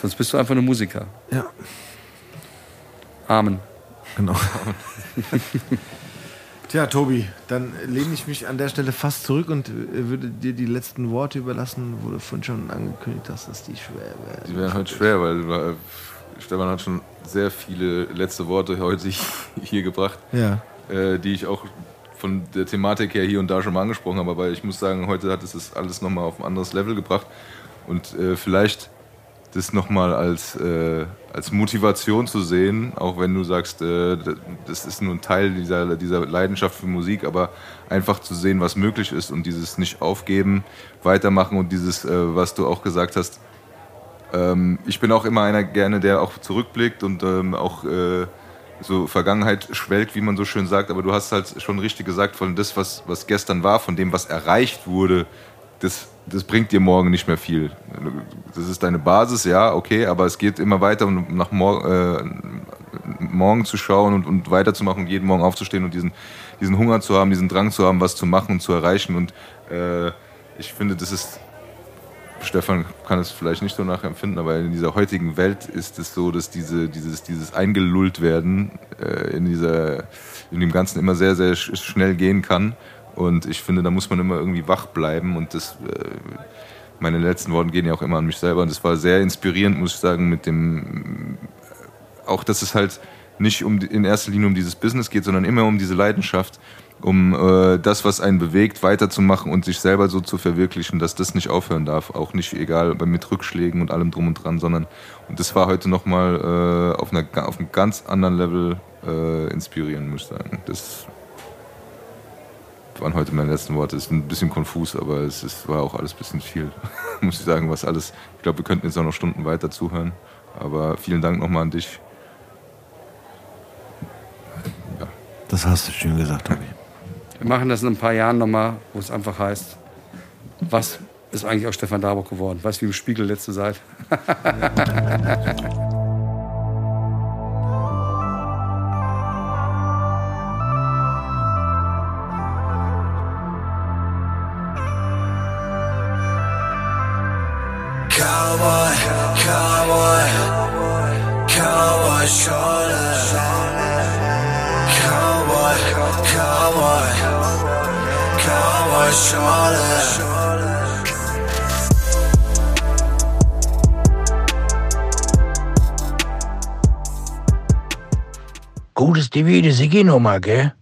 Speaker 3: Sonst bist du einfach nur Musiker.
Speaker 1: ja,
Speaker 3: Amen.
Speaker 1: genau. Tja, Tobi, dann lehne ich mich an der Stelle fast zurück und äh, würde dir die letzten Worte überlassen, wo du vorhin schon angekündigt hast, dass die schwer werden.
Speaker 2: Die werden heute schwer, weil äh, Stefan hat schon sehr viele letzte Worte heute hier gebracht,
Speaker 1: Ja.
Speaker 2: äh, die ich auch von der Thematik her hier und da schon mal angesprochen habe. Aber ich muss sagen, heute hat es das alles nochmal auf ein anderes Level gebracht. Und vielleicht das nochmal als, äh, als Motivation zu sehen, auch wenn du sagst, äh, das ist nur ein Teil dieser, dieser Leidenschaft für Musik, aber einfach zu sehen, was möglich ist und dieses nicht aufgeben, weitermachen und dieses, äh, was du auch gesagt hast, ähm, ich bin auch immer einer gerne, der auch zurückblickt und ähm, auch äh, so Vergangenheit schwelgt, wie man so schön sagt, aber du hast halt schon richtig gesagt, von das, was, was gestern war, von dem, was erreicht wurde, das, das bringt dir morgen nicht mehr viel. Das ist deine Basis, ja, okay, aber es geht immer weiter, um nach mor äh, morgen zu schauen und, und weiterzumachen und jeden Morgen aufzustehen und diesen, diesen Hunger zu haben, diesen Drang zu haben, was zu machen und zu erreichen. Und äh, ich finde, das ist Stefan kann es vielleicht nicht so nachempfinden, aber in dieser heutigen Welt ist es so, dass diese, dieses, dieses eingelullt werden äh, in, dieser, in dem Ganzen immer sehr, sehr sch schnell gehen kann. Und ich finde, da muss man immer irgendwie wach bleiben. Und das, äh, meine letzten Worte gehen ja auch immer an mich selber. Und das war sehr inspirierend, muss ich sagen, mit dem, auch dass es halt nicht um, in erster Linie um dieses Business geht, sondern immer um diese Leidenschaft, um äh, das, was einen bewegt, weiterzumachen und sich selber so zu verwirklichen, dass das nicht aufhören darf. Auch nicht egal mit Rückschlägen und allem drum und dran, sondern und das war heute nochmal äh, auf, auf einem ganz anderen Level äh, inspirieren, muss ich sagen. Das waren heute meine letzten Worte. Es ist ein bisschen konfus, aber es ist, war auch alles ein bisschen viel, muss ich sagen, was alles. Ich glaube, wir könnten jetzt auch noch Stunden weiter zuhören. Aber vielen Dank nochmal an dich.
Speaker 1: Ja. Das hast du schön gesagt, Tobi.
Speaker 3: Wir machen das in ein paar Jahren nochmal, wo es einfach heißt, was ist eigentlich aus Stefan Darbock geworden? Weißt du, wie im Spiegel letzte Seite?
Speaker 5: Cowboy, cowboy, cowboy shoulder. Cowboy, cowboy, cowboy shoulder.
Speaker 4: Gutes das Sigi nochmal, gell?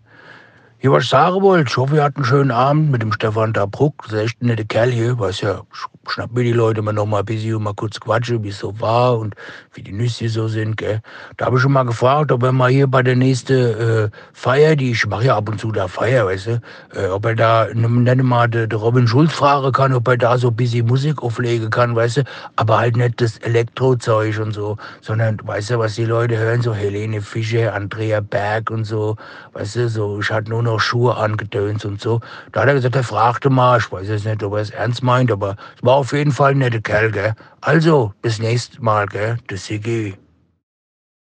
Speaker 4: Hier, was ich sagen wollte, ich hoffe, ihr hattet einen schönen Abend mit dem Stefan Dabruck. Das ist echt ein netter Kerl hier, weiß ja, schnapp mir die Leute mal noch mal ein bisschen und mal kurz quatschen, wie es so war und wie die Nüsse so sind, gell. Da habe ich schon mal gefragt, ob er mal hier bei der nächsten äh, Feier, die ich mache ja ab und zu da Feier, weißt du, äh, ob er da nicht mal den de Robin Schulz fragen kann, ob er da so ein bisschen Musik auflegen kann, weißt du, aber halt nicht das Elektrozeug und so, sondern, weißt du, was die Leute hören, so Helene Fischer, Andrea Berg und so, weißt du, so, ich hatte nur noch Schuhe angedönt und so. Da hat er gesagt, er fragte mal, ich weiß jetzt nicht, ob er es ernst meint, aber es war auf jeden Fall ein netter Kerl, gell. Also, bis nächstes Mal, gell, der Sigi.